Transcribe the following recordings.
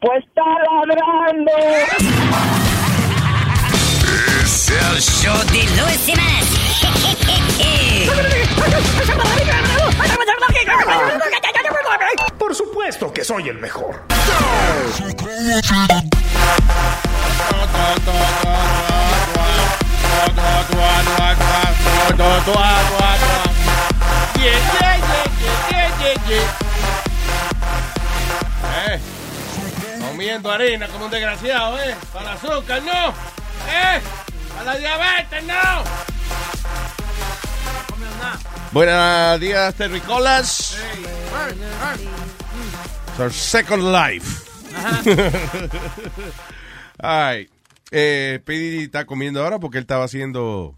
Pues está ladrando. Es el show de Luis Jiménez. Por supuesto que soy el mejor. Eh, comiendo harina como un desgraciado, ¿eh? Para el azúcar, no. ¿Eh? Para la diabetes, no. Buenos días, Terricolas. It's our second life. Ay, eh, Pidi está comiendo ahora porque él estaba haciendo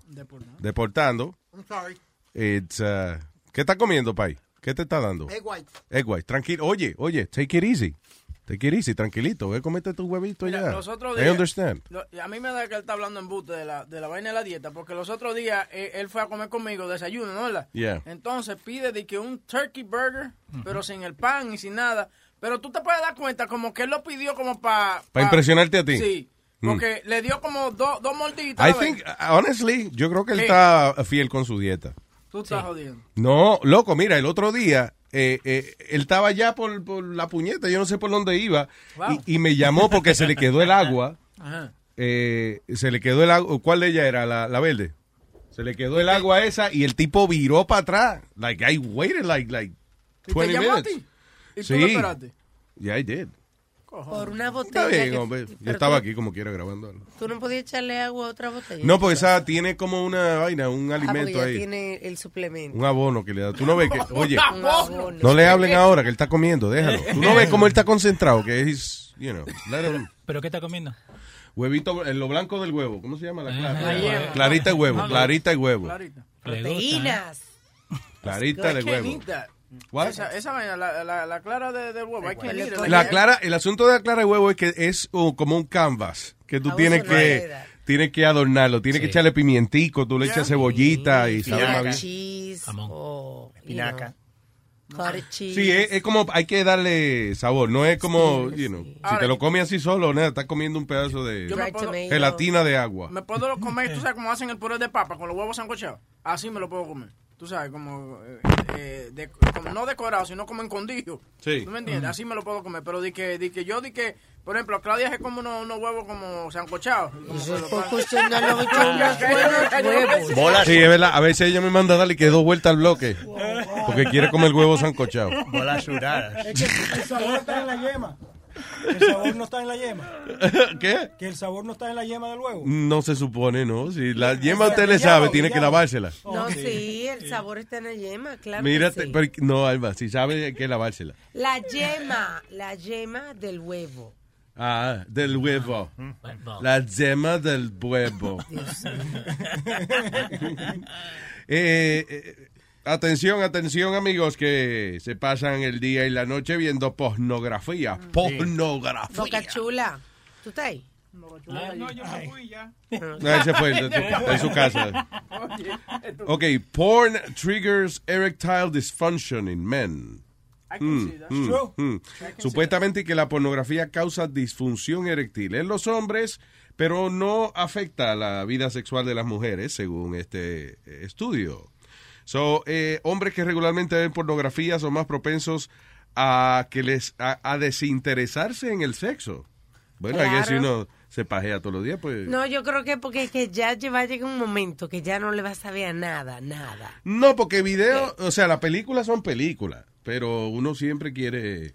deportando. I'm sorry. It's, uh, ¿Qué está comiendo, Pai? ¿Qué te está dando? Egg whites. Egg white. Tranquilo. Oye, oye, take it easy. Take it easy, tranquilito. Ve, comete tu huevito Mira, ya. los otros I understand. lo- a mí me da que él está hablando en buste de la, de la vaina de la dieta, porque los otros días eh, él fue a comer conmigo desayuno, ¿no? ¿verdad? Yeah. Entonces pide de que un turkey burger, pero sin el pan y sin nada. Pero tú te puedes dar cuenta como que él lo pidió como para... ¿Para impresionarte a ti? Sí. Mm. Porque le dio como dos dos morditas. I think, honestly, yo creo que él Sí. está fiel con su dieta. Tú estás jodiendo. No, loco, mira, el otro día eh, eh, él estaba ya por, por la puñeta, yo no sé por dónde iba, Wow. y, y me llamó porque se le quedó el agua. Ajá. eh, se le quedó el agua. ¿Cuál de ella era? La, la verde. Se le quedó el agua esa y el tipo viró para atrás. Like, I waited like, like ¿Y te 20 llamó a minutes. ti? ¿Y tú Sí. lo esperaste? Yeah, I did. Por una Está botella. bien, que- hombre. Yo estaba tú- aquí como quiera grabando. algo. Tú no podías echarle agua a otra botella. No, porque esa tiene como una vaina, un Ah, alimento ahí. tiene el suplemento. Un abono que le da. Tú no ves que, oye, Un abono. no le hablen ahora que él está comiendo, déjalo. Tú no ves cómo él está concentrado, que es, you know, let him- ¿Pero qué está comiendo? huevito, en lo blanco del huevo, ¿cómo se llama la clara? Clarita de huevo, clarita de huevo, Clarita. Proteínas. clarita de I can't huevo. What? Esa, esa vaina, la, la, la clara de, del huevo. La clara, el asunto de la clara de huevo es que es uh, como un canvas que tú Ah, tienes que tienes que adornarlo, tienes que echarle pimientico, tú le Yeah. echas cebollita y sabe más bien. cheese Jamón. o Espinaca. cheese. Sí, es, es como hay que darle sabor, no es como, Sí, you know, sí. si te lo comes así solo, nada, estás comiendo un pedazo de puedo- gelatina de agua. Me puedo comer, tú sabes cómo hacen el puré de papa con los huevos sancochados. Así me lo puedo comer. Tú sabes, como, eh, eh, de- como no decorado, sino como escondido. Sí. ¿Tú me entiendes? Así me lo puedo comer. Pero di que, di que yo di que, por ejemplo, Claudia es como unos, unos huevos como sancochados. Huevos. Bolas, Sí, es verdad, a veces ella me manda a darle que dos vueltas al bloque, porque quiere comer el huevo sancochado. bolas sudadas. Es que el sabor está en la yema. El sabor no está en la yema. ¿Qué? Que el sabor no está en la yema del huevo. No se supone, ¿no? Si la yema usted le sabe, tiene que lavársela. No, sí, el sabor está en la yema, claro. que Mírate, sí. pero- no, Alba, si sabe hay que lavársela. La yema, la yema del huevo. Ah, del huevo. Bueno, La yema del huevo. Eh, eh, atención, atención, amigos, que se pasan el día y la noche viendo pornografía. Pornografía. Boca chula. ¿Tú estás ahí? Ah, No, yo me fui ya. No, ese fue su casa. Ok, porn triggers erectile dysfunction in men. I can see that. Mm, True. mm. Supuestamente que la pornografía causa disfunción eréctil en los hombres, pero no afecta la vida sexual de las mujeres, según este eh, estudio. So, eh, hombres que regularmente ven pornografía son más propensos a que les a, a desinteresarse en el sexo. Bueno, hay que Claro. si uno se pajea todos los días, pues. No, yo creo que porque es que ya va a llegar un momento que ya no le vas a saber a nada, nada. No, porque video, o sea, las películas son películas, pero uno siempre quiere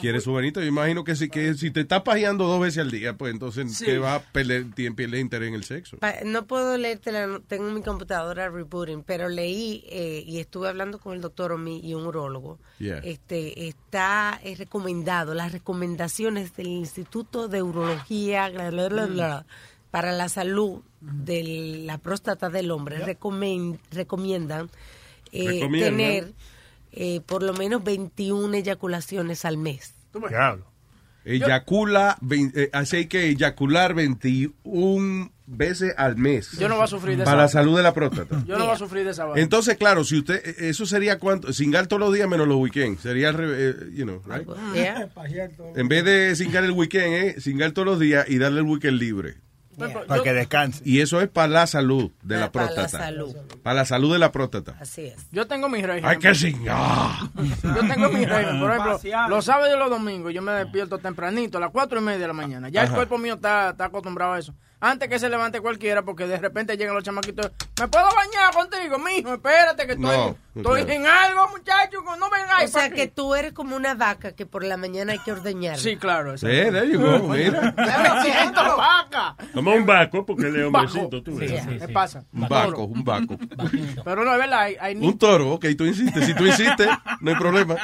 quiere su venito. Yo imagino que si, que si te estás pajeando dos veces al día, pues entonces Sí. te va a perder, pierdes interés en el sexo. Pa- No puedo leértela, no- tengo mi computadora rebooting, pero leí eh, y estuve hablando con el doctor Omi y un urólogo. Yeah. Este está eh, recomendado las recomendaciones del Instituto de Urología bla, bla, bla, bla, para la salud de la próstata del hombre. Recomen- recomiendan eh, Recomiendan. tener eh, por lo menos 21 eyaculaciones al mes. Eyacula, eh, así hay que eyacular 21 veces al mes. Yo no voy a sufrir de Para esa la salud de la próstata. Yo no voy a sufrir de esa vaina. Entonces, claro, si usted, eh, eso sería cuánto, cingar todos los días menos los weekends. Sería, al revés, eh, you know, right? Yeah. En vez de cingar el weekend, eh, cingar todos los días y darle el weekend libre. Para que descanse. Y eso es para la salud de la Para la próstata. salud. Para la salud de la próstata. Así es. Yo tengo mi régimen. Hay que cingar. Yo tengo mi régimen. Por ejemplo, los sábados y los domingos yo me despierto tempranito, a las cuatro y media de la mañana. Ya el cuerpo mío está, está acostumbrado a eso. Antes que se levante cualquiera, porque de repente llegan los chamaquitos. ¿Me puedo bañar contigo, mijo? Espérate, que estoy, No, estoy claro. en algo, muchacho. No vengáis. O sea que tú eres como una vaca que por la mañana hay que ordeñar. Sí, claro. Sí, there you go, mira. Me siento vaca. Como un vaco, porque él es hombrecito, tú ves. ¿Qué pasa? Un vaco, un vaco. Pero no, es verdad, hay, hay ni- Un toro, ok, tú insistes. Si tú insistes, no hay problema.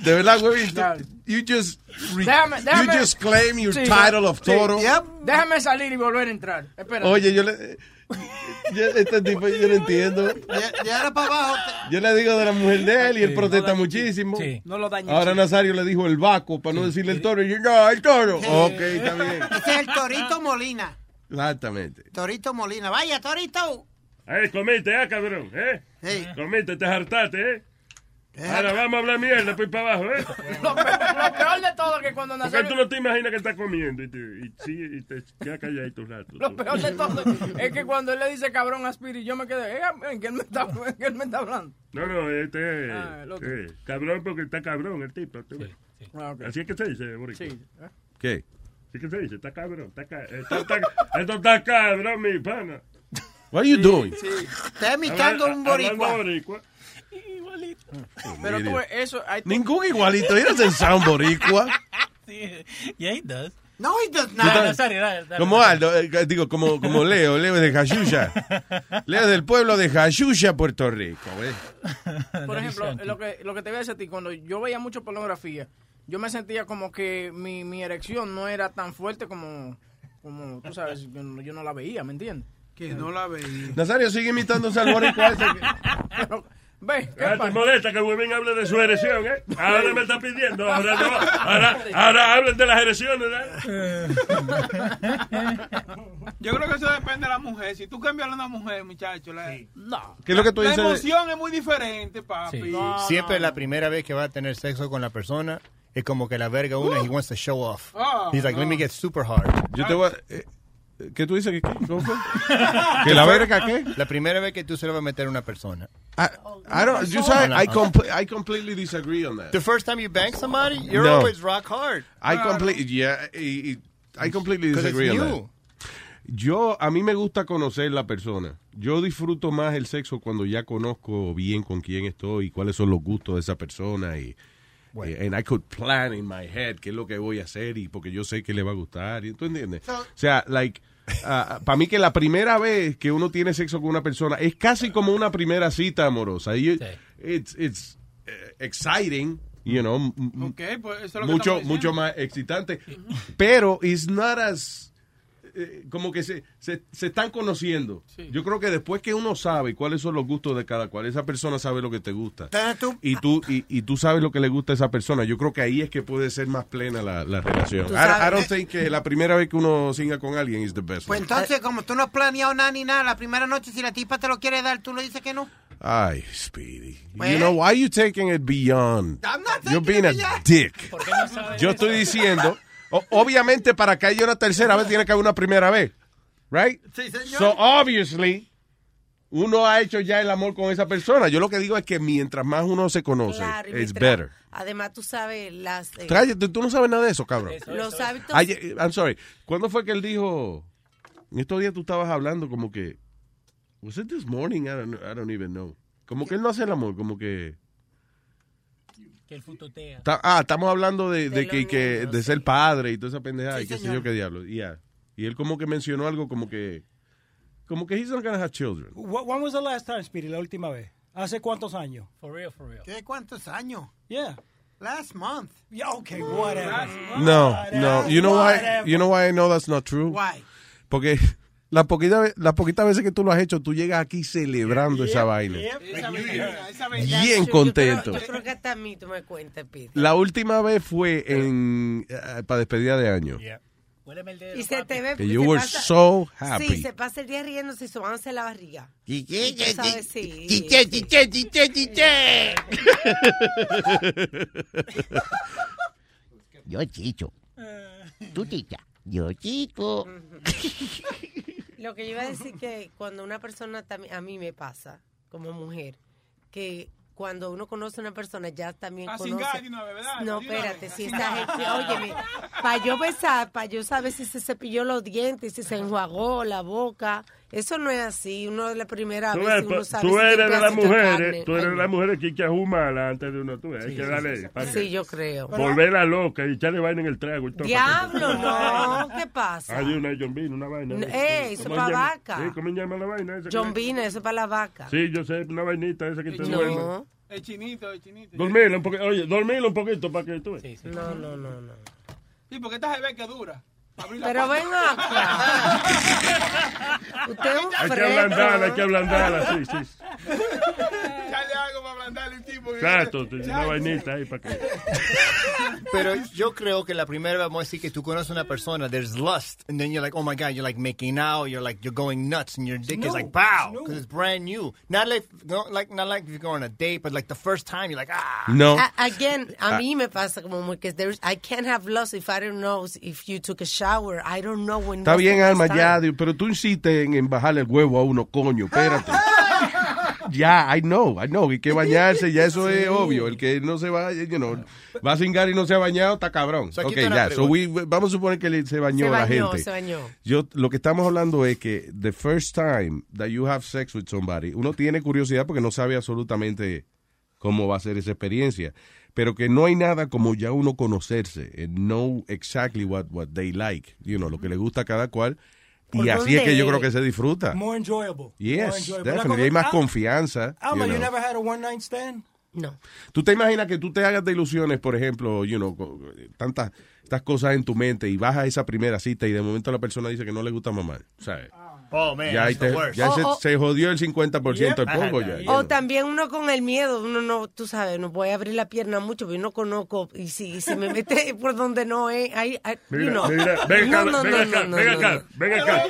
De verdad, güey, you just, re- Déjame- déjame- you just claim your Sí, title of sí. toro. Déjame salir y volver a entrar. Espérate. Oye, yo le... yo- este tipo yo no entiendo. Ya era para abajo. Yo le digo de la mujer de él y él protesta muchísimo. No lo dañes. Ahora Nazario le dijo el vaco para no decirle el toro. Y yo, no, el toro. Ok, está bien. Ese es el Torito Molina. Exactamente. Torito Molina. Vaya, Torito. Ahí, comiste, ah, cabrón, ¿eh? Sí. Comiste, te hartaste, ¿eh? Ahora vamos a hablar mierda, pues para abajo, ¿eh? Lo, peor, lo peor de todo es que cuando Porque Nazario... tú no te imaginas que está comiendo y te, y, sí, y te queda calladito un rato. Lo peor de todo es que cuando él le dice cabrón a Spirit, yo me quedé, "Eh, ¿en qué él me está, en qué él me está hablando? No, no, este Ah, eh, cabrón porque está cabrón el tipo. tú ves. Ah. Así es que se dice, Boricua. Sí. ¿eh? ¿Qué? Así que se dice, está cabrón, está ca- esto, está, esto está cabrón, mi pana. What are you doing? Está imitando un boricua. Boricua. Pero tú, eso... Ningún igualito. He doesn't sound boricua. Yeah, he does. No, he does not. dale. Como Aldo, eh, digo, como, como Leo, Leo de Jayuya. Leo del pueblo de Jayuya, Puerto Rico. ¿ves? Por ejemplo, lo que, lo que te voy a decir a ti, cuando yo veía mucho pornografía, yo me sentía como que mi, mi erección no era tan fuerte como, como tú sabes, yo, no- yo no la veía, ¿me entiendes? Que no la veía. Nazario sigue imitando al boricua ese que- Pero, ve, ¿qué Ah, te molesta que hable de su erección, ¿eh? Ahora me está pidiendo, ahora no. Ahora, ahora hablen de las erecciones, ¿eh? Yo creo que eso depende de la mujer. Si tú cambias a una mujer, muchacho, la, No. ¿Qué es lo que tú la dices? emoción es muy diferente, papi. Sí. No, Siempre no, la primera vez que va a tener sexo con la persona es como que la verga una he wants to show off. Oh, He's like, let me get super hard. Yo te voy a... ¿Qué tú dices? que qué? ¿Cómo fue? ¿Que la verga qué? La primera vez que tú se lo vas a meter a una persona. I, I don't, you say, I, compl- I completely disagree on that. The first time you bang somebody, you're No. always rock hard. I completely, yeah, y- I completely disagree on that. Yo, a mí me gusta conocer la persona. Yo disfruto más el sexo cuando ya conozco bien con quién estoy y cuáles son los gustos de esa persona y, y- and I could plan in my head qué es lo que voy a hacer y porque yo sé que le va a gustar. ¿Tú entiendes? o sea, like, para mí que la primera vez que uno tiene sexo con una persona es casi como una primera cita amorosa. Y It's, it's eh, exciting, you know, m- m- Ok, pues eso es lo que mucho, diciendo. mucho más excitante. Pero it's not as eh, como que se, se, se están conociendo. Yo creo que después que uno sabe cuáles son los gustos de cada cual, esa persona sabe lo que te gusta. Tú, Y tú, y, y tú sabes lo que le gusta a esa persona. Yo creo que ahí es que puede ser más plena la, la relación. I, I don't think que la primera vez que uno singa con alguien is the best. pues one. entonces, como tú no has planeado nada ni nada, la primera noche, si la tipa te lo quiere dar, tú le dices que no. Ay, Speedy. Pues- You know, why are you taking it beyond? I'm not You're being a dick. ¿Por qué no sabes Yo eso? estoy diciendo, o- obviamente para que haya una tercera vez tiene que haber una primera vez. Right? Sí, señor. So obviously uno ha hecho ya el amor con esa persona. Yo lo que digo es que mientras más uno se conoce, Claro, it's mientras- better. Además, tú sabes las, eh, Cállate, tú no sabes nada de eso, cabrón. los hábitos. Ayer- I'm sorry. ¿Cuándo fue que él dijo? En estos días tú estabas hablando como que. Was it this morning? I don't, I don't even know. Como que él no hace el amor, como que. Que el futotea. Ta- ah, estamos hablando de, de De que, que- niños, de ser padre y toda esa pendejada Sí, y qué sé señor. yo qué diablo. Yeah. Y él como que mencionó algo como que como que he's not gonna have children. Wh- When was the last time, Speedy, la última vez? ¿Hace cuántos años? For real, for real. ¿Qué? ¿Cuántos años? Yeah. Last month. Yeah, okay, whatever. No, no. You know why? You know why I know that's not true? Why? Porque la poquita las poquitas veces que tú lo has hecho, tú llegas aquí celebrando esa vaina. Bien contento. Yo creo, yo creo que hasta a mí tú me cuentas, Pete. La última vez fue en eh, para despedida de año. Y se te ve. Que se you were pasa- so happy. Sí, se pasa el día riéndose y sobándose la barriga. Yo chicho. Tú chicha. Yo chico. Lo que yo iba a decir que cuando una persona también, a mí me pasa como mujer, que cuando uno conoce a una persona ya también A conoce. una vez, ¿verdad? No, espérate, si esta gente, óyeme, para yo besar, para yo saber si se cepilló los dientes, si se enjuagó la boca, eso no es así. Uno de la primera Tú, vez ves, uno pues, sabe tú eres de las mujeres, carne. tú eres de las mujeres que hay que ajumarla antes de uno, tú ves, hay que darle, para Sí, yo creo. volverla loca y echarle vaina en el trago y todo. Diablo, no, ¿qué pasa? Hay una John Bean, una vaina. No, eh, eso ¿Cómo pa' se llama? vaca. Sí, ¿Cómo se llama la vaina esa? John Bean, eso es para la vaca. Sí, yo sé, una vainita esa que te duerme. No, El chinito, el chinito. Dormirlo un poquito, oye, dormirlo un poquito para que tú veas. no, no, no, no. Sí, porque esta se ve que dura. Pero puerta. ven acá. Usted es un Hay que ablandarla, hay que ablandarla, sí, sí. Echarle algo para ablandarle un tipo. Exacto, una vainita ahí para que... Pero yo creo que la primera vez vamos a decir que tú conoces a una persona, there's lust, and then you're like, oh my god, you're like making out, you're like, you're going nuts, and your dick is like, pow, because it's brand new. Not like, no, like, not like if you go on a date, but like the first time, you're like, ah. No. A- again, a Ah. mí me pasa como que there's, I can't have lust if I don't know if you took a shower. I don't know when. Está bien, Alma, ya, pero tú insistes en, en bajarle el huevo a uno, coño, espérate. Ya, I know, I know, hay que bañarse, ya eso es obvio. El que no se va, you know, va a cingar y no se ha bañado, está cabrón. So, ok, ya, so we- vamos a suponer que le- se bañó Se la bañó, gente. se bañó. Yo, lo que estamos hablando es que the first time that you have sex with somebody, uno tiene curiosidad porque no sabe absolutamente cómo va a ser esa experiencia. Pero que no hay nada como ya uno conocerse, know exactly what, what they like, you know, lo que le gusta a cada cual. Y ¿Por así es que yo creo que se disfruta. More enjoyable. More Yes, enjoyable. La definitely. Hay más confianza. Ah, Alma, you you know. never had a one night stand? No. Tú te imaginas que tú te hagas de ilusiones, por ejemplo, you know, tantas estas cosas en tu mente y vas a esa primera cita y de momento la persona dice que no le gusta mamar. ¿sabes? Oh man, ya ahí te- Oh, se, oh. se jodió el 50% del pongo ya. O también uno con el miedo, uno no, tú sabes, no voy a abrir la pierna mucho, pero yo no conozco, y si, y si me mete por donde no es, ahí, ahí, you Mira, know. mira, ven acá, No, no, ven no, acá, no, no, ven no, acá, no. ven acá.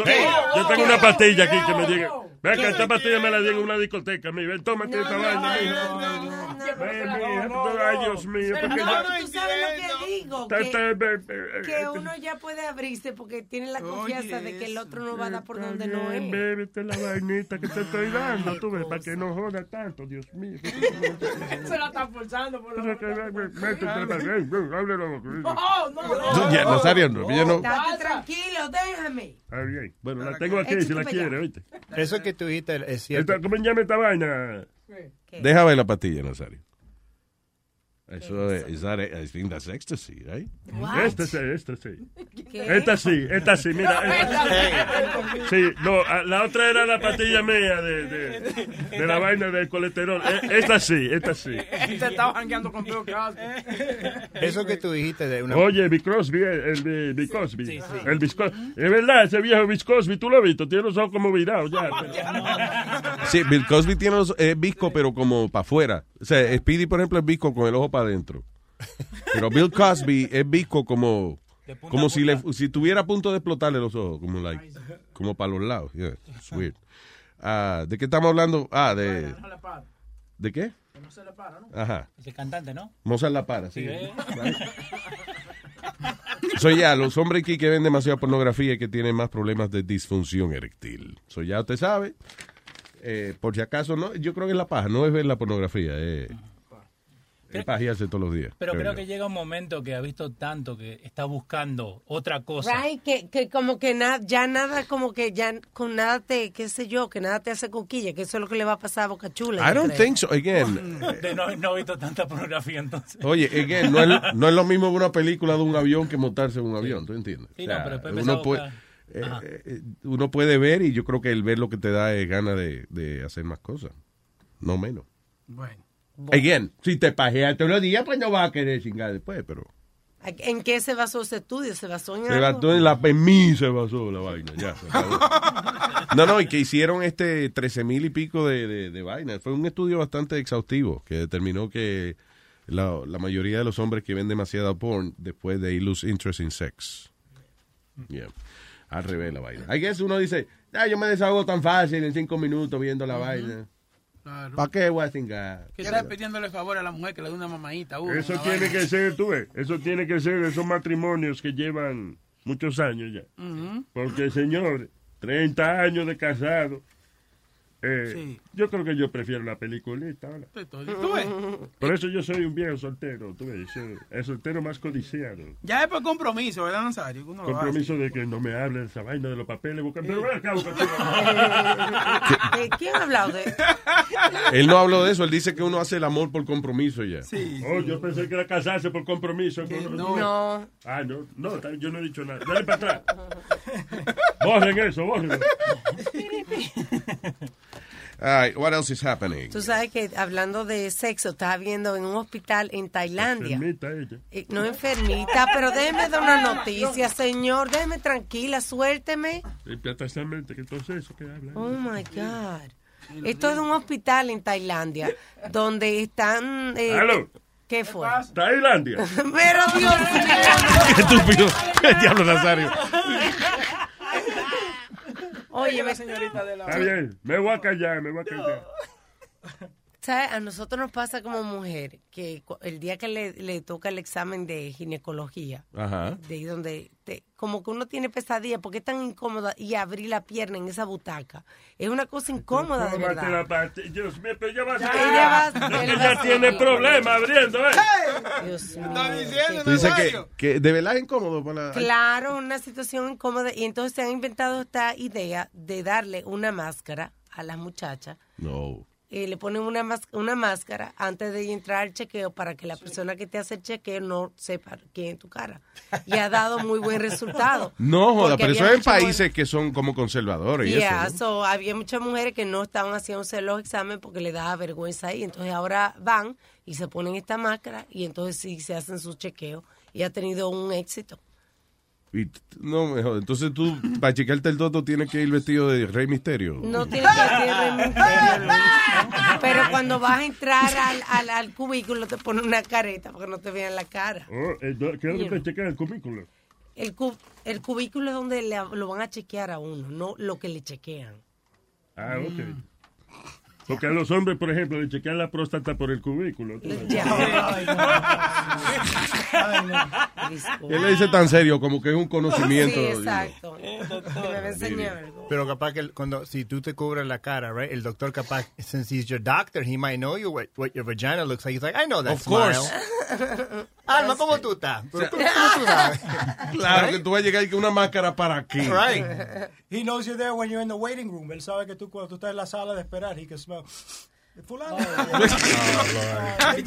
Yo tengo una pastilla aquí que me diga. Ven acá, esta pastilla me la dieron en una discoteca. Mi, ven, tómate esta vaina. mija. Ay, Dios mío. porque No, tú sabes lo que digo, que, ve- ve- que uno ya puede abrirse porque tiene la confianza de que el otro no va a dar por donde no es. Bébete la vainita que te estoy dando, tú ves, para que no joda tanto, Dios mío. Se la están forzando por Pero ve- ve- la- ven, ven, háblelo. Oh, no, Tú, ya, Nazario, no, no- Date tranquilo, déjame. Está bien. Bueno, la tengo aquí si la quiere, oíste. Eso que tú dijiste es cierto. ¿Cómo se llama esta vaina? Deja ver la pastilla, Nazario. Eso es, is that, I think that's ecstasy, right? Esta sí, esta sí. Esta sí, esta sí, mira. esta- sí, no, a- la otra era la pastilla mía de, de, de la vaina del colesterol. E- Esta sí, esta sí. Te estaba jangueando con Bill Cosby. Eso que tú dijiste de una. Oye, Bill Crosby, el Bill Cosby. El Bill Cosby. Es verdad, ese viejo Bill Cosby, tú lo has visto, tiene los ojos como virados ya. Sí, Bill Cosby tiene los es visco, pero como para afuera. O sea, Speedy, por ejemplo, es visco con el ojo para adentro. Pero Bill Cosby es visco como, como si, le, si tuviera a punto de explotarle los ojos, como, like, como para los lados. Yeah, it's weird. Ah, ¿De qué estamos hablando? Ah, de... Para. ¿De qué? No se le para, ¿no? Ajá. Ese cantante, ¿no? Mozart la para, sí. Sí, ¿eh? Soy ya, los hombres aquí que ven demasiada pornografía y que tienen más problemas de disfunción eréctil. Soy ya, usted sabe. Eh, por si acaso, no, yo creo que es la paja, no es ver la pornografía. eh. Es pajearse todos los días. Pero creo que llega un momento que ha visto tanto que está buscando otra cosa. Right, que, que como que nada, ya nada, como que ya con nada te, qué sé yo, que nada te hace coquilla, que eso es lo que le va a pasar a Boca Chula. I don't creo. think so. Again, De no, no he visto tanta pornografía entonces. Oye, again, no, es, no es lo mismo ver una película de un avión que montarse en un avión, ¿tú entiendes? Sí, no, pero después uno, a puede, eh, Ajá. eh, uno puede ver y yo creo que el ver lo que te da es ganas de, de hacer más cosas, no menos. Bueno. Again, si te pajeas todos los días, pues no vas a querer chingar después, pero ¿En qué se basó ese estudio? ¿Se basó en se basó en, la, mí se basó la vaina, ya. se acabó. No, no, y que hicieron este 13 mil y pico de, de, de vainas. Fue un estudio bastante exhaustivo que determinó que la, la mayoría de los hombres que ven demasiada porn después de lose interest in sex. Yeah. Al revés la vaina. I guess uno dice, ah, yo me desahogo tan fácil en cinco minutos viendo la vaina. Claro. ¿Para qué voy a cingar? Que está pidiéndole favor a la mujer que le dé una mamadita. uh, Eso una tiene vaina. que ser, tú ves, eso tiene que ser esos matrimonios que llevan muchos años ya. Porque, señor, 30 años de casado. eh, Yo creo que yo prefiero la peliculita. ahora. ¿Tú ves? Por eso yo soy un viejo soltero, tú ves, el soltero más codiciado. Ya es por compromiso, ¿verdad, Nazario? Uno lo Compromiso de que no me hable de esa vaina de los papeles. busca- Pero ven acá, busca- ¿De quién ha hablado de Él no habló de eso, él dice que uno hace el amor por compromiso ya. Oh, yo pensé que era casarse por compromiso. no. No. Ah, no, no, yo no he dicho nada. Dale para atrás. Borren eso, borren. All right, what else is happening? Tú sabes que hablando de sexo, estaba viendo en un hospital en Tailandia. Enfermita ella. Eh, No enfermita, pero déjeme dar una noticia, señor. Déjeme tranquila, suélteme. Y precisamente, que entonces eso que habla. Oh my God. Esto es un hospital en Tailandia donde están. eh, ¿Aló? ¿Qué fue? Tailandia. Pero Dios mío. Qué estúpido. El diablo Nazario. Oye, la señorita de la. Está bien, me voy a callar, me voy a callar. ¿Sabes? A nosotros nos pasa como mujer que el día que le, le toca el examen de ginecología, Ajá. de ahí donde te- como que uno tiene pesadilla porque es tan incómoda y abrir la pierna en esa butaca es una cosa incómoda de verdad. la. Dios mío, pero ya va a Ya, ella va- va tiene problemas abriendo, ¿eh? Dios mío. Tú dices que, que de verdad es incómodo para la... Claro, una situación incómoda y entonces se han inventado esta idea de darle una máscara a las muchachas No. Eh, le ponen una, una máscara antes de entrar al chequeo para que la persona que te hace el chequeo no sepa quién es tu cara. Y ha dado muy buen resultado. No, joda, pero eso es en países que son como conservadores y Yeah, eso. ¿no? so, había muchas mujeres que no estaban haciéndose los exámenes porque le daba vergüenza ahí. Entonces ahora van y se ponen esta máscara y entonces sí se hacen su chequeo y ha tenido un éxito. Y no, me jodas. Entonces tú, para chequearte el toto, tienes que ir vestido de Rey Misterio. No tiene que ser Rey Misterio, Luis. Pero cuando vas a entrar al, al, al cubículo te ponen una careta para que no te vean la cara. Oh, eh, ¿Qué es lo que chequea el cubículo? El, cu- el cubículo es donde le- lo van a chequear a uno, no lo que le chequean. Ah, ok. Porque a los hombres, por ejemplo, le chequean la próstata por el cubículo. tú ves. Él le dice tan serio, como que es un conocimiento. Sí, exacto. Que me enseñar algo. Pero capaz que cuando si tú te cubres la cara, right? El doctor capaz, since he's your doctor, he might know you what, what your vagina looks like. He's like, I know that Of course. smile. Alma, ¿cómo tú estás? Tú- ¿cómo tú sabes? Claro que tú vas a llegar con una máscara para aquí. Right. He knows you're there when you're in the waiting room. Él sabe que tú cuando tú estás en la sala de esperar, he can smell. Fulano.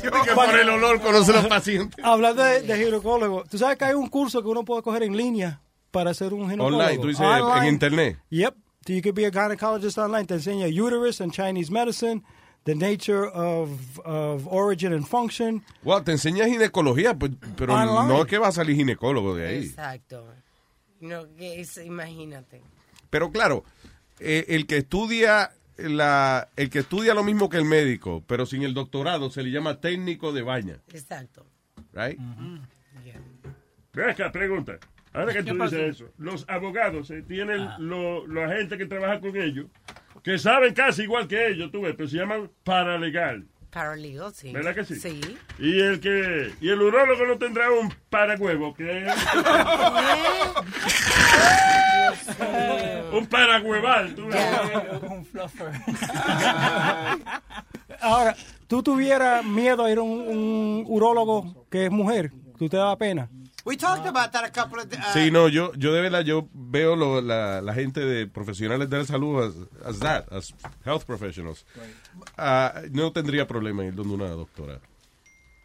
que por el olor conoce los pacientes. Hablando de, de ginecólogo, tú sabes que hay un curso que uno puede coger en línea para ser un ginecólogo. Online, tú dices Online. en internet. Yep. So you could be a gynecologist online. Te enseña uterus and Chinese medicine, the nature of, of origin and function. Wow, te enseña ginecología, pues, pero Online. no es que va a salir ginecólogo de ahí. Exacto. No, que es, imagínate. Pero claro, eh, el que estudia la, el que estudia lo mismo que el médico, pero sin el doctorado, se le llama técnico de baña, Exacto. right? Ve acá, pregunta. Ahora que ¿Qué tú pasó? dices eso, los abogados eh, tienen lo- la gente que trabaja con ellos, que saben casi igual que ellos, tú ves, pero se llaman paralegal. Paralegal, sí. ¿Verdad que sí? Sí. Y el que y el urólogo no tendrá un parahuevo, que es un parahueval, tú ves. Un fluffer. Ahora, tú tuvieras miedo a ir a un, un urólogo que es mujer, que te da pena. We talked about that a couple of uh, Sí, no, yo, yo de verdad, yo veo lo- la, la gente de profesionales de la salud as, as that, as health professionals. Ah, no tendría problema en ir donde una doctora.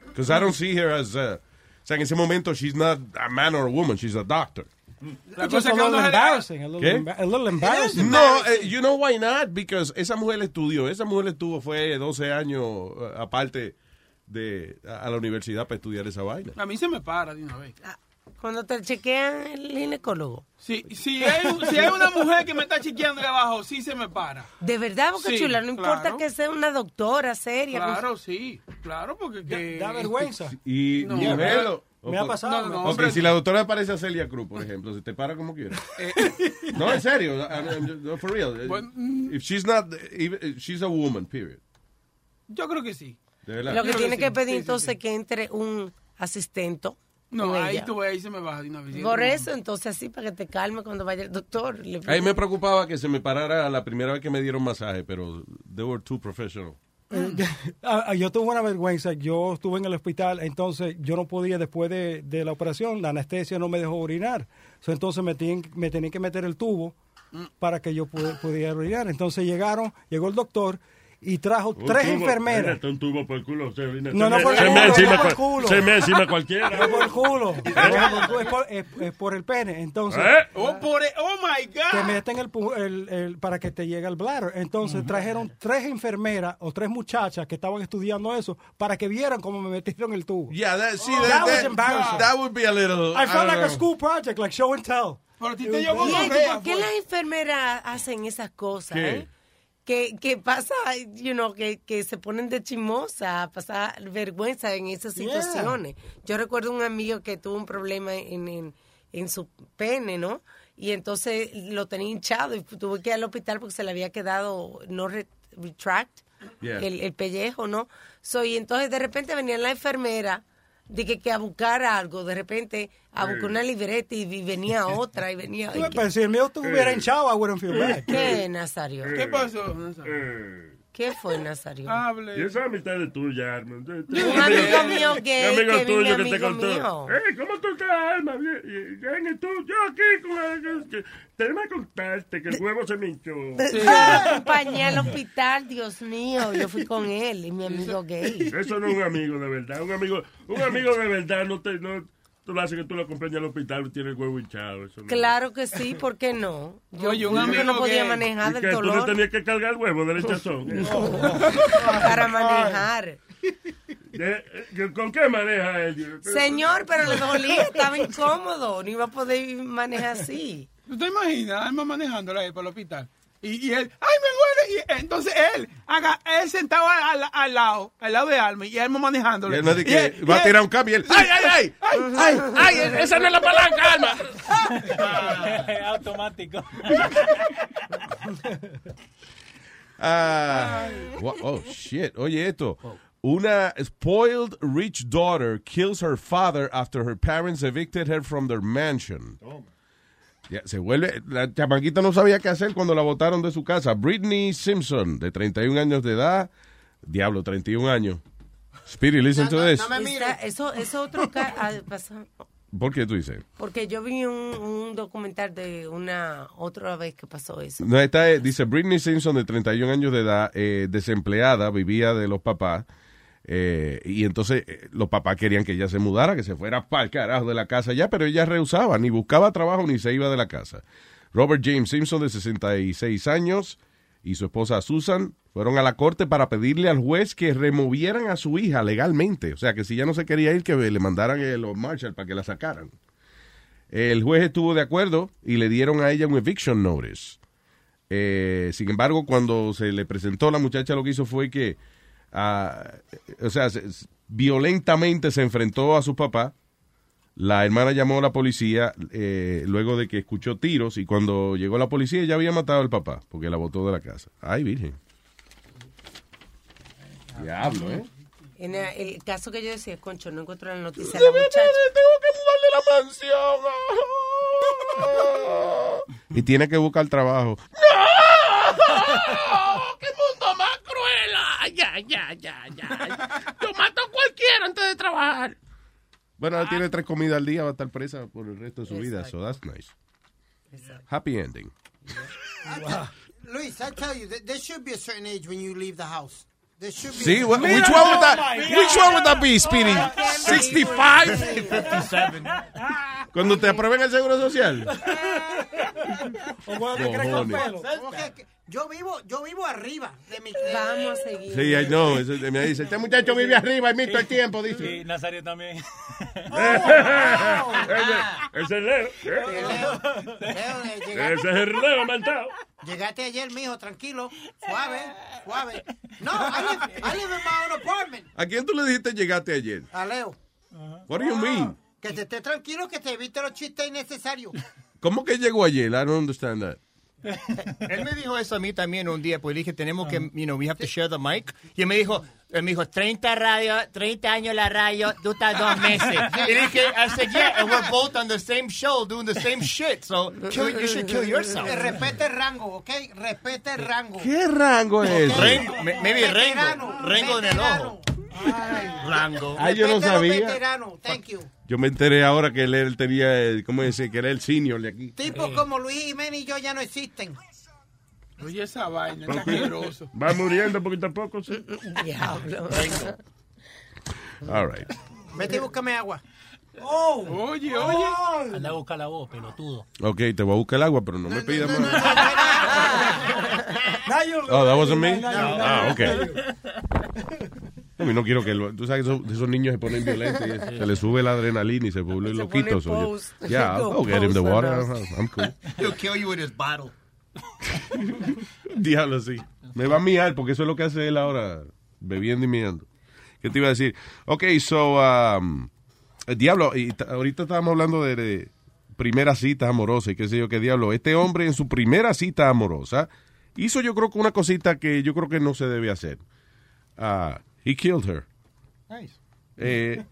Because I don't see her as, uh, o sea, en ese momento she's not a man or a woman, she's a doctor. It's just a little embarrassing, a little, ¿Qué? emba- a little embarrassing. No, eh, you know why not? Because esa mujer estudió, esa mujer estuvo, fue 12 años eh, aparte de a, a la universidad para estudiar esa vaina. A mí se me para de una vez. Cuando te chequean el ginecólogo. Si, si, hay, un- si hay una mujer que me está chequeando de abajo, sí se me para. De verdad, Sí, Chula, no importa claro. que sea una doctora seria. Claro, sí. Claro, porque... Que... Da vergüenza. Y No, o- Me ha pasado. No, si la doctora parece a Celia Cruz, por ejemplo, se te para como quiera. no, en serio, I'm- I'm- no, for real. Bueno, If she's not, if she's a woman, period. Yo creo que sí. De verdad. Lo que tiene que pedir entonces sí. que entre un asistente. No, ahí ella. tú ves, ahí se me baja de una vez. Por eso, entonces así, para que te calme cuando vaya el doctor. Le A mí me preocupaba que se me parara la primera vez que me dieron masaje, pero they were too professional. Ah, ah, yo tuve una vergüenza. Yo estuve en el hospital, entonces yo no podía, después de, de la operación, la anestesia no me dejó orinar. So, entonces me tenían, me tenían que meter el tubo para que yo pudiera orinar. Entonces llegaron, llegó el doctor y trajo Un tres tubo, enfermeras. mírate, un tubo por el culo. Se, No, se no me- por el se culo, me no encima por el cual- culo. Se me encima cualquiera. No por el culo. No, es, por, es- es por el pene. Entonces, ¿Eh? Oh, por oh my te God. meten el, pu- el- el- para que te llegue el bladder. Entonces trajeron tres enfermeras o tres muchachas que estaban estudiando eso para que vieran cómo me metieron el tubo. Yeah, that, see, That that, was embarrassing. that would be a little. I felt like a school project, like show and tell. Pero a ti te llegó Y eso, gonorrea, ¿Por qué las enfermeras hacen esas cosas? ¿Qué? eh? Que, que pasa, you know, que, que se ponen de chimosa, pasar vergüenza en esas Yeah. situaciones. Yo recuerdo un amigo que tuvo un problema en, en, en su pene, ¿no? Y entonces lo tenía hinchado y tuvo que ir al hospital porque se le había quedado no re- retract Yeah. el, el pellejo, ¿no? So, y entonces de repente venía la enfermera de que, que a buscar algo, de repente a buscar una libreta y, venía otra y venía... Pero si el mío estuviera hinchado, I wouldn't feel bad. ¿Qué, Nazario? ¿Qué pasó? Eh, ¿Qué fue, Nazario? y Hable. esa amistad es tuya, Armand. Un amigo mío que, Un amigo que tuyo que te contó. mío. Eh, ¿cómo tú estás, Alma? Bien, y- ¿Quién es tú? Yo aquí con el... que- contarte que el huevo se me hinchó. Ah, acompañé al hospital, Dios mío. Yo fui con él y mi amigo gay. Eso no es un amigo de verdad. Un amigo, un amigo de verdad no te... No, tú lo haces que tú lo acompañas al hospital y tiene el huevo hinchado. Eso no. Claro que sí, ¿por qué no? Yo, Oye, un yo amigo no podía gay. manejar ¿Y del que tú no dolor tenías que cargar el huevo del hinchazón? para manejar. Eh, ¿Con qué maneja él? Señor, pero le dolía, estaba incómodo, no iba a poder manejar así. ¿Tú te imaginas? Alma manejándola ahí por el hospital. Y, y él, ¡ay, me duele! Y entonces él, haga, él sentado al, al- al lado, al lado de Alma, y Alma manejándola. Y él no dice Y él- que va a tirar un cambio y él. ¡Ay, ay, ay! ¡Ay, ay! ¡Esa no es la palanca, Alma! Automático. Ah, oh, shit. Oye, esto. Una spoiled rich daughter kills her father after her parents evicted her from their mansion. Ya, se vuelve, la chamaquita no sabía qué hacer cuando la botaron de su casa. Britney Simpson, de 31 años de edad. Diablo, 31 años. Speedy, listen to this. Está- eso es otro caso. ¿Por qué tú dices? Porque yo vi un, un documental de una otra vez que pasó eso. No, esta es- dice Britney Simpson, de 31 años de edad, eh, desempleada, vivía de los papás. Eh, y entonces eh, los papás querían que ella se mudara, que se fuera para el carajo de la casa ya, pero ella rehusaba, ni buscaba trabajo ni se iba de la casa. Robert James Simpson, de 66 años, y su esposa Susan fueron a la corte para pedirle al juez que removieran a su hija legalmente. O sea, que si ya no se quería ir, que le mandaran los Marshall para que la sacaran. El juez estuvo de acuerdo y le dieron a ella un eviction notice. Eh, sin embargo, cuando se le presentó, la muchacha lo que hizo fue que, ah, o sea, violentamente se enfrentó a su papá. La hermana llamó a la policía eh, luego de que escuchó tiros y cuando llegó la policía ya había matado al papá porque la botó de la casa. Ay, virgen. Diablo, ¿eh? En el, caso que yo decía, concho, no encuentro la noticia de Tengo la muchacha. que mudarle la mansión. Y tiene que buscar trabajo. ¡Qué ay, ay, ay, Yo mato a cualquiera antes de trabajar. Bueno, tiene tres comidas al día, va a estar presa por el resto de su vida, so that's nice. Happy ending. Luis, I tell you, th- there should be a certain age when you leave the house. There should be. Sí, wh- which one would that, which one would that be, Speedy? 65? 57. Cuando te aprueben el seguro social. O cuando te crezca el Cojones. pelo. Yo vivo, yo vivo arriba de mi. Vamos a seguir. Sí, I know. Eso me dice, este muchacho vive arriba y todo el tiempo, dice. Y Nazario también. Ese es Leo. Leo, eh, llegaste- Ese es el Leo mentado. Llegaste ayer, mijo, tranquilo, suave, suave. No, I live, I live in my own apartment. ¿A quién tú le dijiste llegaste ayer? A Leo. What do you mean? Que te esté tranquilo, que te evite los chistes innecesarios. ¿Cómo que llegó ayer? I don't understand that. Él me dijo eso a mí también un día, pues dije, tenemos que, you know, we have to share the mic. Y él me dijo, él me dijo, 30 radio, 30 años la radio, tú estás dos meses. Y dije, I said, yeah, and we're both on the same show doing the same shit, so kill, you should kill yourself. Eh, Respete el rango, ¿ok? Respete el rango. ¿Qué rango es ese? Rengo, maybe Veterano, Rengo, Rengo en el ojo. Rango. Ah, yo no sabía. veteranos, Thank you. Yo me enteré ahora que él, él tenía, el- ¿cómo dice? Que era el senior de aquí. Tipos como Luis Jiménez y yo ya no existen. Oye, esa vaina, está asqueroso. Va muriendo poquito a poco, sí. Diablo. All right. Vete y búscame agua. Oh, oye, oye. Anda a buscar la voz, pelotudo. Ok, te voy a buscar el agua, pero no me pidas más. Now you- Oh, that wasn't me? Ah, ok. Mí no quiero que... lo- Tú sabes que esos, esos niños se ponen violentos y se les sube la adrenalina y se vuelven Se loquitos. so yo-. Yeah, I'll get him the water. I'm cool. He'll kill you with his bottle. Diablo, sí. Me va a miar porque eso es lo que hace él ahora, bebiendo y miando. ¿Qué te iba a decir? Ok, so, um, eh, diablo, y ahorita estábamos hablando de, de primera cita amorosa y qué sé yo qué diablo. Este hombre en su primera cita amorosa hizo yo creo que una cosita que yo creo que no se debe hacer. Ah, he killed her. Nice. Eh,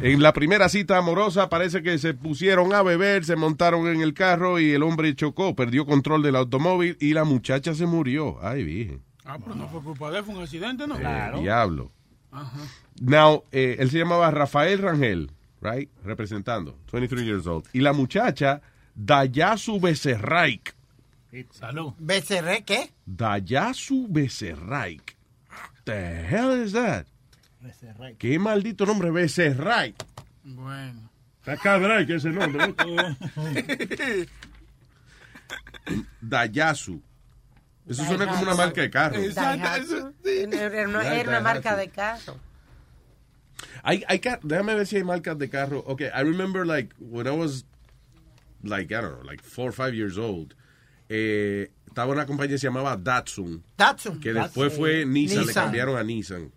en la primera cita amorosa parece que se pusieron a beber, se montaron en el carro y el hombre chocó, perdió control del automóvil y la muchacha se murió. Ay, virgen. Ah, pero no fue culpa de él, fue un accidente, ¿no? Eh, diablo. Ajá. Now, eh, él se llamaba Rafael Rangel, right? Representando, 23 years old. Y la muchacha, Dayasu Becerraik. Salud. ¿Becerré qué? Dayasu Becerraik. The hell is that? Qué maldito nombre, Becerraik. Bueno. Está cabra que ese nombre. ¿no? Dayasu. Eso suena como una marca de carro. Exacto, Era una, era una marca de carro. Hay ca- déjame ver si hay marcas de carro. Okay, I remember like when I was like I don't know, like four or five years old. Eh, estaba una compañía que se llamaba Datsun, Datsun. que después fue Nissan, le cambiaron a Nissan.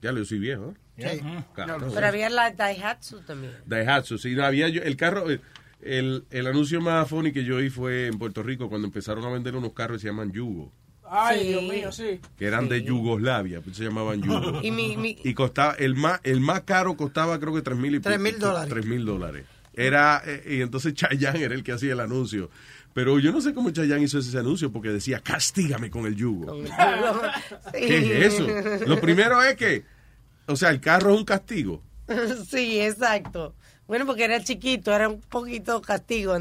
Ya lo soy viejo. Sí. Claro. Pero había la Daihatsu también. Daihatsu, sí, no, había yo, el carro, el, el, anuncio más funny que yo oí fue en Puerto Rico cuando empezaron a vender unos carros que se llaman Yugo, Ay, Sí. Dios mío, sí. que eran de Yugoslavia, pues se llamaban Yugo. Y mi, mi, Y costaba, el más, el más caro costaba creo que tres mil y Tres mil dólares. Tres mil dólares. Era, eh, y entonces Chayanne era el que hacía el anuncio. Pero yo no sé cómo Chayanne hizo ese anuncio porque decía, castígame con el yugo. ¿Qué es eso? Lo primero es que, o sea, el carro es un castigo. Sí, exacto. Bueno, porque era chiquito, era un poquito castigo.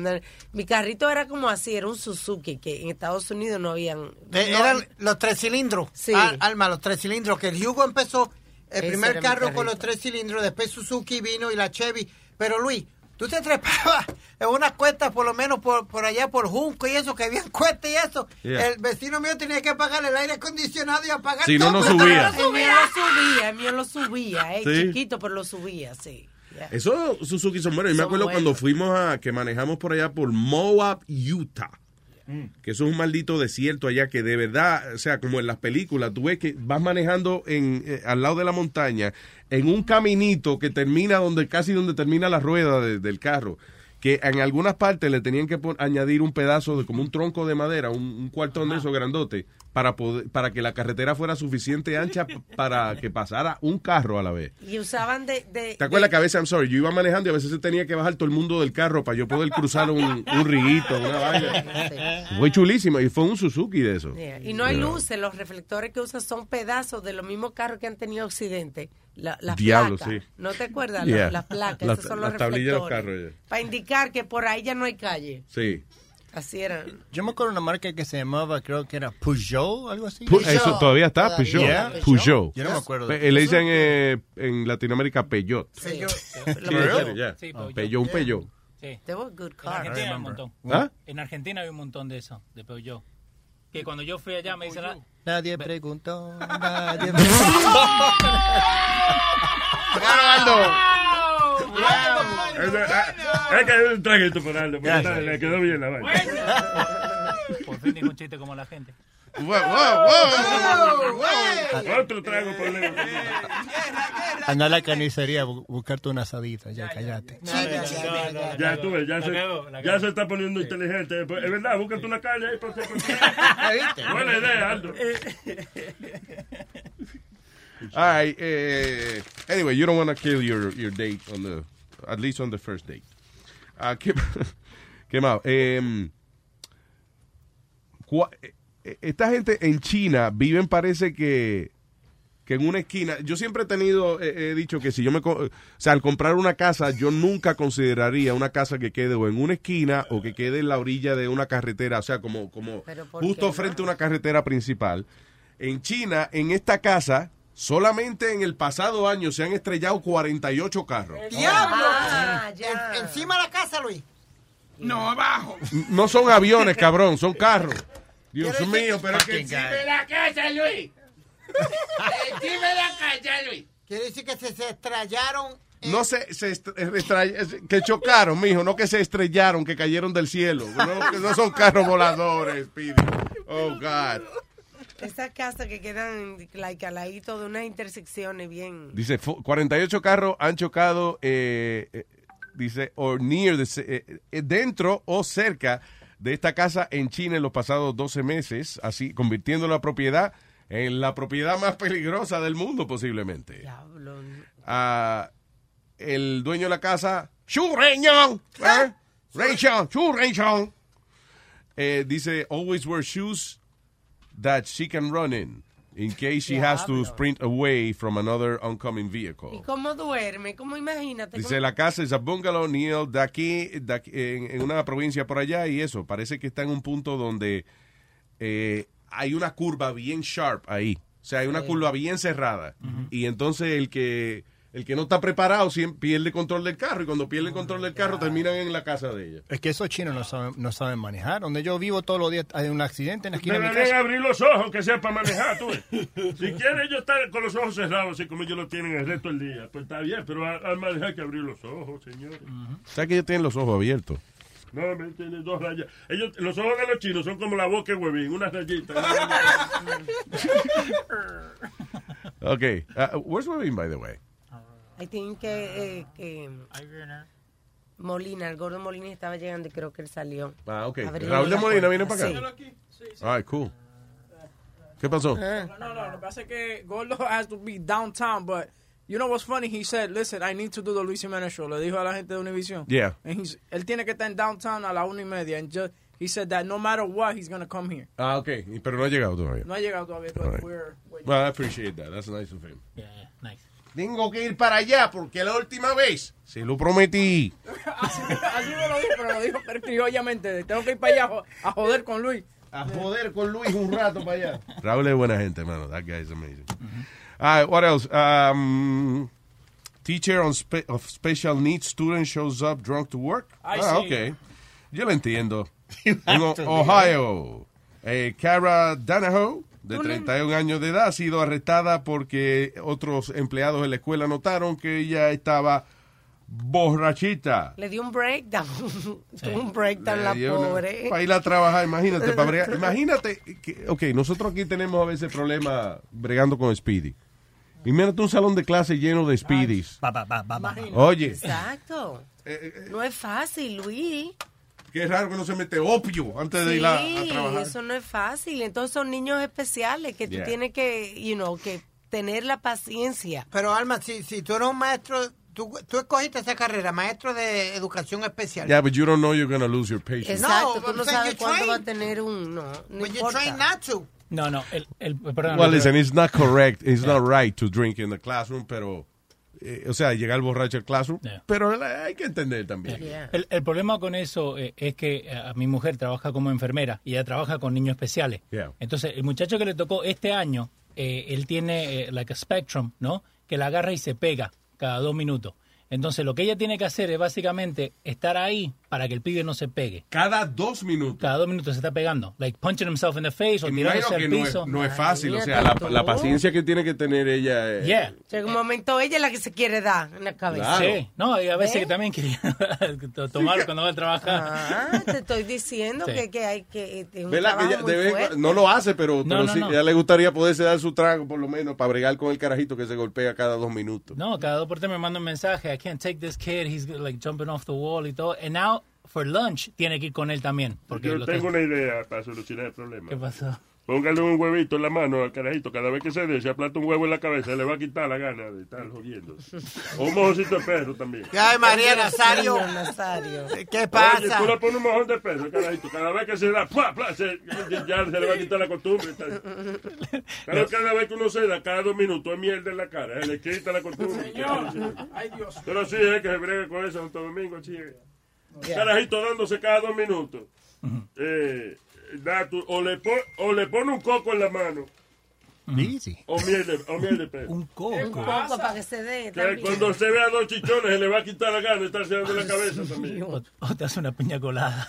Mi carrito era como así, era un Suzuki, que en Estados Unidos no habían... De- no- eran los tres cilindros. Sí. Al- Alma, los tres cilindros. Que el Hugo empezó el Ese primer carro con los tres cilindros, después Suzuki vino y la Chevy. Pero Luis, tú te trepabas en unas cuestas, por lo menos por, por allá por Junco y eso, que habían cuestas y eso. Yeah. El vecino mío tenía que pagar el aire acondicionado y apagar Si no, todo, no pero subía. El mío lo subía, el mío lo subía, eh, Sí. chiquito, pero lo subía, sí. Ya. Eso Suzuki son buenos. Y me acuerdo buenos. cuando fuimos a, que manejamos por allá por Moab, Utah. Mm. Que eso es un maldito desierto allá que de verdad, o sea, como en las películas, tú ves que vas manejando en, eh, al lado de la montaña en un caminito que termina donde casi donde termina la rueda de- del carro. Que en algunas partes le tenían que añadir un pedazo de como un tronco de madera, un, un cuartón de esos grandote, para poder, para que la carretera fuera suficiente ancha para que pasara un carro a la vez. Y usaban de... de ¿Te acuerdas de- que a veces, I'm sorry, yo iba manejando y a veces se tenía que bajar todo el mundo del carro para yo poder cruzar un, un riguito, una vaina? Fue chulísimo y fue un Suzuki de eso. Yeah. Y no hay You know. luces, los reflectores que usan son pedazos de los mismos carros que han tenido accidente. La, las Diablo, placas. sí. ¿No te acuerdas? Yeah. Las, las placas, Las- esos son los de los reflectores. carros, yeah. Para indicar que por ahí ya no hay calle. Sí. Así era. Yo me acuerdo de una marca que se llamaba, creo que era Peugeot, algo así. Pu- eso todavía está, Peugeot. Yeah. Peugeot. Yo no me acuerdo. Pe- Le dicen eh, en Latinoamérica Peyot. Sí. En ya. Sí, Ah, Peugeot. Peugeot, un Peugeot. Sí. They were good En cars. Argentina hay un montón. ¿Ah? En Argentina hay un montón de eso, de Peugeot. Que cuando yo fui allá me dicen... ah, Nadie preguntó, nadie Es es que es un traguito para Aldo, le quedó bien la vaina. Por fin dijo un chiste como la gente. Otro trago por Leo. Anda a la carnicería buscarte una asadita, ya cállate. Ya tú ves, ya se, ya se está poniendo inteligente. Pues, Es verdad, búscate una calle ahí. Porque, Buena idea, Aldo. All right. eh, anyway, you don't want to kill your, your date on the, at least on the first date. Ah, ¿qué, qué más? Em, eh, esta gente en China viven, parece que, que en una esquina. Yo siempre he tenido, eh, he dicho que si yo me. O sea, al comprar una casa, yo nunca consideraría una casa que quede o en una esquina o que quede en la orilla de una carretera. O sea, como, como ¿Pero por justo qué? frente a una carretera principal. En China, en esta casa, solamente en el pasado año se han estrellado 48 carros. ¡Diablo! Ah, ya. En- encima de la casa, Luis. No, abajo. No son aviones, cabrón, son carros. Dios mío, pero que encima la casa, Luis. Encima la casa, Luis. Quiere decir que se, se estrellaron. en- No se, se estre- estre- que chocaron, mijo, no que se estrellaron, que cayeron del cielo. No, que no son carros voladores, Speedy. Oh, God. Esas casas que quedan like, al ladito de unas intersecciones bien... Dice, fu- 48 carros han chocado, eh, eh, dice, or near, the eh, eh, dentro o cerca de esta casa en China en los pasados 12 meses, así convirtiendo la propiedad en la propiedad más peligrosa del mundo posiblemente. Ah, el dueño de la casa, Chu Reñón, ¿eh? Chu Reñón, eh, dice, always wear shoes that she can run in, in case she has to sprint away from another oncoming ¿Y vehicle. cómo duerme? ¿Cómo imagínate? Dice, ¿Cómo- la casa es a bungalow near de aquí, de aquí, en, en una provincia por allá y eso, parece que está en un punto donde eh, hay una curva bien sharp ahí. O sea, hay una curva bien cerrada. Y entonces el que el que no está preparado siempre pierde control del carro y cuando pierde el control del carro terminan en la casa de ella. Es que esos chinos no saben, no saben manejar. Donde yo vivo todos los días hay un accidente en la esquina de mi Deberían casa. abrir los ojos, que sea para manejar, tú. Si quieren ellos estar con los ojos cerrados, así como ellos lo tienen el resto del día, pues está bien, pero al, manejar hay que abrir los ojos, señor. ¿Sabes que ellos tienen los ojos abiertos? No, me tienen dos rayas. Ellos, los ojos de los chinos son como la boca de huevín, unas rayitas. Ok. Uh, where's Webin, by the way? I think que, eh, que Molina, el gordo Molina estaba llegando y creo que él salió. Ah, ok. Raúl de Molina puerta. viene para acá. Sí. All right, cool. ¿Qué pasó? Ah. No, no, lo que pasa es que Gordo has to be downtown, but you know what's funny? He said, listen, I need to do the Luis Jimenez show. Le dijo a la gente de Univision. Yeah. And he's, él tiene que estar en downtown a la una y media. And just, he said that no matter what, he's going to come here. Ah, ok. Pero no ha llegado todavía. No ha llegado todavía, but right. we're waiting. Well, I appreciate that. That's nice of him. Yeah, nice. Tengo que ir para allá porque la última vez se lo prometí. así, así me lo dijo, pero lo dijo criollamente. Tengo que ir para allá a jo- a joder con Luis. A joder con Luis un rato para allá. Raúl es buena gente, mano. That guy is amazing. All right, what else? Um, teacher on spe- of special needs student shows up drunk to work. I ah, see. okay. Yo lo entiendo. En have to, Ohio, eh, Cara Danahoe, de Tú no- 31 años de edad, ha sido arrestada porque otros empleados de la escuela notaron que ella estaba borrachita. Le dio un breakdown. Tuvo un breakdown la pobre. Para ir a trabajar, imagínate. para bregar. Imagínate, que, ok, nosotros aquí tenemos a veces problemas bregando con Speedy. Imagínate un salón de clase lleno de Speedies. Ba, ba, ba, ba, ba. Oye, Exacto. eh, No es fácil, Luis. Que es raro que no se mete opio antes de ir a, a Sí, trabajar. eso no es fácil. Entonces son niños especiales que tú Yeah. tienes que, you know, que tener la paciencia. Pero Alma, si, si tú eres un maestro, tú, tú escogiste esa carrera, maestro de educación especial. Yeah, but you don't know you're going to lose your patience. Exacto, tú I'm no sabes you cuándo train. va a tener un... No, no But you train not to. No, no, el, el, perdón, Well, el- listen, it's not correct, it's not right to drink in the classroom, pero, eh, o sea, llegar borracho al classroom, pero hay que entender también. El, el problema con eso eh, es que eh, mi mujer trabaja como enfermera y ella trabaja con niños especiales. Yeah. Entonces, el muchacho que le tocó este año, eh, él tiene eh, like a spectrum, ¿no? Que la agarra y se pega cada dos minutos. Entonces, lo que ella tiene que hacer es básicamente estar ahí para que el pibe no se pegue. Cada dos minutos. Cada dos minutos se está pegando. Like punching himself in the face o tirándose al que no es, piso. no es fácil, o sea, la, la paciencia que tiene que tener ella. eh, Yeah. Llega un momento, ella es la que se quiere dar en la cabeza. Sí, no, y a veces ¿Ves? que también quería tomar cuando va a trabajar. Ah, te estoy diciendo Sí. que, que hay que... Es un ¿Verdad? Que trabajo ella muy de vez- fuerte. no lo hace, pero, pero no, sí, no. a ella le gustaría poderse dar su trago, por lo menos, para bregar con el carajito que se golpea cada dos minutos. No, cada dos por tres me manda un mensaje. I can't take this kid. He's like jumping off the wall y todo. And now, for lunch, tiene que ir con él también. Porque Yo tengo una idea para solucionar el problema. ¿Qué pasó? Póngale un huevito en la mano al carajito. Cada vez que se dé, se aplasta un huevo en la cabeza, le va a quitar la gana de estar jodiendo. O un mojocito de perro también. Ay, María Nazario. Señor Nazario. ¿Qué Oye, pasa? tú le pones un mojón de perro al carajito. Cada vez que se da, ¡pua, pua! se, ya se le va a quitar la costumbre. Pero cada vez que uno se da, cada dos minutos, es mierda en la cara. Se le quita la costumbre. Ay, Dios. Pero sí es que se brega con eso Santo Domingo, Carajito dándose cada dos minutos. Eh, da tu- o, le pon- o le pone un coco en la mano. Easy. O miel de, o miel de perro. Un coco. Un poco para que se dé Que también. cuando se vea dos chichones se le va a quitar la gana de estarse dando la cabeza también. O, o te hace una piña colada.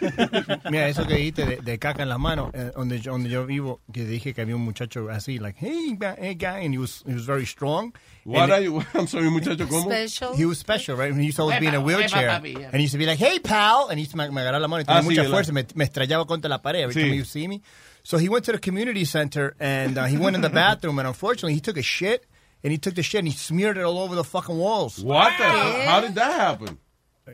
Mira, eso que dijiste de, de caca en las manos, eh, donde, yo, donde yo vivo, que dije que había un muchacho así, like, hey, hey guy, and he was, he was very strong. What And are you? I'm sorry, muchacho, ¿cómo? Special. He was special, right? He used to always be in a wheelchair. huepa, papi, yeah. And he used to be like, hey, pal. And he used to me, me agarrar la mano y tenía Ah, sí, mucha ¿verdad? fuerza. Me, me estrellaba contra la pared every Sí. time you see me. So he went to the community center and uh, he went in the bathroom and unfortunately he took a shit and he took the shit and he smeared it all over the fucking walls. What the? How did that happen?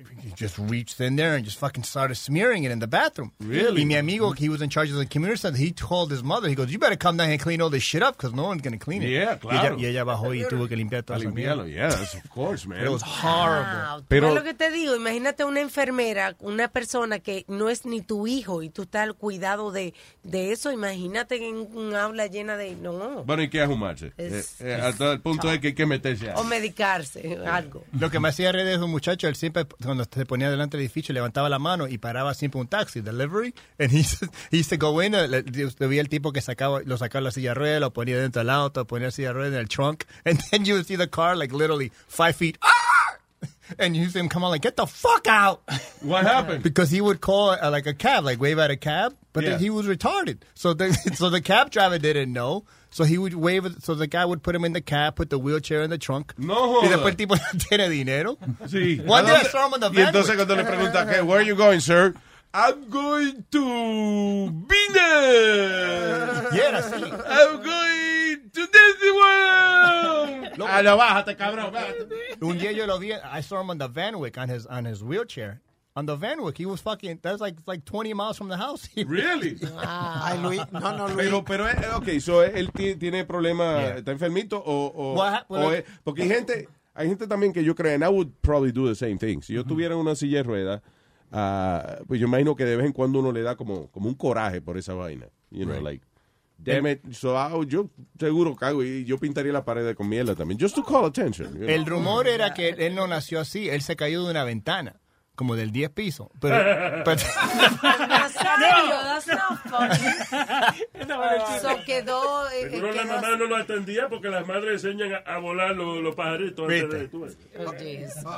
He just reached in there and just fucking started smearing it in the bathroom. Really? Y mi amigo, he was in charge of the community center. He told his mother, he goes, you better come down here and clean all this shit up because no one's going to clean it. Yeah, Y ella, claro. y ella bajó y tuvo que limpiar esa limpiarlo, that's of course, man. It was horrible. Wow. Pero- Pero lo que te digo, imagínate una enfermera, una persona que no es ni tu hijo y tú estás al cuidado de, de eso, imagínate en un aula llena de... No. Bueno, hay que ajumarse. Es- Eh, eh, hasta el punto es que hay que meterse O ahí. medicarse, algo. Lo que me hacía reír de un muchacho, él siempre, cuando se ponía delante del edificio, levantaba la mano y paraba siempre un taxi, delivery. And he, used- he used to go in, le, le veía el tipo que sacaba, lo sacaba la silla de ruedas, lo ponía dentro del auto, ponía la silla de ruedas en el trunk. And then you would see the car, like, literally five feet. "Ah!" And you see him come on, like, get the fuck out. What happened? Because he would call uh, like a cab, like wave at a cab, but Yeah. then he was retarded. So the so the cab driver didn't know. So he would wave. So the guy would put him in the cab, put the wheelchair in the trunk. No Y después el tipo no tiene dinero. Sí. One ¿A day I saw him on the Y van entonces with- cuando le pregunta, ¿qué? Where are you going, sir? I'm going to Vina. Y era así. I'm going to Disney World. Ah, no, bájate, cabrón, bájate. Un día yo lo vi. I saw him on the Vanwick on his on his wheelchair. On the Vanwick, he was fucking. That was like like 20 miles from the house. Really? Ay, Luis, no, no, Luis. Pero, pero, eh, ok, so él ti- tiene problema, Yeah. está enfermito o, o, What hap- o es- porque hay gente, hay gente también que yo creo, and I would probably do the same thing. Si yo tuviera una silla de ruedas, ah, pues yo imagino que de vez en cuando uno le da como, como un coraje por esa vaina. You know, like, damn it. So, ah, yo seguro cago y yo pintaría la pared con mierda también. Just to call attention. you know. El rumor era que él no nació así. Él se cayó de una ventana, como del 10 piso. Pero, pero- Nazario, that's not funny. So quedó... eh, Seguro la quedó mamá no lo atendía porque las madres enseñan a, a volar los, los pajaritos antes de tú.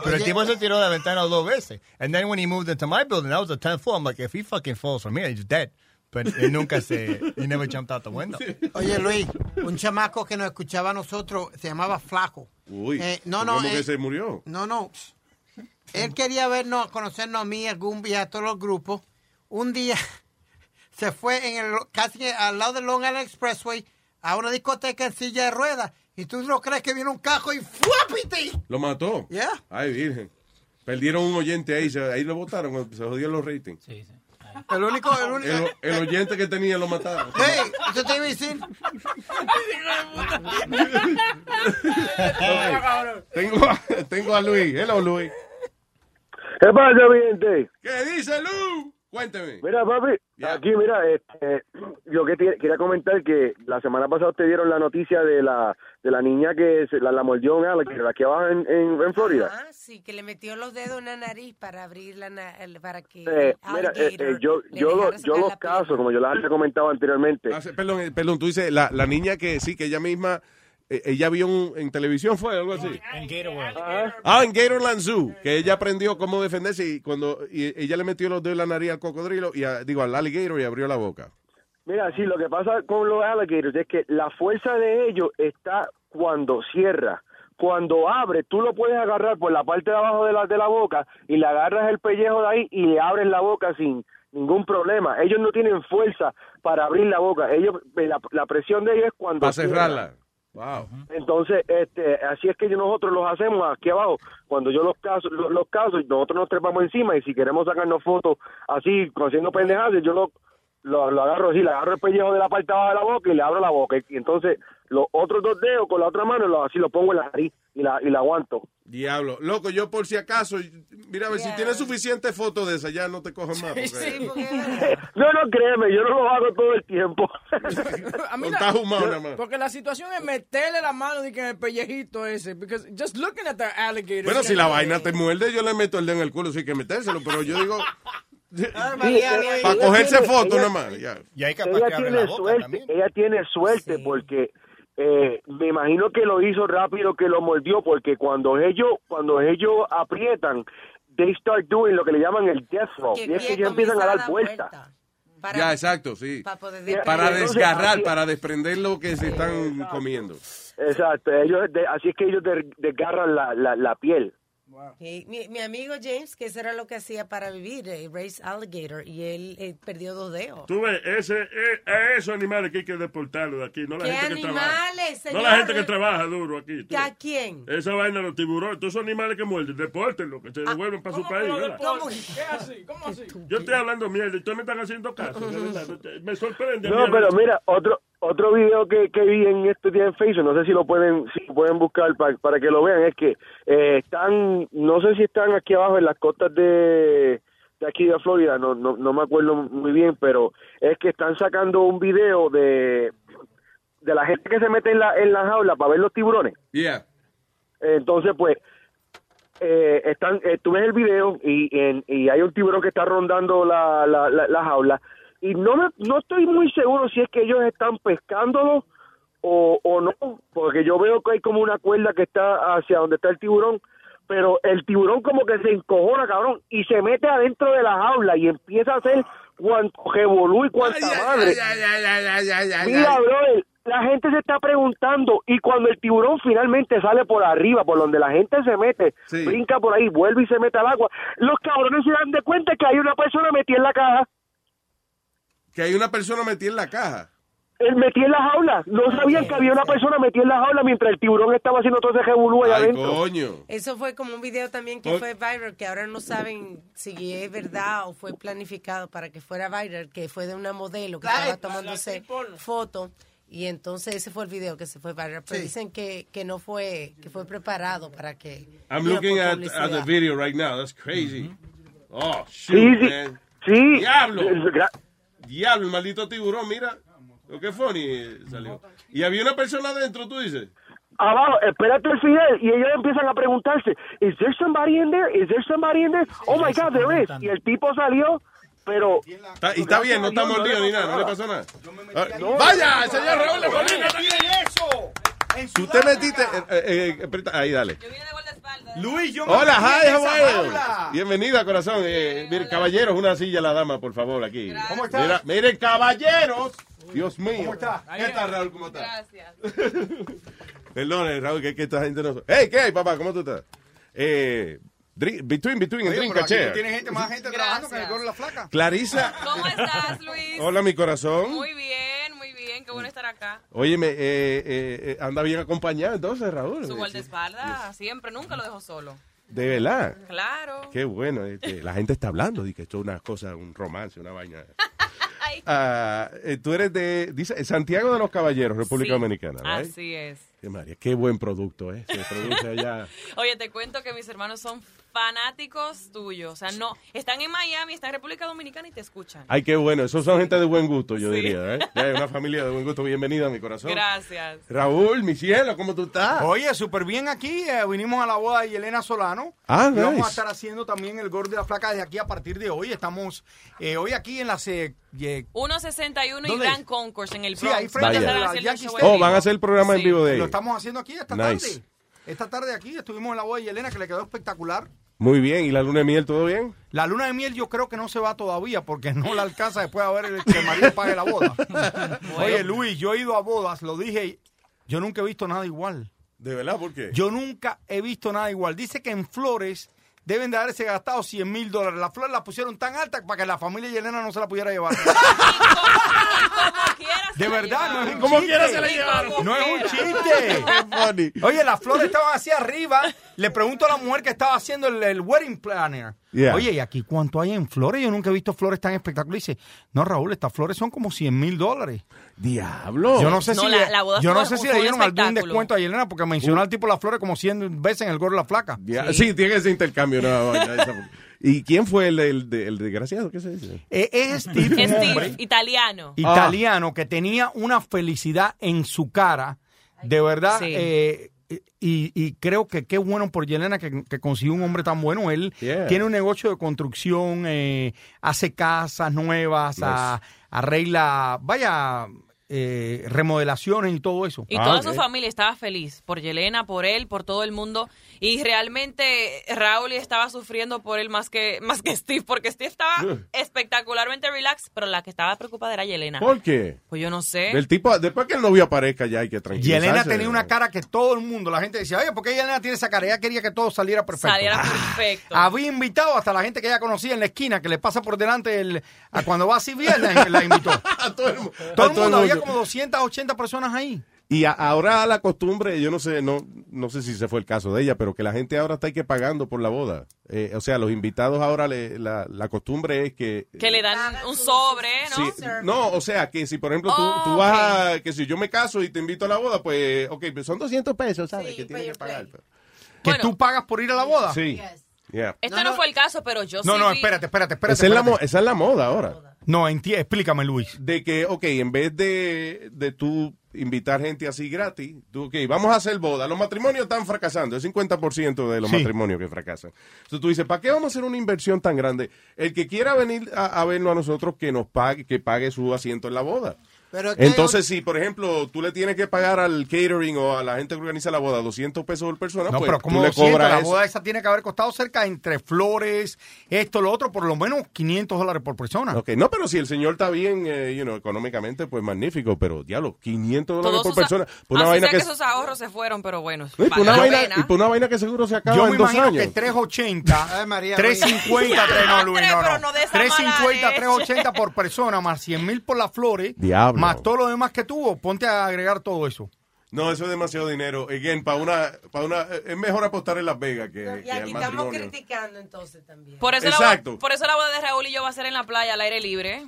Pero el tipo se tiró de la ventana dos veces. And then when he moved into my building, that was the 10th floor. I'm like, if he fucking falls from here, he's dead. But él nunca se, he never jumped out the window. Oye, Luis, un chamaco que nos escuchaba a nosotros se llamaba Flaco. Uy, Eh, no, ¿cómo no, que eh, se murió? No, no. Él quería vernos, conocernos a mí, a Gumbi, a todos los grupos. Un día se fue en el, casi al lado del Long Island Expressway a una discoteca en silla de ruedas. Y tú no crees que viene un cajo y ¡fuapiti! Lo mató. Yeah. Ay, virgen. Perdieron un oyente ahí, se- ahí lo votaron, cuando se jodieron los ratings. El único, el único. El, el oyente que tenía lo mataron. Hey, eso te iba a decir. tengo, a, tengo a Luis. Hello, Luis. ¿Qué pasa, mi gente? ¿Qué dice Lu? Cuénteme. Mira, papi, aquí, mira, este, yo que te- quería comentar que la semana pasada te dieron la noticia de la de la niña que se, la, la mordió un alligator aquí abajo en, en, en Florida. Ah, sí, que le metió los dedos en la nariz para abrir la na- el- para que Eh, mira, eh, eh, yo, yo, lo- yo los la casos, como yo les había comentado anteriormente, Ah, perdón, eh, perdón, tú dices la, la niña que sí, que ella misma, ella vio un, en televisión, fue algo así. En Gatorworld. Ah, en Gatorland Zoo, que ella aprendió cómo defenderse y cuando y ella le metió los dedos en la nariz al cocodrilo y a- digo al alligator y abrió la boca. Mira, sí, lo que pasa con los alligators es que la fuerza de ellos está cuando cierra. Cuando abre, tú lo puedes agarrar por la parte de abajo de la, de la boca y le agarras el pellejo de ahí y le abres la boca sin ningún problema. Ellos no tienen fuerza para abrir la boca. Ellos la, la presión de ellos es cuando Para cierra. Wow. Entonces, este, así es que nosotros los hacemos aquí abajo. Cuando yo los caso, los, los caso, nosotros nos trepamos encima y si queremos sacarnos fotos así, haciendo pendejadas, yo lo, lo, lo agarro así, le agarro el pellejo de la parte de abajo de la boca y le abro la boca. Y, entonces, los otros dos dedos con la otra mano, lo, así lo pongo en la nariz y la, y la aguanto. Diablo. Loco, yo por si acaso, mira, a ver, si tienes suficiente fotos de esa, ya no te cojan más. porque- No, no, créeme, yo no lo hago todo el tiempo. A mí Está humano nada más. Porque la situación es meterle la mano de que en el pellejito ese. Because just looking at the alligator. Bueno, si la vaina te muerde, yo le meto el dedo en el culo, sí hay que metérselo, pero yo digo, para cogerse fotos nada más. Ya. ella tiene suerte, ella tiene suerte porque eh, me imagino que lo hizo rápido, que lo mordió, porque cuando ellos, cuando ellos aprietan, they start doing lo que le llaman el death roll, Que y es que ellos empiezan a dar vueltas. Para- ya, exacto, sí. para poder Para Entonces, desgarrar, para desprender lo que se están comiendo. Exacto, ellos, de- así es que ellos de- desgarran la, la, la piel. Sí, Mi, mi amigo James, que eso era lo que hacía para vivir, eh, race alligator, y él eh, perdió dos dedos. Tú ves, ese, eh, a esos animales que hay que deportarlos de aquí, no la ¿Qué gente que trabaja. animales, No la gente que trabaja duro aquí. tú. ¿A quién? Esa vaina, los tiburones, todos esos animales que muerden, depórtenlos, que se devuelven para su país. ¿Cómo? ¿Qué así? ¿Cómo así? Yo estoy hablando mierda y ustedes me están haciendo caso. Me sorprende. No, pero mira, otro otro video que, que vi en este día en Facebook, no sé si lo pueden si lo pueden buscar para, para que lo vean, es que eh, están, no sé si están aquí abajo en las costas de, de aquí de Florida, no, no, no me acuerdo muy bien, pero es que están sacando un video de, de la gente que se mete en la, en la jaula para ver los tiburones. Yeah. Entonces, pues, eh, están, eh, tú ves el video y, en- y hay un tiburón que está rondando la, la, la, la jaula y no me, no estoy muy seguro si es que ellos están pescándolo o, o no, porque yo veo que hay como una cuerda que está hacia donde está el tiburón, pero el tiburón como que se encojona, cabrón, y se mete adentro de la jaula y empieza a hacer cuanto revolú y cuanta madre. Mira, brother, la gente se está preguntando y cuando el tiburón finalmente sale por arriba, por donde la gente se mete, Sí. brinca por ahí, vuelve y se mete al agua, los cabrones se dan de cuenta que hay una persona metida en la caja, Que hay una persona metida en la caja. él metía en la jaula. No sabían que había una persona metida en la jaula mientras el tiburón estaba haciendo todo ese revolú allá Ay, adentro. coño. Eso fue como un video también que fue viral, que ahora no saben si es verdad o fue planificado para que fuera viral, que fue de una modelo que estaba tomándose fotos. Y entonces ese fue el video que se fue viral. Pero Sí. dicen que, que no fue, que fue preparado para que... I'm looking por at, publicidad. at the video right now. That's crazy. Oh, shoot, Sí, sí. man. Sí. Diablo. Gra- Diablo, el maldito tiburón, mira. Lo que funny salió. Y había una persona adentro, tú dices. Abajo, espérate el final y ellos empiezan a preguntarse, ¿Is there somebody in there? ¿Is there somebody in there? Oh my God, there is. Y el tipo salió, pero... Está- y está bien, no está mordido ni nada, no le pasó nada. Ah, Vaya, señor Raúl de Molina. Tú te metiste. eh, eh, eh, ahí, dale. Luis, yo me Hola, hi, en how are you? Bienvenida, corazón. Eh, mire, caballeros, una silla a la dama, por favor, aquí. ¿Cómo estás? Mira, miren, caballeros. Dios mío. ¿Cómo estás? ¿Qué tal, Raúl? ¿Cómo estás? Perdón, Raúl, que, que esta gente no. Hey, ¿qué hay, papá? ¿Cómo tú estás? Eh, between, between, Oye, drink tienes gente, más gente trabajando que en el de la flaca. Clarisa. ¿Cómo estás, Luis? Hola, mi corazón. Muy bien, bien. Qué bueno estar acá. Óyeme, eh, eh, eh, anda bien acompañado entonces, Raúl. Su guardaespaldas, siempre, nunca lo dejo solo. De verdad. Claro. Qué bueno. este, la gente está hablando de que esto es una cosa, un romance, una vaina. Ah, tú eres de, dice, Santiago de los Caballeros, República Sí, Dominicana, right? Así es. Qué, María, qué buen producto, ¿eh? Se produce allá. Oye, te cuento que mis hermanos son fanáticos tuyos. O sea, no, están en Miami, están en República Dominicana y te escuchan. Ay, qué bueno. Esos son gente de buen gusto, yo Sí. diría, ¿eh? Ya, una familia de buen gusto. Bienvenida a mi corazón. Gracias. Raúl, mi cielo, ¿cómo tú estás? Oye, súper bien aquí. eh, vinimos a la boda de Elena Solano. Ah, y vamos nice. a estar haciendo también el gol de la flaca de aquí a partir de hoy. Estamos eh, hoy aquí en la... eh, 161 y ¿Dónde Grand? Concourse en el Sí, Bronx. ahí frente a la. Oh, van a hacer el programa en Sí. vivo de Lo estamos haciendo aquí esta Nice. tarde. Esta tarde aquí estuvimos en la boda de Elena que le quedó espectacular. Muy bien. ¿Y la luna de miel, todo bien? La luna de miel yo creo que no se va todavía porque no la alcanza después de ver el que María pague la boda. Oye, Luis, yo he ido a bodas, lo dije, yo nunca he visto nada igual. ¿De verdad? ¿Por qué? Yo nunca he visto nada igual. Dice que en flores deben de haberse gastado 100 mil dólares. Las flores las pusieron tan altas para que la familia de Elena no se la pudiera llevar. De verdad, no es un Como chiste. quiera se la llevaron. No es un chiste. Oye, las flores estaban hacia arriba. Le pregunto a la mujer que estaba haciendo el, el wedding planner. Yeah. Oye, ¿y aquí cuánto hay en flores? Yo nunca he visto flores tan espectaculares. Dice, no, Raúl, estas flores son como 100 mil dólares. Diablo. Yo no sé No, si, la- le, la boda yo no sé si le dieron algún descuento a Yelena porque mencionó al tipo las flores como 100 veces en el gorro de la flaca. Ya, sí. tiene ese intercambio. no. ¿Y quién fue el, el, el desgraciado? ¿Qué se dice? Eh, es Steve, Steve, italiano. italiano que tenía una felicidad en su cara, de verdad. Sí. eh, y, y creo que qué bueno por Yelena que, que consiguió un hombre tan bueno. Él Yeah. tiene un negocio de construcción, eh, hace casas nuevas, a- arregla, vaya, eh, remodelaciones y todo eso. Y toda su familia estaba feliz por Yelena, por él, por todo el mundo. Y realmente Raúl estaba sufriendo por él más que, más que Steve, porque Steve estaba espectacularmente relax, pero la que estaba preocupada era Yelena. ¿Por qué? Pues yo no sé. El tipo, después que el novio aparezca ya hay que tranquilizarse. Yelena tenía una cara que todo el mundo, la gente decía, oye, ¿por qué Yelena tiene esa cara? Ella quería que todo saliera perfecto. Saliera perfecto. Había invitado hasta la gente que ella conocía en la esquina, que le pasa por delante el, a cuando va así bien, la, la invitó. a todo el, mu- Todo a el mundo, el había como 280 personas ahí. Y a- ahora la costumbre, yo no sé, no, no sé si ese fue el caso de ella, pero que la gente ahora está ahí que pagando por la boda. Eh, o sea, los invitados ahora, le- la, la costumbre es que... Que le dan un sobre, ¿no? Sí, no, o sea, que si por ejemplo tú, Oh, tú vas a, que si yo me caso y te invito a la boda, pues, ok, pues son 200 pesos, ¿sabes? que tienes que pagar. Que tú pagas por ir a la boda. Sí. Yeah. Este no, fue el caso, pero yo No, sí no, vi- espérate, espérate, espérate. Esa es, la, esa es la moda ahora. No, explícame, Luis. De que, ok, en vez de, de tú invitar gente así gratis, tú, ok, vamos a hacer boda. Los matrimonios están fracasando, el 50% de los Sí. matrimonios que fracasan. Entonces tú dices, ¿para qué vamos a hacer una inversión tan grande? El que quiera venir a, a vernos a nosotros, que nos pague, que pague su asiento en la boda. Pero Entonces, si por ejemplo tú le tienes que pagar al catering o a la gente que organiza la boda 200 pesos por persona, No, pues pero tú como le 200, cobras la eso. boda esa tiene que haber costado cerca entre flores, esto, lo otro, por lo menos 500 dólares por persona. Ok, no, pero si el señor está bien, eh, you know, económicamente, pues magnífico, pero diablo, 500 dólares Todos por persona. Por una Así vaina sea que, que sus ahorros se fueron, pero bueno. y por una vaina, y por una vaina que seguro se acaba Yo en me dos imagino años. que 380, Ay, María, 350, tres, no, Luis, no, no. no de esa 350, mala leche. 380 por persona, más 100 mil por las flores, Diablo. Más todo lo demás que tuvo. Ponte a agregar todo eso. No, eso es demasiado dinero. Again, para una, para una, es mejor apostar en Las Vegas que, Y que al aquí estamos matrimonio. criticando entonces también. Por eso, La Exacto. boda, por eso la boda de Raúl y yo va a ser en la playa, al aire libre.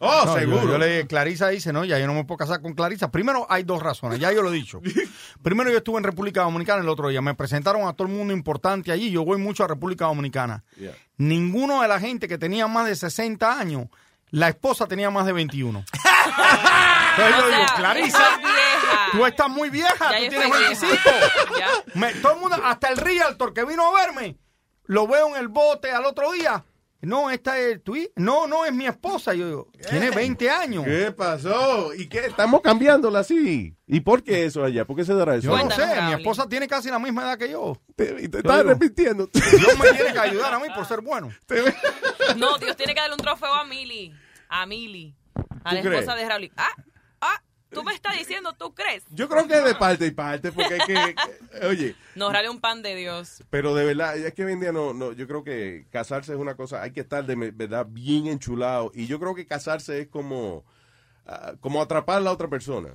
Oh, No, yo- seguro. Yo, le, Clarisa dice, no, ya yo no me puedo casar con Clarisa. Primero, hay dos razones, ya yo lo he dicho. Primero, yo estuve en República Dominicana el otro día. Me presentaron a todo el mundo importante allí. Yo voy mucho a República Dominicana. Yeah. Ninguno de la gente que tenía más de 60 años, la esposa tenía más de 21. Entonces yo digo, Clarisa, tú estás muy vieja, Ya tú yo tienes estoy 25. Ya. Me- todo el mundo, hasta el realtor que vino a verme, lo veo en el bote al otro día. No, esta es tu No, no, es mi esposa. Yo digo, tiene 20 años. ¿Qué pasó? ¿Y qué? Estamos cambiándola así. ¿Y por qué eso allá? ¿Por qué se dará eso? Yo no sé, mi esposa tiene casi la misma edad que yo. Te, y te Yo estás digo, repitiendo. Dios me tiene que ayudar a mí por ser bueno. No, Dios tiene que darle un trofeo a Mili. A Mili. A la ¿Tú esposa crees? de Raúl. Ah, tú me estás diciendo, ¿tú crees? Yo creo que es de parte y parte, porque es que, que- oye, No, Raúl es un pan de Dios. pero de verdad, es que hoy en día no, no, yo creo que casarse es una cosa, hay que estar de verdad bien enchulado, y yo creo que casarse es como, ah, como atrapar a la otra persona.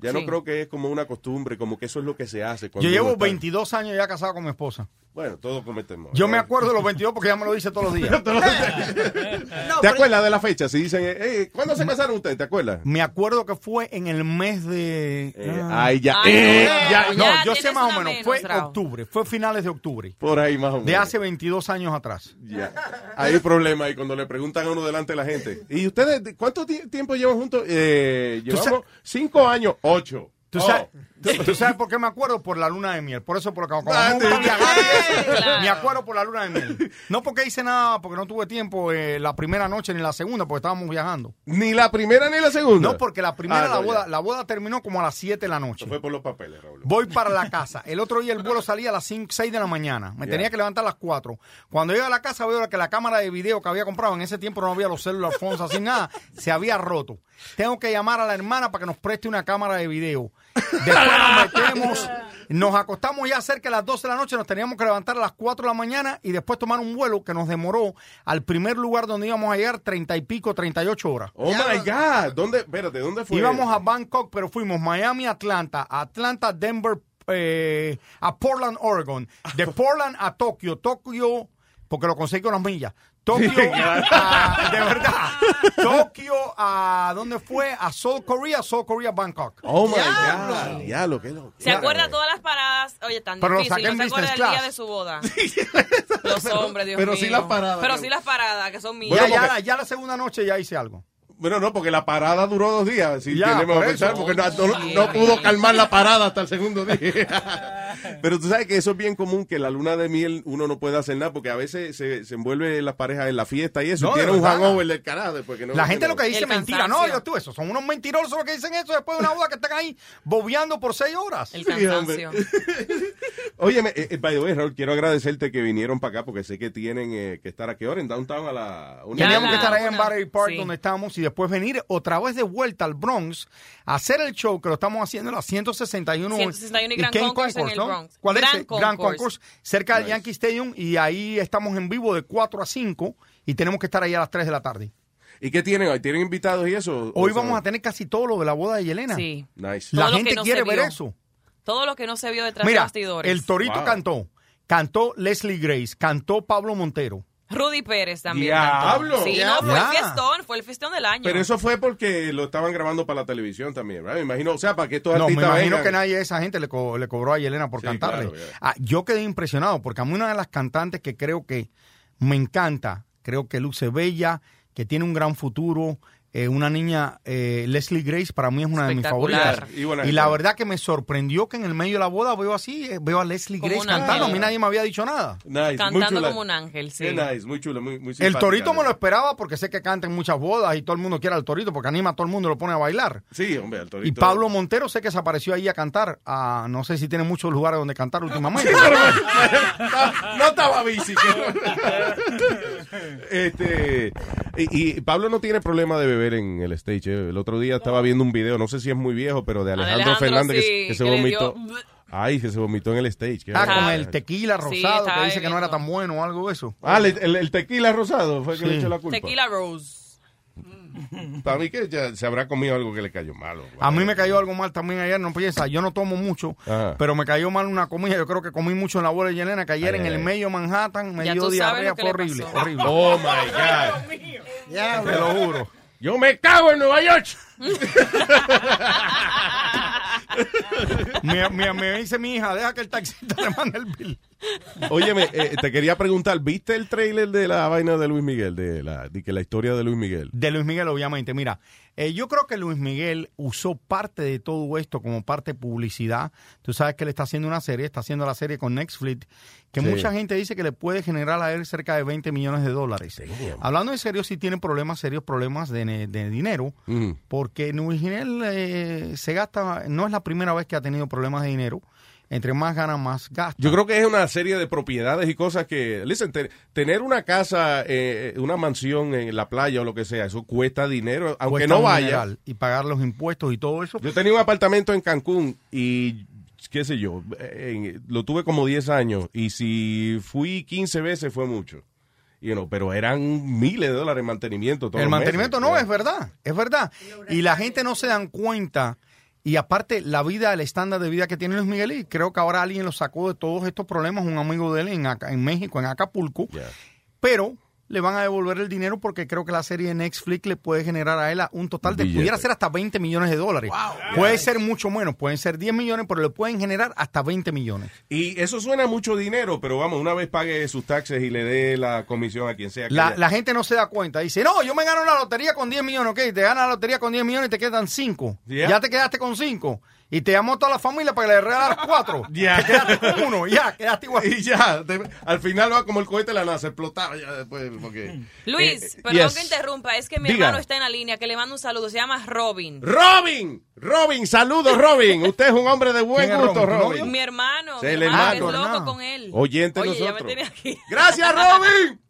Ya no creo que es como una costumbre, como que eso es lo que se hace. cuando Yo llevo uno está- 22 años ya casado con mi esposa. Bueno, todos cometemos. Yo me acuerdo de los 22 porque ya me lo dice todos los días. ¿Te acuerdas de la fecha? Si dicen, eh, ¿cuándo se casaron ustedes? ¿Te acuerdas? Me acuerdo que fue en el mes de... ah, ay, ya. eh, Eh, ya, ya, no, ya yo sé más o menos. menos, Fue octubre. Fue finales de octubre. Por ahí más o menos. De hace 22 años atrás. Ya. Hay problema ahí cuando le preguntan a uno delante de la gente. ¿Y ustedes de- cuánto ti- tiempo llevan juntos? Eh, llevamos cinco años, ocho. ¿Tú, Oh. sabes, tú- sabes por qué me acuerdo? Por la luna de miel. Por eso, por lo que como Ah, me acuerdo por la luna de miel. No porque hice nada, porque no tuve tiempo eh, la primera noche ni la segunda, porque estábamos viajando. Ni la primera ni la segunda. No, porque la primera, Ah, no, la, boda, ya. la boda terminó como a las 7 de la noche. Fue por los papeles, Raúl. Voy para la casa. El otro día el vuelo salía a las 5, 6 de la mañana. Me tenía que levantar a las 4. Cuando llego a la casa veo que la cámara de video que había comprado, en ese tiempo no había los cellular phones así nada, se había roto. Tengo que llamar a la hermana para que nos preste una cámara de video. Después nos metemos, nos acostamos ya cerca de las 12 de la noche, nos teníamos que levantar a las 4 de la mañana y después tomar un vuelo que nos demoró al primer lugar donde íbamos a llegar 30 y pico, 38 horas. Oh my God. ¿Dónde? Espérate, ¿dónde fue? Íbamos a Bangkok, pero fuimos Miami, Atlanta, Atlanta, Denver, eh, a Portland, Oregon. De Portland a Tokio, Tokio, porque lo conseguí con las millas. Tokio, a- de verdad. Tokio a, ¿dónde fue? A Seoul, Korea, Seoul, Korea, Bangkok. Oh my God. Diablo, qué loco. ¿Se acuerda todas las paradas? Oye, tan Pero lo difícil. saqué en No se acuerda business del día class. de su boda. Los hombres, Dios pero mío. sí las paradas, Pero sí las paradas, que son mías. ya, ya, la- ya la segunda noche ya hice algo. Bueno, no, porque la parada duró dos días. Si Ya, tenemos por que pensar, eso. porque no, no- no pudo calmar la parada hasta el segundo día. Pero tú sabes que eso es bien común, que la luna de miel uno no puede hacer nada, porque a veces se, se envuelve las parejas en la fiesta y eso. No, tiene un hangover del carajo. después que no- la gente que lo que dice es mentira. No, yo tú, eso. Son unos mentirosos los que dicen eso después de una boda que están ahí bobeando por seis horas. El Sí, hombre. Óyeme, eh, eh, by the way, Raúl, quiero agradecerte que vinieron para acá, porque sé que tienen eh, que estar a qué hora, en Downtown a la... una- Teníamos que estar ahí en. Battery Park Sí. donde estamos y después venir otra vez de vuelta al Bronx a hacer el show que lo estamos haciendo en la 161, 161 y Grand King Concourse en el ¿no? Bronx. ¿Cuál Grand es? ese? Grand Concourse. Concourse, cerca del Nice. Yankee Stadium y ahí estamos en vivo de 4 a 5 y tenemos que estar ahí a las 3 de la tarde. ¿Y qué tienen hoy? ¿Tienen invitados y eso? Hoy vamos a tener casi todo lo de la boda de Yelena. Sí. Nice. La Todo gente no quiere ver eso. Todo lo que no se vio detrás de Mira, bastidores. el Torito Wow. cantó, cantó Leslie Grace, cantó Pablo Montero. Rudy Pérez también. Diablo. Sí, no, fue el fiestón, fue el fiestón del año. Pero eso fue porque lo estaban grabando para la televisión también, ¿verdad? Me imagino, o sea, para que estos No, me artistas imagino vengan. que nadie de esa gente le, co- le cobró a Yelena por Sí, cantarle. claro. Ah, yo quedé impresionado porque a mí una de las cantantes que creo que me encanta, creo que luce bella, que tiene un gran futuro, eh, una niña, eh, Leslie Grace, para mí es una de mis favoritas. Y la verdad que me sorprendió que en el medio de la boda veo así, eh, veo a Leslie Como Grace cantando. A mí nadie me había dicho nada. Nice, muy Cantando chula. como un ángel, sí. Qué nice, muy chulo, muy, muy El torito me lo esperaba porque sé que canta en muchas bodas y todo el mundo quiere al torito porque anima a todo el mundo y lo pone a bailar. Sí, hombre, el torito. Y Pablo Montero sé que se apareció ahí a cantar. Ah, no sé si tiene muchos lugares donde cantar últimamente. no estaba bici. este, y, y Pablo no tiene problema de beber en el stage. eh. El otro día estaba viendo un video, no sé si es muy viejo, pero de Alejandro, Alejandro, Fernández que- sí, que, se que vomitó. Ay, que se vomitó en el stage. Ah, con el tequila rosado que dice que no era tan bueno o algo de eso. Ah, el, el- el tequila rosado fue el que Sí. le echó la culpa. Tequila Rose. Para mí que ya se habrá comido algo que le cayó malo. A mí me cayó algo mal también ayer, no piensa, yo no tomo mucho, Ajá. pero me cayó mal una comida, yo creo que comí mucho en la bola de Yelena, que ayer Ay, en ay, el medio de Manhattan me Ya dio tú sabes diarrea, fue le horrible, horrible. Oh my God. Ya, Te lo juro. Yo me cago en Nueva York. Me, me- me dice mi hija, deja que el taxista le mande el bill. Óyeme, eh, te quería preguntar, ¿viste el trailer de la vaina de Luis Miguel? De la, de que la historia de Luis Miguel. De Luis Miguel, obviamente. Mira, eh, yo creo que Luis Miguel usó parte de todo esto como parte de publicidad. Tú sabes que él está haciendo una serie, está haciendo la serie con Netflix, que Sí. mucha gente dice que le puede generar a él cerca de 20 millones de dólares. Hablando en serio, sí tiene problemas, serios problemas de, de dinero, Ujú. porque Luis Miguel eh, se gasta, no es la primera vez que ha tenido problemas de dinero. Entre más gana, más gasta. Yo creo que es una serie de propiedades y cosas que, listen, te- tener una casa, eh, una mansión en la playa o lo que sea, eso cuesta dinero, aunque Cuesta no vaya. Y pagar los impuestos y todo eso. Yo tenía un apartamento en Cancún y, qué sé yo, eh, lo tuve como 10 años y si fui 15 veces fue mucho. You know, pero eran miles de dólares en mantenimiento. todos El mantenimiento meses. no, es verdad, es verdad. Y la gente no se dan cuenta Y aparte, la vida, el estándar de vida que tiene Luis Miguel, y creo que ahora alguien lo sacó de todos estos problemas, un amigo de él en, en México, en Acapulco, pero le van a devolver el dinero porque creo que la serie de Netflix le puede generar a él un total de, Billete. pudiera ser hasta 20 millones de dólares. Puede ser mucho menos, pueden ser 10 millones, pero le pueden generar hasta 20 millones. Y eso suena mucho dinero, pero vamos, una vez pague sus taxes y le dé la comisión a quien sea. que La, la gente no se da cuenta. Dice, no, yo me gano la lotería con 10 millones, ok, te ganas la lotería con 10 millones y te quedan 5. Yeah. Ya te quedaste con 5. Y te llamó toda la familia para que le regalas 4. Ya. Te quedaste con uno, ya, quedaste igual. Y ya, te- al final va como el cohete de la NASA, explotaba ya después. Porque, Luis, Eh, perdón yes. que interrumpa, es que mi Diga. hermano está en la línea, que le mando un saludo, se llama Robin. Robin, Robin, saludos Robin. Usted es un hombre de buen ¿Quién es gusto, Robin? ¿Tu Robin. Mi hermano, Sí, mi el hermano, es loco hermano. con él. Oyente Oye, ya me nosotros. tiene aquí. Gracias, Robin.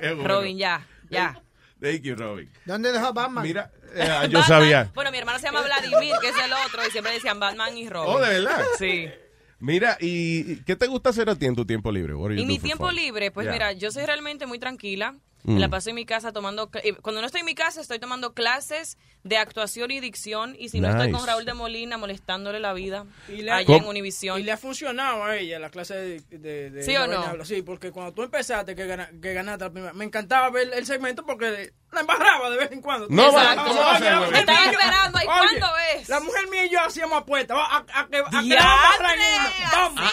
Bueno. Robin, ya, ya. Thank you, Robin. ¿Dónde dejó Batman? Mira, eh, yo Batman- sabía. Bueno, mi hermano se llama Vladimir, que es el otro, y siempre decían Batman y Robin. Oh, ¿de verdad? Sí. Mira, ¿y qué te gusta hacer a ti en tu tiempo libre? Y mi tiempo fun? libre, pues Yeah. mira, yo soy realmente muy tranquila. Mm. La paso en mi casa tomando... Cuando no estoy en mi casa, estoy tomando clases de actuación y dicción. Y si no estoy con Raúl de Molina molestándole la vida Y le, allá en Univisión. y le ha funcionado a ella la clase de... de- de- ¿Sí o no? Sí, porque cuando tú empezaste, que, gana- que ganaste la primera... Me encantaba ver el segmento porque la embarraba de vez en cuando. No, sabes, ¿cómo va a ser, Estaba mía y yo- esperando, ¿y oye, cuándo es? La mujer mía y yo hacíamos apuestas. A, a, a que, a. Vamos.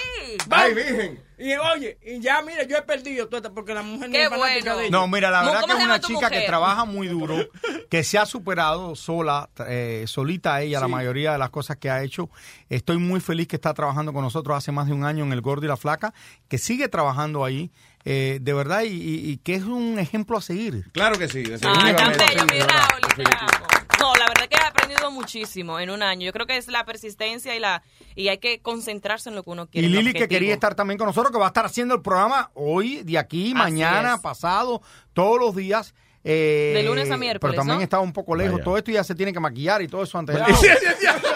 Ay, virgen. Y oye, y ya, mira, yo he perdido todo esto porque la mujer no es fanática bueno. de ella. No, mira, la ¿Cómo- verdad que es una chica que trabaja muy duro, que se ha superado sola, eh, solita ella, la mayoría de las cosas que ha hecho. Estoy muy feliz que está trabajando con nosotros hace más de un año en El Gordo y la Flaca, que sigue trabajando ahí, eh, de verdad, y, y- y que es un ejemplo a seguir. Claro que sí. Ah, tan bello, mi Raúl. No, la verdad aprendido muchísimo en un año. Yo creo que es la persistencia y la y hay que concentrarse en lo que uno quiere. Y Lili, que quería estar también con nosotros, que va a estar haciendo el programa hoy, de aquí, mañana, es. pasado, todos los días. eh, De lunes a miércoles, Pero también ¿no? estaba un poco lejos. Vaya. Todo esto ya se tiene que maquillar y todo eso antes. sí.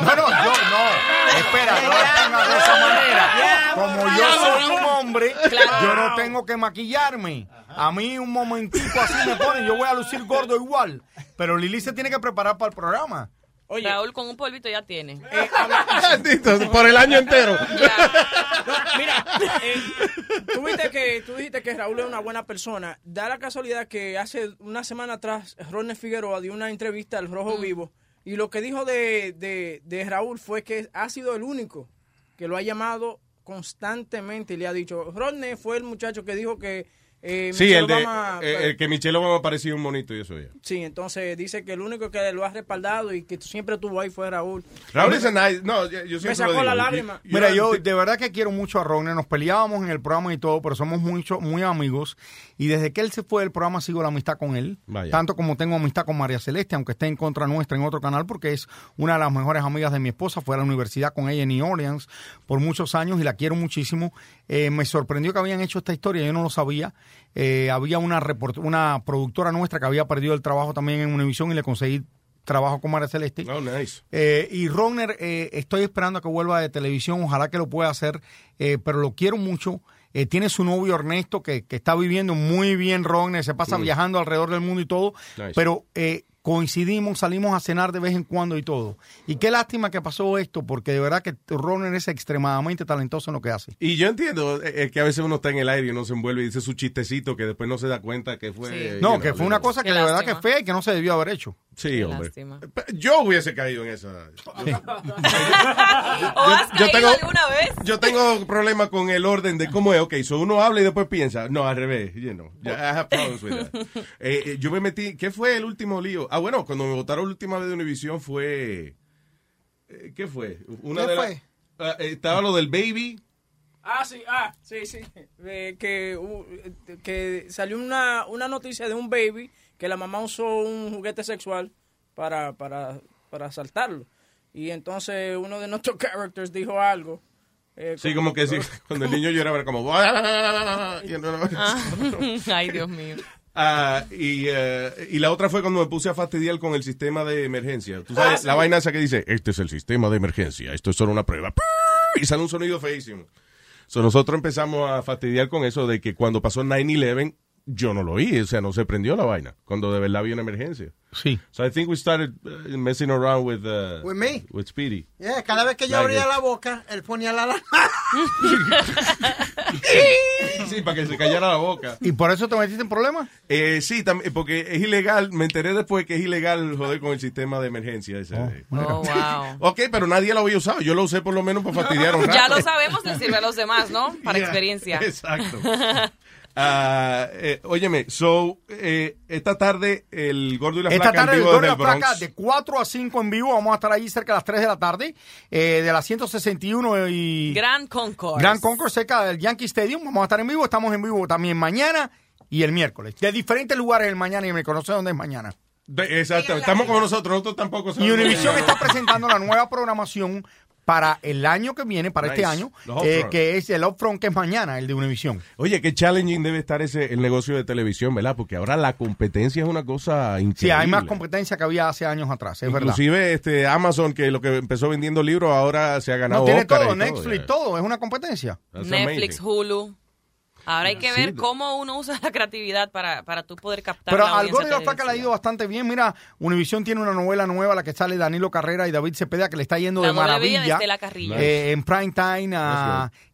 No, no, yo no. Espera, no lo de esa manera. Como yo soy un hombre, yo no tengo que maquillarme. A mí un momentico así me pone, yo voy a lucir gordo igual. Pero Lili se tiene que preparar para el programa. Oye, Raúl con un polvito ya tiene. eh, habla- Por el año entero. Mira, eh, tú, viste que, tú dijiste que Raúl es una buena persona. Da la casualidad que hace una semana atrás Ronnie Figueroa dio una entrevista al Rojo Vivo y lo que dijo de, de, de Raúl fue que ha sido el único que lo ha llamado constantemente y le ha dicho, Ronnie fue el muchacho que dijo que... eh, Sí, Michelle el, de, Obama- eh, el que Michelle Obama parecía un monito y eso ya. Sí, entonces dice que el único que lo ha respaldado y que siempre estuvo ahí fue Raúl. Raúl es nice. No, yo yo siempre Me sacó lo digo. la lágrima. Yo- Mira, yo de verdad que quiero mucho a Ronnie. Nos peleábamos en el programa y todo, pero somos mucho, muy amigos. Y desde que él se fue del programa, sigo la amistad con él. Vaya. Tanto como tengo amistad con María Celeste, aunque esté en contra nuestra en otro canal, porque es una de las mejores amigas de mi esposa. Fue a la universidad con ella en New Orleans por muchos años y la quiero muchísimo. Eh, me sorprendió que habían hecho esta historia, yo no lo sabía. Eh, había una, report- una productora nuestra que había perdido el trabajo también en Univisión y le conseguí trabajo con María Celeste. Oh, nice. Eh, y Ronner, eh, estoy esperando a que vuelva de televisión, ojalá que lo pueda hacer, eh, pero lo quiero mucho. Eh, tiene su novio Ernesto, que, que está viviendo muy bien Ronner, se pasa Mm. viajando alrededor del mundo y todo, Nice. pero eh, coincidimos, salimos a cenar de vez en cuando y todo. Y qué lástima que pasó esto, porque de verdad que Ronner es extremadamente talentoso en lo que hace. Y yo entiendo eh, eh, que a veces uno está en el aire y uno se envuelve y dice su chistecito que después no se da cuenta que fue. Sí. No, que fue una cosa Qué que de verdad que es fea y que no se debió haber hecho. Sí, Qué hombre. lástima. Yo hubiese caído en esa. ¿O has yo caído tengo- alguna vez? Yo tengo problemas con el orden de cómo es. Ok, so uno habla y después piensa. No, al revés. You know, I have problems with that. Eh, eh, yo me metí. ¿Qué fue el último lío? Ah, bueno, cuando me votaron la última vez de Univision fue. eh, ¿Qué fue? Una ¿Qué de fue? Ah, eh, estaba lo del baby. Ah, sí, ah, sí, sí. Eh, que, uh, que salió una, una noticia de un baby que la mamá usó un juguete sexual para, para, para asaltarlo. Y entonces uno de nuestros characters dijo algo. eh, Sí, como que sí. Cuando el niño lloraba era como. Ay, Dios mío. Ah, y, eh, y la otra fue cuando me puse a fastidiar con el sistema de emergencia. Tú sabes, Ah, sí. la vaina esa que dice, este es el sistema de emergencia, esto es solo una prueba. Y sale un sonido feísimo. So, nosotros empezamos a fastidiar con eso de que cuando pasó 9-11, yo no lo oí, o sea, no se prendió la vaina, cuando de verdad había una emergencia. Sí. So I think we started uh, messing around with uh, With me? with Speedy. Yeah, cada vez que yo Like abría it. la boca, él ponía la alarma. Sí, para que se callara la boca. ¿Y por eso te metiste en problemas? Eh, sí, tam- porque es ilegal. Me enteré después que es ilegal joder con el sistema de emergencia ese. de- Oh, wow. Ok, pero nadie lo había usado. Yo lo usé por lo menos para fastidiar un rato. Ya lo sabemos, le sirve a los demás, ¿no? Para Yeah, experiencia. Exacto. Ah, eh, óyeme, so, eh, esta tarde el gordo y la Esta flaca en tarde el vivo Gordo y la el Flaca de 4 a 5 en vivo. Vamos a estar ahí cerca de las 3 de la tarde. eh, de las 161 y... Gran Concourse. Gran Concourse cerca del Yankee Stadium. Vamos a estar en vivo. Estamos en vivo también mañana y el miércoles. De diferentes lugares el mañana y me conoce dónde es mañana. De- exacto, estamos como nosotros, nosotros tampoco Y sabemos Univision está presentando la nueva programación para el año que viene, para este Nice. año, Los eh, que es el Upfront, que es mañana, el de Univision. Oye, qué challenging debe estar ese el negocio de televisión, ¿verdad? Porque ahora la competencia es una cosa increíble. Sí, hay más competencia que había hace años atrás, es verdad. Inclusive este Amazon, que lo que empezó vendiendo libros, ahora se ha ganado No, tiene todo, y Netflix, ya. todo, es una competencia. That's Netflix, amazing. Hulu. Ahora hay que Sí. ver cómo uno usa la creatividad para, para tú poder captar Pero la al audiencia Gordo y la Flaca le ha ido bastante bien. Mira, Univision tiene una novela nueva, la que sale Danilo Carrera y David Cepeda, que le está yendo La de de maravilla. Estela Carrillo. eh, en prime time,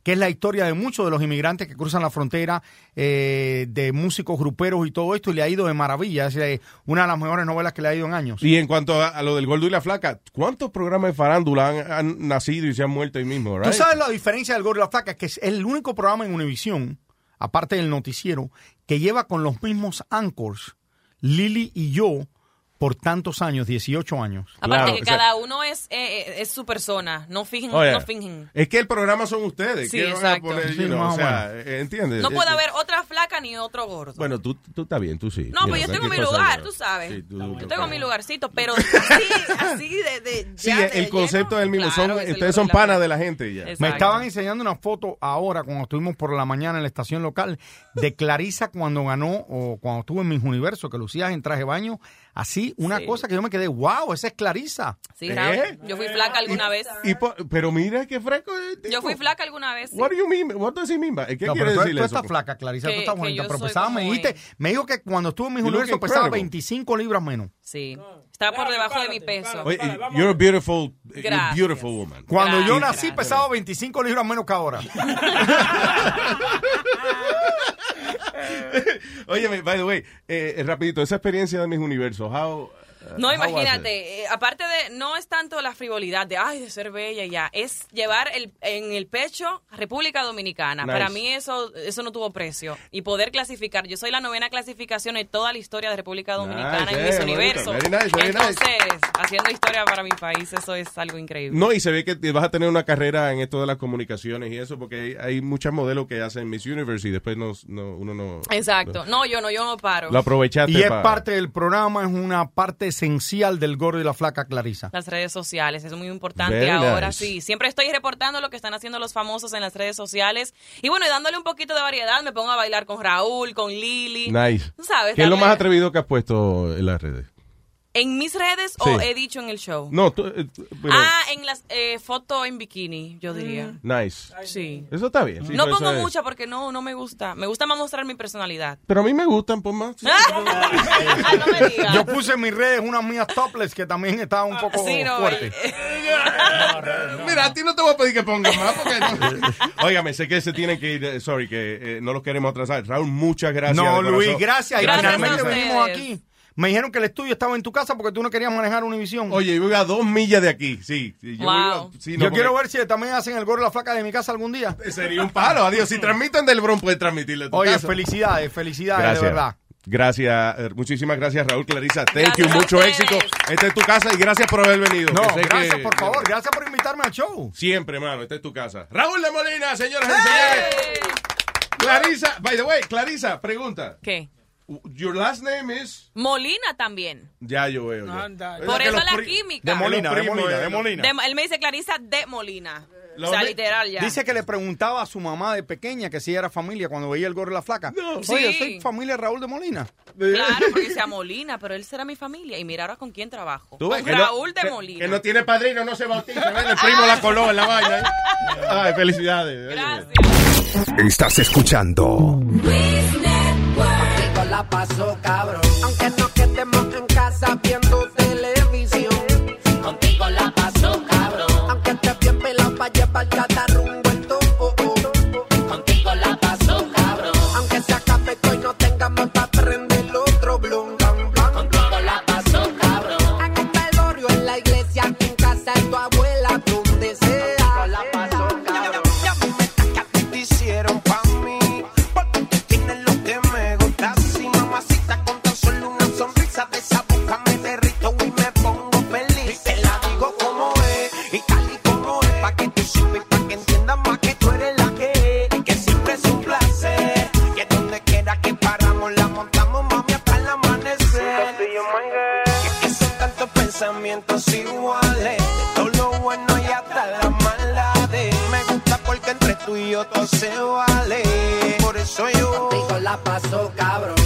que es la historia de muchos de los inmigrantes que cruzan la frontera, eh, de músicos gruperos y todo esto, y le ha ido de maravilla. Es eh, una de las mejores novelas que le ha ido en años. Y en cuanto a, a lo del gordo y la flaca, ¿cuántos programas de farándula han, han nacido y se han muerto ahí mismo? Tú right? sabes la diferencia del Gordo y la Flaca, que es el único programa en Univision, aparte del noticiero, que lleva con los mismos anchors, Lili y yo, por tantos años, 18 años. Aparte que cada uno es, eh, eh, es su persona, no fingen. No fingen. Es que el programa son ustedes. Sí, ¿qué van a exacto. poner, Sí, you know, más o sea, eh, ¿entiendes? No puede haber otra flaca ni otro gordo. Bueno, tú, tú estás bien, tú sí. No, You pues yo tengo mi lugar, tú sabes. Sí, tú- yo tú- tengo mi lugarcito, pero así, así de... de Sí, el de concepto lleno, es el mismo. claro, son, ustedes son panas de la gente ya. Me estaban enseñando una foto ahora, cuando estuvimos por la mañana en la estación local, de Clarisa cuando ganó, o cuando estuvo en Mis Universo, que lucías en traje de baño. Así, una Sí. cosa que yo me quedé, wow, esa es Clarisa. Sí, Raúl, ¿Eh? yo fui flaca alguna vez. Y po- pero mira qué fresco tipo. Yo fui flaca alguna vez. sí. What do you mean? What does he mean by- ¿Qué No, quiere pero tú, decir tú eso? estás flaca, Clarisa, Que- tú estás bonita, yo pero pesaba, me dijiste, me dijo que cuando estuvo en Mis You look Universo pesaba incredible. 25 libras menos. Sí, estaba por debajo de mi peso. Oye, you're a beautiful, you're a Gracias. beautiful woman. Cuando yo Gracias. nací pesaba 25 libras menos que ahora. Oye, by the way, eh, rapidito, esa experiencia de mis universos, how, No, imagínate, eh, aparte de, no es tanto la frivolidad de, ay, de ser bella y ya, es llevar el, en el pecho República Dominicana. Nice. Para mí eso eso no tuvo precio. Y poder clasificar, yo soy la novena clasificación en toda la historia de República Dominicana Nice, en Miss eh, Universo. bonito. Very nice, very nice. Entonces, haciendo historia para mi país, eso es algo increíble. No, y se ve que vas a tener una carrera en esto de las comunicaciones y eso, porque hay, hay muchas modelos que hacen Miss Universe y después no, no- uno no... Exacto. No, yo no, yo no paro. Lo aprovechaste Y es pa- parte del programa, es una parte esencial del gordo y la flaca Clarisa. Las redes sociales, es muy importante Very ahora nice. sí. Siempre estoy reportando lo que están haciendo los famosos en las redes sociales. Y bueno, y dándole un poquito de variedad, me pongo a bailar con Raúl, con Lili. Nice. Sabes, ¿Qué es lo más atrevido que has puesto en las redes? ¿En mis redes Sí. o he dicho en el show? No, tú, eh, pero- Ah, en las eh, fotos en bikini, yo diría. Nice. Sí. Eso está bien. sí, no pongo es- mucha porque no, no me gusta. Me gusta más mostrar mi personalidad. Pero a mí me gustan, pues más. Ah, no me digas. Yo puse en mis redes unas mías topless que también estaban un poco Sí, no, fuertes. Mira, a ti no te voy a pedir que pongas más porque no. Óigame, sé que se tienen que ir, eh, sorry, que eh, no los queremos atrasar. Raúl, muchas gracias. No, Luis, corazón. gracias. Y Gracias finalmente venimos aquí. Me dijeron que el estudio estaba en tu casa porque tú no querías manejar Univisión. Oye, yo iba a dos millas de aquí, sí. sí, yo Wow. iba- sí, no, Yo quiero ver si también hacen el gorro y la flaca de mi casa algún día. Sería un palo, adiós. Si transmiten del Bron, puedes transmitirle a tu Oye, casa. felicidades, felicidades, Gracias. de verdad. Gracias, eh, muchísimas gracias, Raúl Clarisa. Thank Gracias you, mucho éxito. Esta es tu casa y gracias por haber venido. No, gracias que- por favor, gracias por invitarme al show. Siempre, hermano, esta es tu casa. Raúl de Molina, señoras y señores. Clarisa, by the way, Clarisa, pregunta. ¿Qué? Your last name is. Molina también. Ya yo veo. ya. Anda. Es Por eso la química. De Molina, de Molina, de Molina. De- él me dice Clarisa de Molina. Lo o sea, literal ya. Dice que le preguntaba a su mamá de pequeña que si era familia cuando veía el gorro y la flaca. Oye, Sí. soy familia de Raúl de Molina. Claro, porque sea Molina, pero él será mi familia. Y mira ahora con quién trabajo. Tú Con no- Raúl de que- Que Molina. no tiene padrino, no se bautiza. ¿ves? El primo la coló en la vaina. ¿eh? Ay, felicidades. Gracias. Estás escuchando la paso cabrón. Aunque nos quedemos en casa viendo televisión, contigo la paso cabrón. Aunque estés bien pelado pa' llevar catar todo se vale. Por eso yo. Contigo la paso, cabrón.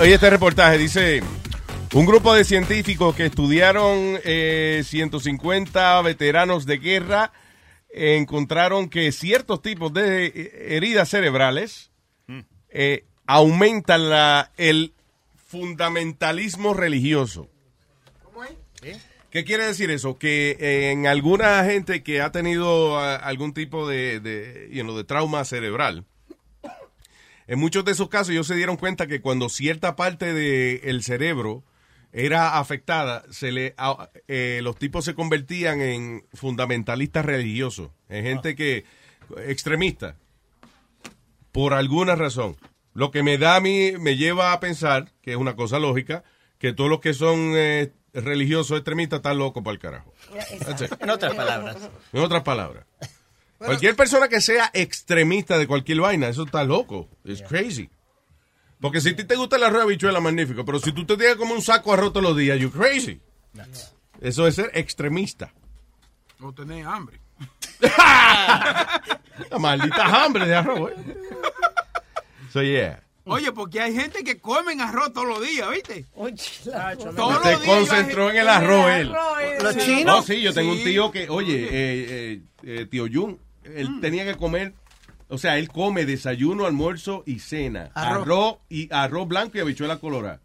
Oye, este reportaje dice: un grupo de científicos que estudiaron eh, 150 veteranos de guerra eh, encontraron que ciertos tipos de eh, heridas cerebrales eh, aumentan la, el fundamentalismo religioso. ¿Qué quiere decir eso? Que eh, en alguna gente que ha tenido ah, algún tipo de, de, you know, de trauma cerebral, en muchos de esos casos ellos se dieron cuenta que cuando cierta parte del cerebro era afectada, se le, a- eh, los tipos se convertían en fundamentalistas religiosos, en gente que extremista, por alguna razón. Lo que me da a mí, me lleva a pensar, que es una cosa lógica, que todos los que son eh, religiosos extremistas están locos para el carajo. En otras palabras. En otras palabras. Cualquier persona que sea extremista de cualquier vaina, eso está loco. Es crazy. Porque si a ti te gusta el arroz de habichuela, magnífico. Pero si tú te tienes como un saco de arroz todos los días, you're crazy. Eso es ser extremista. O tener hambre. La maldita hambre de arroz. eh. So, yeah. Oye, porque hay gente que comen arroz todos los días, ¿viste? Todos Se concentró en el arroz él. Los Sí. chinos. No, sí, yo tengo un Sí. tío que, oye, eh, eh, eh, tío Jun, él Mm. tenía que comer, o sea, él come desayuno, almuerzo y cena. Arroz. Arroz, y arroz blanco y habichuela colorada.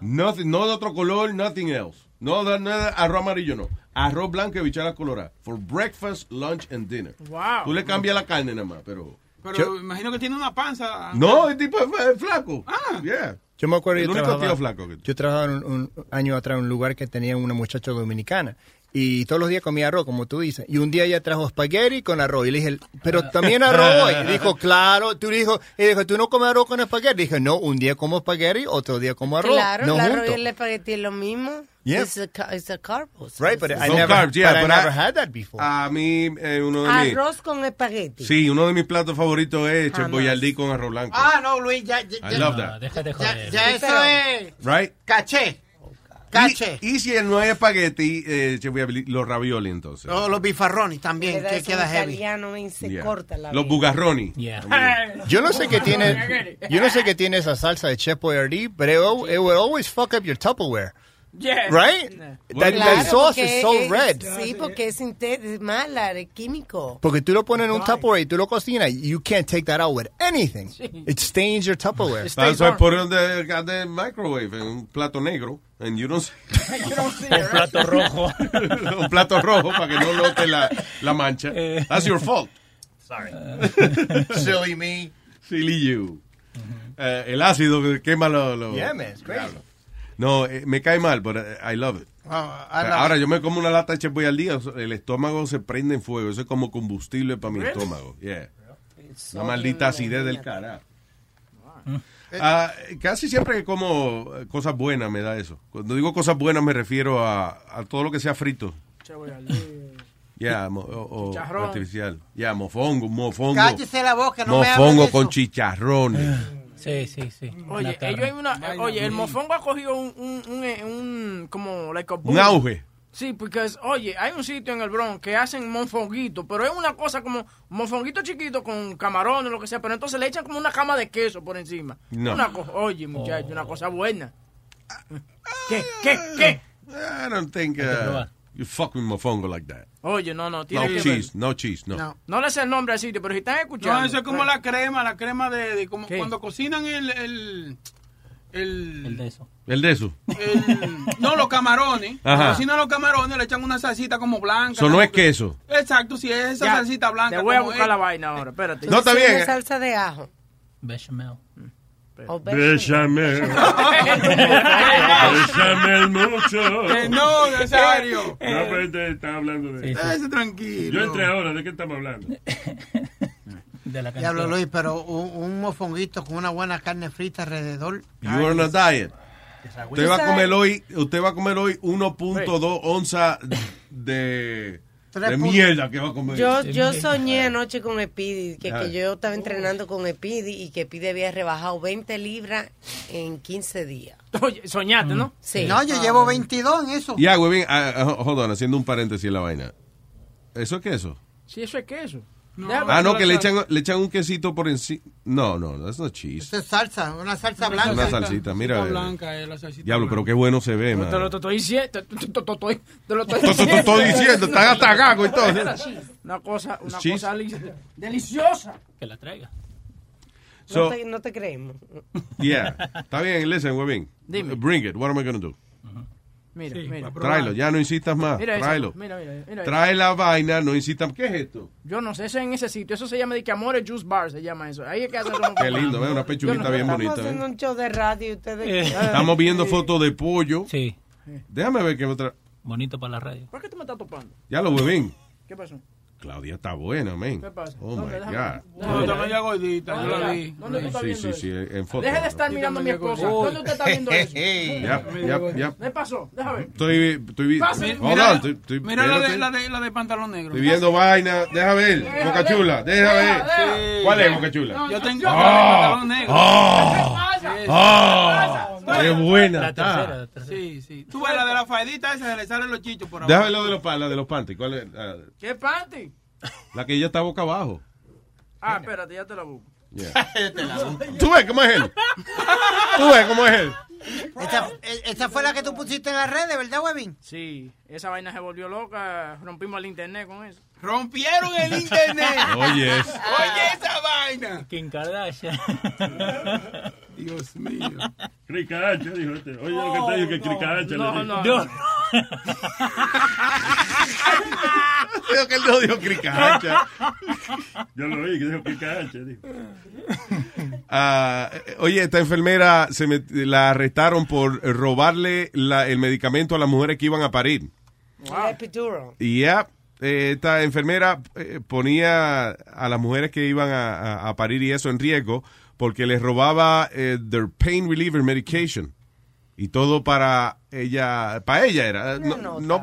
Nothing- no de otro color, nothing else. No de, no de arroz amarillo, no. Arroz blanco y habichuela colorada. For breakfast, lunch and dinner. Wow. Tú le cambias la carne nada más, pero... Pero imagino que tiene una panza. No, el tipo es es flaco. Ah. Yeah. Yo me acuerdo, El yo único trabajaba, tío flaco que- yo trabajaba un año atrás en un lugar que tenía una muchacha dominicana y todos los días comía arroz, como tú dices. Y un día ella trajo espagueti con arroz y le dije, pero también arroz hoy. Y dijo, claro, tú dijo, y dijo, ¿tú no comes arroz con espagueti? Dije, no, un día como espagueti, otro día como arroz. Claro, no el arroz y el espagueti es lo mismo. Yeah. It's a, it's a carbs. Right, but I never, carbs, yeah, but I but never I- had that before. A mí, eh, uno de mis... Arroz con espagueti. Sí, uno de mis platos favoritos es Jamás. boyardí con arroz blanco. Ah, no, Luis, ya, ya, I love that. Déjate ya, joder. ya eso es Right? caché. Y, y si no hay espagueti, eh, los ravioli entonces. O los bifarrones también, que queda heavy. italiano y se Yeah. corta la Los bugarroni. Yo no sé qué tiene, yo no sé qué tiene esa salsa de Chef Boyardee, but it, it will always fuck up your Tupperware. Yeah. Right? That, Claro, that sauce is so es- red. Sí, porque es, es mala, es químico. Porque tú lo pones en un Tupperware y tú lo cocinas, you can't take that out with anything. It stains your Tupperware. Eso es por donde de microwave, en un plato negro. And you don't see- Un plato rojo. un plato rojo para que no note la, la mancha. That's your fault. Sorry. Silly me. Silly you. Eh, el ácido que quema lo... lo- Yeah, man, it's crazy. No, eh, me cae mal, pero eh, I love it. Oh, I sea, love Ahora it. yo me como una lata de Chef Boy al día, el estómago se prende en fuego. Eso es como combustible para mi Really? estómago. Yeah. Una maldita acidez del carajo. Ah, casi siempre que como eh, cosas buenas me da eso. Cuando digo cosas buenas me refiero a, a todo lo que sea frito. Ya, mo- o, o Chicharrón. artificial. Ya, mofongo, mofongo. Cállese la boca, no me mofongo de con chicharrones. Sí, sí, sí. Oye, ellos hay una, oye, el mofongo ha cogido un, un, un, eh, un- como, like a. Un auge. Sí, porque, oye, hay un sitio en el Bronx que hacen mofonguito, pero es una cosa como mofonguito chiquito con camarones, lo que sea, pero entonces le echan como una cama de queso por encima. No. Una oye, muchacho, una cosa buena. ¿Qué? ¿Qué? ¿Qué? I don't think uh, you fuck with mofongo like that. Oye, no, no, tiene No que cheese, ver. no cheese, no. No. No le sé el nombre al sitio, pero si están escuchando. No, eso es como la crema, la crema de, de como ¿Qué? cuando cocinan el, el, el, El de eso. El de eso. el- no los camarones. Ajá. Cuando cocinan los camarones le echan una salsita como blanca. Eso no es queso. Exacto, si es esa Ya, salsita blanca. Te voy a buscar es. la vaina ahora, espérate. No, está bien. una salsa de ajo. Bechamel. Béchame. Béchame mucho. Que no, Nazario. No, pero te estaba hablando de eso. Tranquilo. Yo entré ahora, ¿de qué estamos hablando? De la Diablo. Luis, pero un, un mofonguito con una buena carne frita alrededor. You are on a diet. Usted va a comer hoy, usted va a comer hoy 1.2 onzas de, de mierda que va a comer. Yo, yo soñé anoche con Epidi, que, Ah. que yo estaba entrenando con Epidi y que Epidi había rebajado 20 libras en 15 días. Oye, soñaste, ¿no? Sí. No, yo llevo 22 en eso. Ya, güey, bien, ah, ah, hold on, haciendo un paréntesis en la vaina. ¿Eso es eso? Sí, eso es queso. Ah, no, que le echan, le echan un quesito por encima. No, no, that's not cheese. Es salsa, una salsa blanca. Una salsita, mira. Salsita eh, blanca, eh, la salsita Diablo, pero qué bueno se ve, Te man. lo te estoy diciendo. Te te- te- te- te- te lo estoy Te- te- te estoy diciendo, están hasta gago y todo. Una cosa, una Cheese. cosa li- deliciosa. Que la traiga. So- no, te, no te creemos. Yeah. Está bien, listen, huevín. Bring it. What am I going to do? Mira, mira. Tráelo, ya no insistas más. Mira eso, Tráelo. mira, mira, mira eso. Trae la vaina, no insistas. ¿Qué es esto? Yo no sé, eso es en ese sitio. Eso se llama de que Amores Juice Bar, se llama eso. Ahí es que hacen Qué lindo, ve, una pechuguita bien Estamos bonita. haciendo ¿eh? un show de radio y ustedes... Estamos viendo fotos de pollo. Sí. Déjame ver qué otra. Bonito para la radio. ¿Por qué tú me estás topando? Ya lo huevín. ¿Qué pasó? Claudia está buena, man. ¿Qué pasa? Oh ¿Dónde? my God. No, gordita, yo la vi. ¿Dónde tú estás Sí, viendo sí, sí, eso? en foto. Deje de estar mirando a mi esposa. ¿Dónde usted está viendo eso? Yep, yep. ¿Qué pasó? Déjame ver. Estoy, estoy, hold Mira, la, de, la, de, la de pantalón negro. Estoy viendo vaina. Deja ver. Boca chula, deja ver. ¿Cuál es, Boca chula? Yo tengo Ah, la de pantalón negro. Ah, qué buena La tercera, la tercera. Sí, sí. Tú ves la de la faedita esa, se le salen los chichos por abajo. Déjame lo de los, la de los panties. ¿Cuál es? Ah, ¿Qué panty? la que ella está boca abajo. Ah, espérate, ya te la busco. Yeah. ¿Tú ves cómo es él? ¿Tú ves cómo es él? Esa, e- esa fue la que tú pusiste en las redes, ¿verdad, Webin? Sí, esa vaina se volvió loca. Rompimos el internet con eso. Rompieron el internet. Oye, es- Oye esa vaina. Kim Kardashian. Dios mío. Cricahacha, dijo este. Oye, lo que te digo que cricahacha no, le no, dijo. no. Digo que él no dijo cricahacha. Yo lo oí, que dijo cricahacha, dijo. Ah, oye, esta enfermera se met- la arrestaron por robarle la- el medicamento a las mujeres que iban a parir. El epidural. Y ya, eh, esta enfermera eh, ponía a las mujeres que iban a, a- a parir y eso en riesgo porque les robaba eh, their pain reliever medication. Y todo para ella, para ella era. No, no,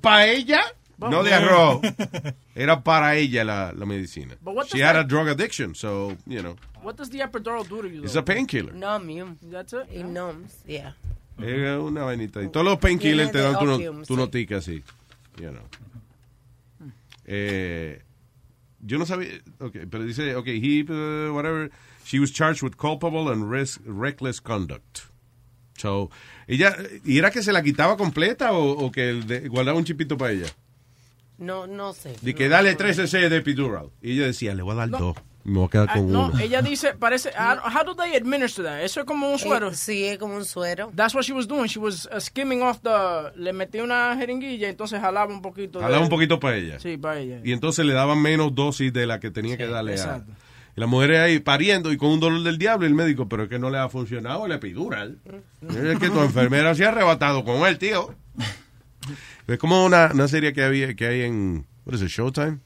para ella, no de arroz. Era para ella la, la medicina. She had a that- drug addiction, so, you know. What does the epidural do to you? It's though? a painkiller. Nomium. That's it? Y noms, yeah. Es una vainita. Y todos los painkillers te dan tu, no- tu notica así. You know. Eh, yo no sabía. Okay, pero dice, okay, he, uh, whatever. She was charged with culpable and res- reckless conduct. So, ella, ¿y era que se la quitaba completa o, o que de- guardaba un chipito para ella? No, no sé. De que No, dale no. 3 cc de epidural. Y ella decía, le voy a dar dos. Me voy a quedar Ah, con no, uno. ella dice, parece, don't- how do they administer that? Eso es como un suero. Eh, sí, es como un suero. That's what she was doing. She was uh, skimming off the, le metía una jeringuilla y entonces jalaba un poquito. de- Jalaba un poquito para ella. Sí, para ella. Y entonces le daban menos dosis de la que tenía que darle a... exacto. Y la mujer ahí pariendo y con un dolor del diablo y el médico, pero es que no le ha funcionado el epidural. Es que tu enfermera se ha arrebatado con él, tío. Es como una, una serie que había que hay en, what is it, Showtime?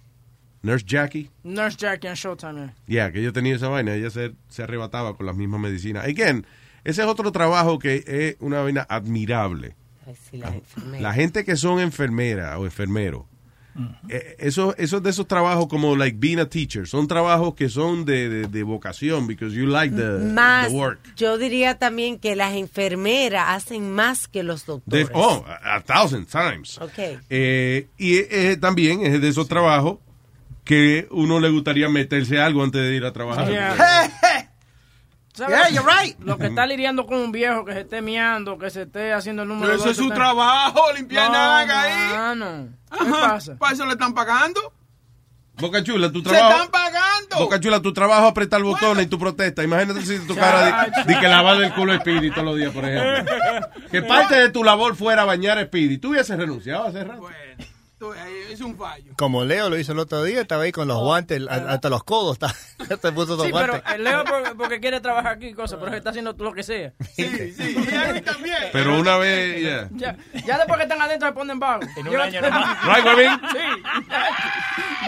Nurse Jackie. Nurse Jackie and Showtime. eh. Ya, que ella tenía esa vaina, ella se, se arrebataba con las mismas medicinas. Again, ese es otro trabajo que es una vaina admirable. Sí, la gente que son enfermeras o enfermeros, eh, eso, esos de esos trabajos como like being a teacher, son trabajos que son de, de, de vocación because you like the, Más, the work. yo diría también que las enfermeras hacen más que los doctores. De- oh, a, a thousand times. Ok. Eh, y eh, también es de esos trabajos que uno le gustaría meterse algo antes de ir a trabajar. ¿Sabes? Yeah, you're right. Lo que está lidiando con un viejo que se esté miando, que se esté haciendo el número Pero eso dos, es su está- trabajo, limpiar No, naga ahí. mano. ¿Qué Ajá. pasa? ¿Para eso le están pagando? Boca Chula, tu ¡Se trabajo... están pagando! Boca Chula, tu trabajo es apretar botones y tu protesta. Imagínate si tu cara de, de que lavar el culo a Speedy todos los días, por ejemplo. Que parte de tu labor fuera bañar a Speedy. Tú hubieses renunciado hace rato. Ahí Es un fallo. Como Leo lo hizo el otro día, estaba ahí con los guantes, a- hasta los codos, está- te puso los Sí, pero guantes. el Leo porque, porque quiere trabajar aquí y cosas, pero está haciendo lo que sea. Sí, sí, y a mí también. Pero una vez, yeah. Ya, ya después que están adentro se ponen vagos. En un Yo- año nomás. Right, Webin? Sí.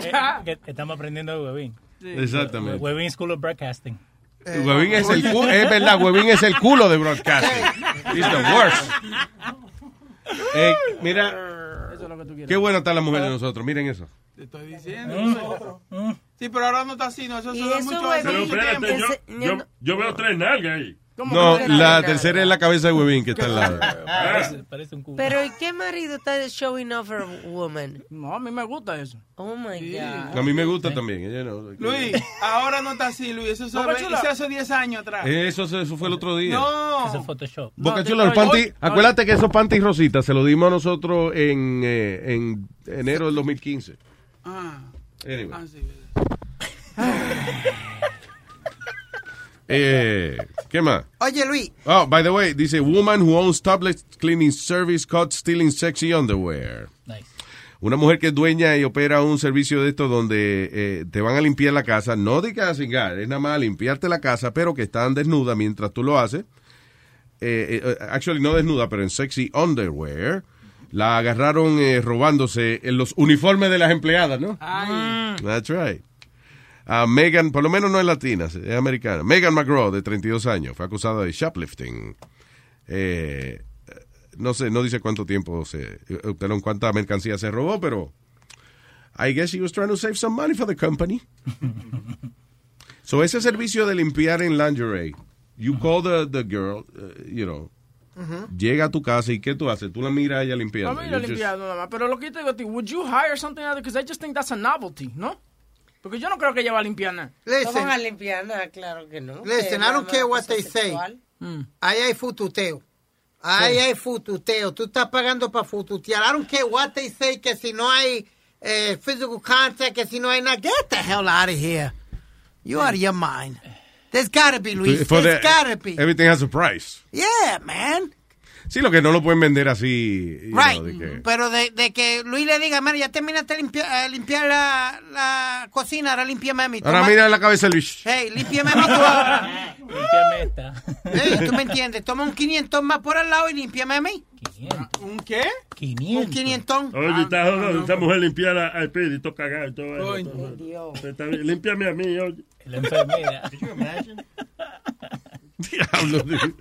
Eh, Ya. que estamos aprendiendo de Webin. Exactamente. Webin School of Broadcasting. Huevín es el culo, es verdad, Huevín es el culo de broadcasting. He's the worst. Eh, mira, Eso es lo que tú quieres. qué buena está la mujer de nosotros. Miren eso. Te estoy diciendo. Sí, pero ahora no está así, no. Eso, eso da eso, mucho, tiempo. yo, yo veo tres nalgas ahí. No, la tercera es la cabeza de huevín que está al lado. Parece, parece un cubo. Pero ¿y qué marido está showing off a woman? No, a mí me gusta eso. Oh my God. A mí me gusta también. ella no- Luis, ahora no está así, Luis. Eso, se eso hace 10 años atrás. Eso, eso fue el otro día. No. Eso es Photoshop. Boca No, Chula, los panty, acuérdate que esos panties rositas se los dimos a nosotros en, eh, en enero del 2015. Ah, Anyway. ah, sí. Eh, ¿Qué más? Oye, Luis, Oh, by the way, dice woman who owns topless cleaning service caught stealing sexy underwear. Nice. Una mujer que es dueña y opera un servicio de esto donde eh, te van a limpiar la casa, no de que a cingar, es nada más a limpiarte la casa, pero que están desnuda mientras tú lo haces. Eh, eh, actually, no desnuda, pero en sexy underwear. La agarraron eh, robándose en los uniformes de las empleadas, ¿no? That's right. A Megan, por lo menos no es latina, es americana. Megan McGraw, de 32 años, fue acusada de shoplifting. Eh, no sé, no dice cuánto tiempo se obtuvieron, cuánta mercancía se robó, pero I guess she was trying to save some money for the company. so ese servicio de limpiar en lingerie, you call the, the girl, uh, you know, llega a tu casa y ¿qué tú haces? Tú la miras a ella limpiando. A mí limpiado nada más. Pero lo que yo te digo a ti, would you hire something that? Because I just think that's a novelty, ¿no? Porque yo no creo que ella va a limpiar nada. No listen, van a limpiar nada, claro que no. listen, Que I don't care what they say. sexual. Ahí hay fututeo. Ahí hay fututeo. Tú estás pagando para fututear. I don't care what they say, que si no hay eh, physical contact, que si no hay nada. Get the hell out of here. You out of your mind. There's gotta be, Luis. For There's the- gotta be. Everything has a price. Yeah, man. Sí, lo que no lo pueden vender así. Right. know, de que- Pero de, de que Luis le diga, mira, ya terminaste de limpiar, eh, limpiar la, la cocina, ahora límpiame a mí. Ahora Toma- mira la cabeza de Luis. Hey, límpiame a mí tú ahora. Limpiame esta. Hey, ¿Tú me entiendes? Toma un 500 más por al lado y límpiame a mí. ¿Un qué? 500. Un 500. Oye, está jodido, esa mujer limpiar a- al espíritu cagado y todo eso. Límpiame a mí, oye. La enfermera. Diablo.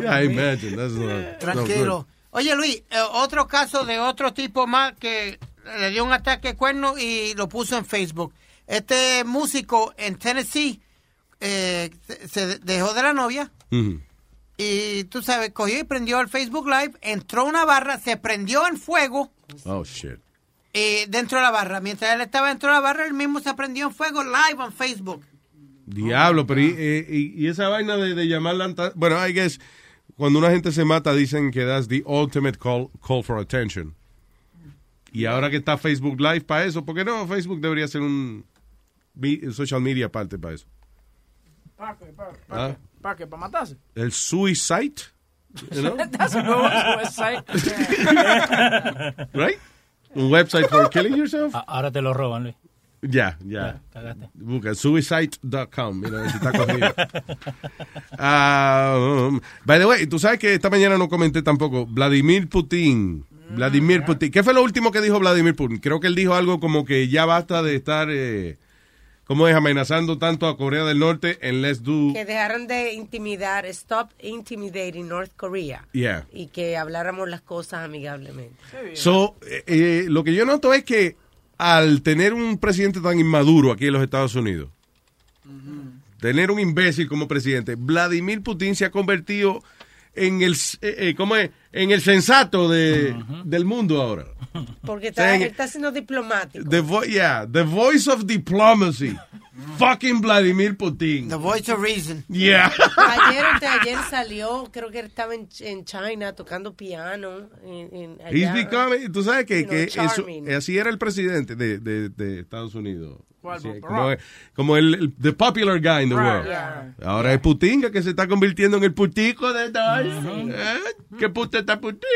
Yeah, imagine. That's not, Tranquilo. Oye, Luis, eh, otro caso de otro tipo más que le dio un ataque de cuerno y lo puso en Facebook. Este músico en Tennessee eh, se, dejó de la novia y tú sabes, cogió y prendió el Facebook Live, entró a una barra, se prendió en fuego Oh, shit. eh, dentro de la barra. Mientras él estaba dentro de la barra, él mismo se prendió en fuego live en Facebook. Diablo, pero y, eh, y- y esa vaina de, de llamarla... anta- Bueno, I guess, cuando una gente se mata, dicen que that's the ultimate call, call for attention. Y ahora que está Facebook Live para eso, ¿por qué no? Facebook debería ser un social media aparte para eso. ¿Para qué? ¿Para qué? Ah. ¿Para qué? ¿Para matarse? El suicide, you know? That's a website. right? Un website for killing yourself. A- Ahora te lo roban, Luis. Ya, ya. Busca suicide.com. Mira, si está cogido. Ah, um, by the way, tú sabes que esta mañana no comenté tampoco. Vladimir Putin. Vladimir Putin. ¿Qué fue lo último que dijo Vladimir Putin? Creo que él dijo algo como que ya basta de estar, eh, ¿cómo es? Amenazando tanto a Corea del Norte en Let's Do. Que dejaron de intimidar, stop intimidating North Korea. Yeah. Y que habláramos las cosas amigablemente. So, eh, eh, lo que yo noto es que al tener un presidente tan inmaduro aquí en los Estados Unidos, tener un imbécil como presidente, Vladimir Putin se ha convertido en el, eh, eh, ¿cómo es? En el sensato de, del mundo ahora. Porque está, él está siendo diplomático. The vo- yeah, the voice of diplomacy. Fucking Vladimir Putin. The voice of reason. Yeah. Ayer ayer salió, creo que estaba en, en China tocando piano. En, en He's allá. becoming, tú sabes que, que eso, así era el presidente de, de, de Estados Unidos. Sí, como, como el, el- the popular guy in the Right, world. yeah. Ahora es Putin que se está convirtiendo en el putico de todos. ¿Eh? ¿Qué puta está Putin?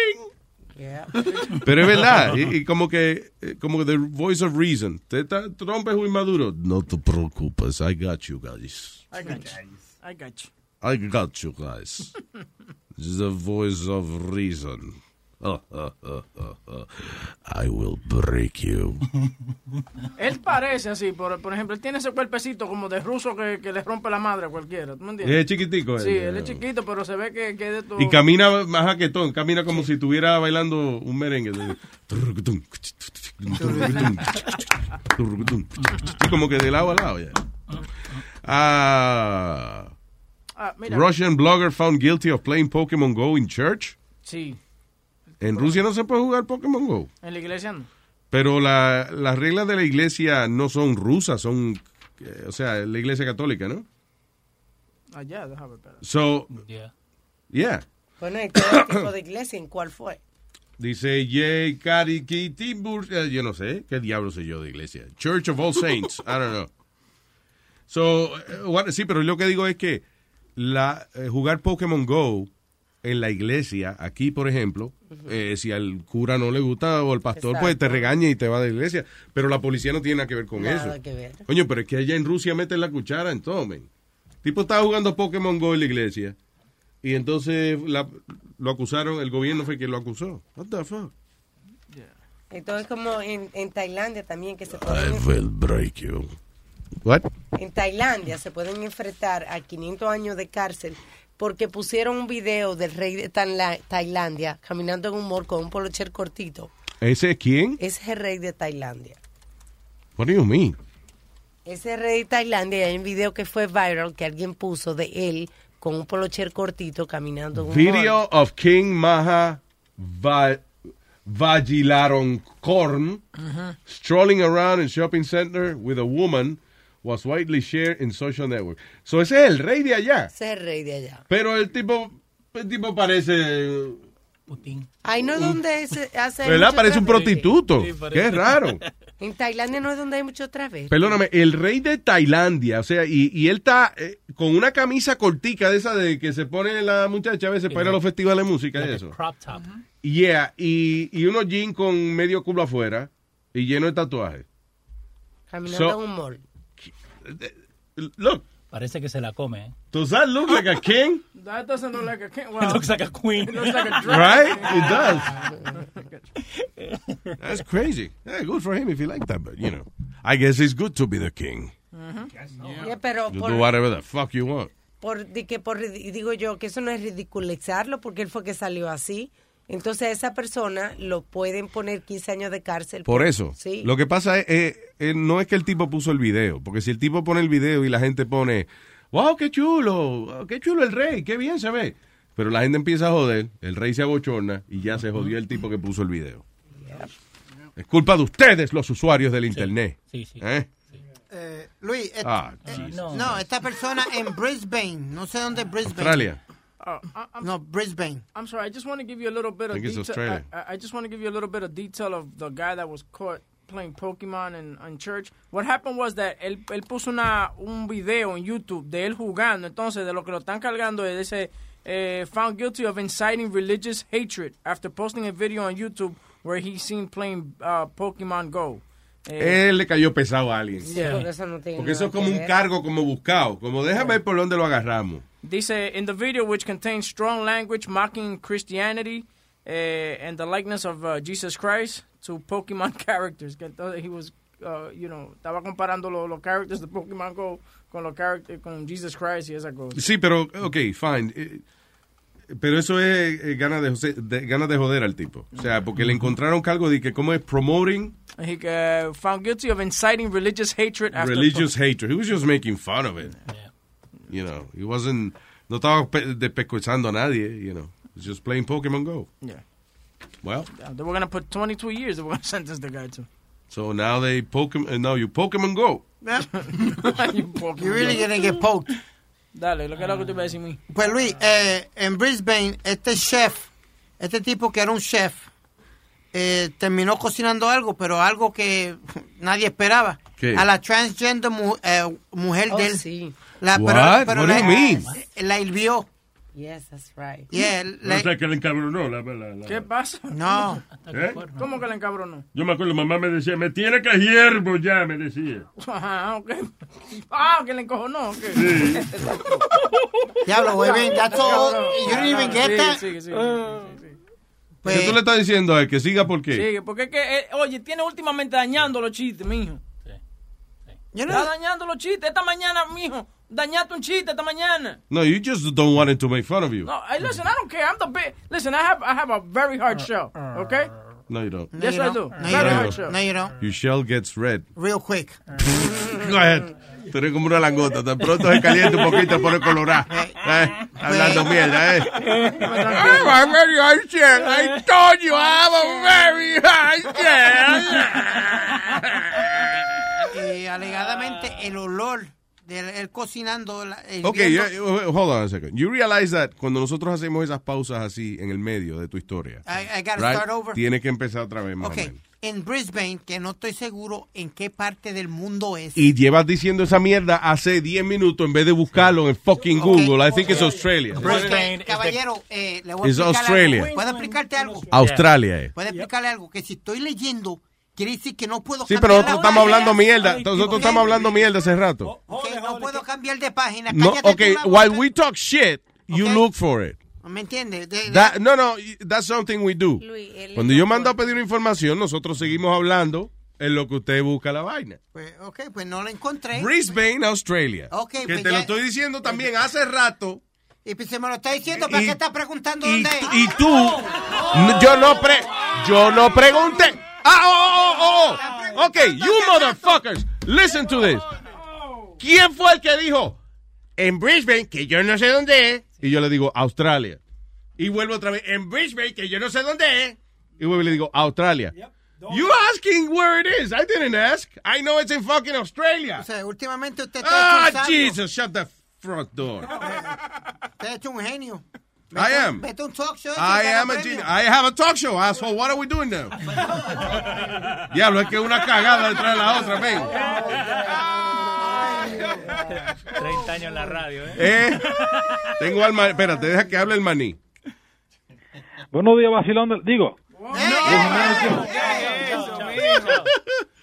Pero es verdad, y, y como que eh, como the voice of reason. Te está, Trump es muy maduro. No te preocupes, I got you guys. I got you. I got you. I got you guys. the voice of reason. I will break you. Él parece así, por, por ejemplo, él tiene ese cuerpecito como de ruso que, que le rompe la madre a cualquiera. ¿Tú me entiendes? Es chiquitico, Sí, él, él eh. es chiquito, pero se ve que, que es de todo. Y camina más jaquetón, camina como si estuviera bailando un merengue. Como que de lado a lado ya. Ah, Ah, mira. Russian blogger found guilty of playing Pokemon Go in church. Sí, En Rusia no se puede jugar Pokémon Go. en la iglesia no. Pero la- las reglas de la iglesia no son rusas, son, eh, o sea, la iglesia católica, ¿no? Allá, déjame ver. So, yeah. Bueno, ¿en qué tipo de iglesia? ¿En cuál fue? Dice Jay Cari Kitty Bur- eh, Yo no sé, ¿qué diablo sé yo de iglesia? Church of All Saints, I don't know. So, eh, what- sí, pero lo que digo es que la, eh, jugar Pokémon Go en la iglesia, aquí por ejemplo, eh, si al cura no le gusta o al pastor, pues te regaña y te va de la iglesia. Pero la policía no tiene nada que ver con Nada eso. que ver. Coño, pero es que allá en Rusia meten la cuchara en todo, men. Tipo estaba jugando Pokémon Go en la iglesia y entonces la- lo acusaron, el gobierno fue quien lo acusó. What the fuck? Entonces, como en, en Tailandia también, que se I pueden, will break you. What? en Tailandia se pueden enfrentar a 500 años de cárcel porque pusieron un video del rey de Tanla- Tailandia caminando en un mall con un polocher cortito. ¿Ese es quién? Ese es el rey de Tailandia. What do you mean? Ese rey de Tailandia, hay un video que fue viral que alguien puso de él con un polocher cortito caminando en un Video mall. of King Maha Va Vajilaronkorn strolling around in shopping center with a woman was widely shared in social network. So ese es el rey de allá. Ese es el rey de allá. Pero el tipo, el tipo parece, Ahí no es donde se hace. ¿verdad? Parece un prostituto. Qué raro. En Tailandia no es donde hay mucho travesti. Perdóname, el rey de Tailandia, o sea, y, y él está eh, con una camisa cortica de esa de que se pone la muchacha a veces para ir a los festivales de música y Like eso. crop top. Yeah, y, y unos jeans con medio culo afuera y lleno de tatuajes. Caminando So- en un mall. Look. Parece que se la come, ¿eh? Does that look like a king? That doesn't look like a king. It looks like a queen. It looks like a. Right? It does. That's crazy. Yeah, good for him if he like that, but you know, I guess it's good to be the king. Yeah, pero You por, do whatever the fuck you want. por, di que por digo yo que eso no es ridiculizarlo porque él fue que salió así. Entonces a esa persona lo pueden poner 15 años de cárcel. Por eso. Sí. Lo que pasa es, eh, eh, no es que el tipo puso el video, porque si el tipo pone el video y la gente pone, wow, qué chulo, qué chulo el rey, qué bien se ve. Pero la gente empieza a joder, el rey se abochorna y ya se jodió el tipo que puso el video. Es culpa de ustedes, los usuarios del internet. Sí, sí. ¿Eh? Eh, Luis, et- Ah, eh, Jesus. no. esta persona en Brisbane, no sé dónde es Brisbane. Australia. I'm, No, Brisbane. I'm sorry. I just want to give you a little bit of think it's detail. Australia. I, I just want to give you a little bit of detail of the guy that was caught playing Pokemon in, in church. What happened was that él, él puso una, un video en YouTube de él jugando. Entonces, de lo que lo están cargando es ese eh, found guilty of inciting religious hatred after posting a video on YouTube where he's seen playing uh, Pokemon Go. Eh, Él le cayó pesado a alguien. Yeah. Porque eso no tiene Porque eso nada es como un ver. cargo como buscado. Como déjame ver por dónde lo agarramos. Dice, in the video, which contains strong language mocking Christianity eh, and the likeness of uh, Jesus Christ to Pokemon characters. Que he was, uh, you know, estaba comparando lo- los characters de Pokemon Go con los characters, con Jesus Christ y esa cosa. Sí, pero, ok, fine. Eh, Pero eso es eh, ganas de, de- ganas de joder al tipo. O sea, porque le encontraron cargo de que como es promoting He uh, found guilty of inciting religious hatred after religious hatred. He was just making fun of it. You know, he wasn't, no estaba pe- despescuezando a nadie, you know. He was just playing Pokemon Go. Yeah. Well, they were going to put 22 years they were going to sentence the guy to. so now they Pokemon, uh, now you Pokemon Go. you Pokemon You're really gonna get poked. Dale, lo que era lo que te iba a decir mí. Pues Luis, eh, en Brisbane, este chef, este tipo que era un chef, eh, terminó cocinando algo, pero algo que nadie esperaba. ¿Qué? A la transgender mu- eh, mujer Oh, de él. sí. La, What? What do la, you mean? la hirvió. Yes, that's right. Yeah, la- sé que le encabronó. La, la- la- ¿Qué pasa? no. ¿Eh? ¿Cómo que le encabronó? Yo me acuerdo, mamá me decía, me tiene que hiervo ya, me decía. Ajá, ok. Ah, que le encojonó. ok. Sí. Diablo, huevín, that's all. You didn't even get Sí, that. sí, sí, sí, Pues- ¿Qué tú le estás diciendo a él? Que siga por qué? Sí, porque es que, eh, oye, tiene últimamente dañando los chistes, mijo. Yo Está dañando los chistes. Esta mañana, mijo, dañaste un chiste esta mañana. No, you just don't want him to make fun of you. No, hey, listen, I don't care. I'm the big. Listen, I have I have a very hard show. Okay. No, you don't. No, yes, you I don't. do. No, you very don't. hard show. No, you don't. Your shell gets red. Real quick. Go ahead. Tú eres como una langota. Tan pronto se calienta un poquito, pone colorado. Eh, hablando mierda, ¿eh? I'm a very high chair. I told you I have a very high chair. Eh, alegadamente el olor de él cocinando. la- el Ok, yeah, hold on a second. You realize that cuando nosotros hacemos esas pausas así en el medio de tu historia, I- I gotta right, start over. tiene que empezar otra vez más Ok, o menos. en Brisbane, que no estoy seguro en qué parte del mundo es. Y llevas diciendo esa mierda hace 10 minutos en vez de buscarlo en fucking Google. I think it's Australia. Brisbane, caballero, eh, le voy a explicar Australia. algo. ¿Puedo explicarte algo? Australia es. ¿Puedo explicarle algo? Que si estoy leyendo, quiere decir que no puedo Sí, cambiar pero la nosotros estamos hablando mierda. Nosotros estamos hablando mierda hace rato. Ok, no puedo cambiar de página. No, ok, while we talk shit, you look for it. ¿Me entiendes? No, no, that's something we do. Cuando yo mando a pedir una información, nosotros seguimos hablando en lo que usted busca la vaina. Pues, ok, pues no la encontré. Brisbane, Australia. Ok, que pues te lo ya- estoy diciendo también hace rato. Y pues se me lo está diciendo, ¿para Y- qué está preguntando y, dónde es? y tú, n- yo no pre, yo no pregunté. Ah, oh, oh, oh. Ok, you motherfuckers, listen to this. ¿Quién fue el que dijo en Brisbane que yo no sé dónde es? Y yo le digo Australia. Y vuelvo otra vez en Brisbane que yo no sé dónde es. Y vuelvo y le digo Australia. You asking where it is? I didn't ask. I know it's in fucking Australia. O sea, últimamente usted está Ah, hecho un sabio. Jesus, shut the front door. Usted ha hecho un genio. I am. Vete a un talk show. y I am a genius. I have a talk show, asshole. What are we doing now? Diablo, es que una cagada detrás de la otra, ven. 30 años en la radio, ¿eh? Eh, tengo al maní. Espérate, deja que hable el maní. Buenos días, vacilón. del- Digo,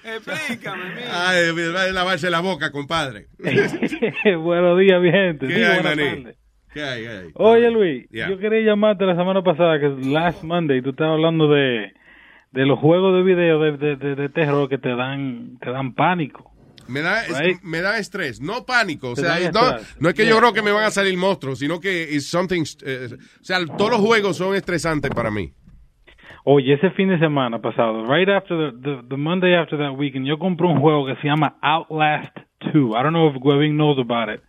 Explícame, Ay, va a lavarse la boca, compadre. buenos días, mi gente. ¿Qué Digo, hay, buenas maní? ¿Qué hay, qué hay? Oye, Luis, Yeah. yo quería llamarte la semana pasada, que es last Monday, tú estabas hablando de, de los juegos de video de, de, de- de terror que te dan, te dan pánico. Me da, es- Right. me da estrés, no pánico. O sea, no, es que yo creo que me van a salir monstruos, sino que it's something. eh, o sea, todos los juegos son estresantes para mí. Oye, ese fin de semana pasado, right after the, the, the Monday after that weekend, yo compré un juego que se llama Outlast 2. I don't know if Webin knows about it.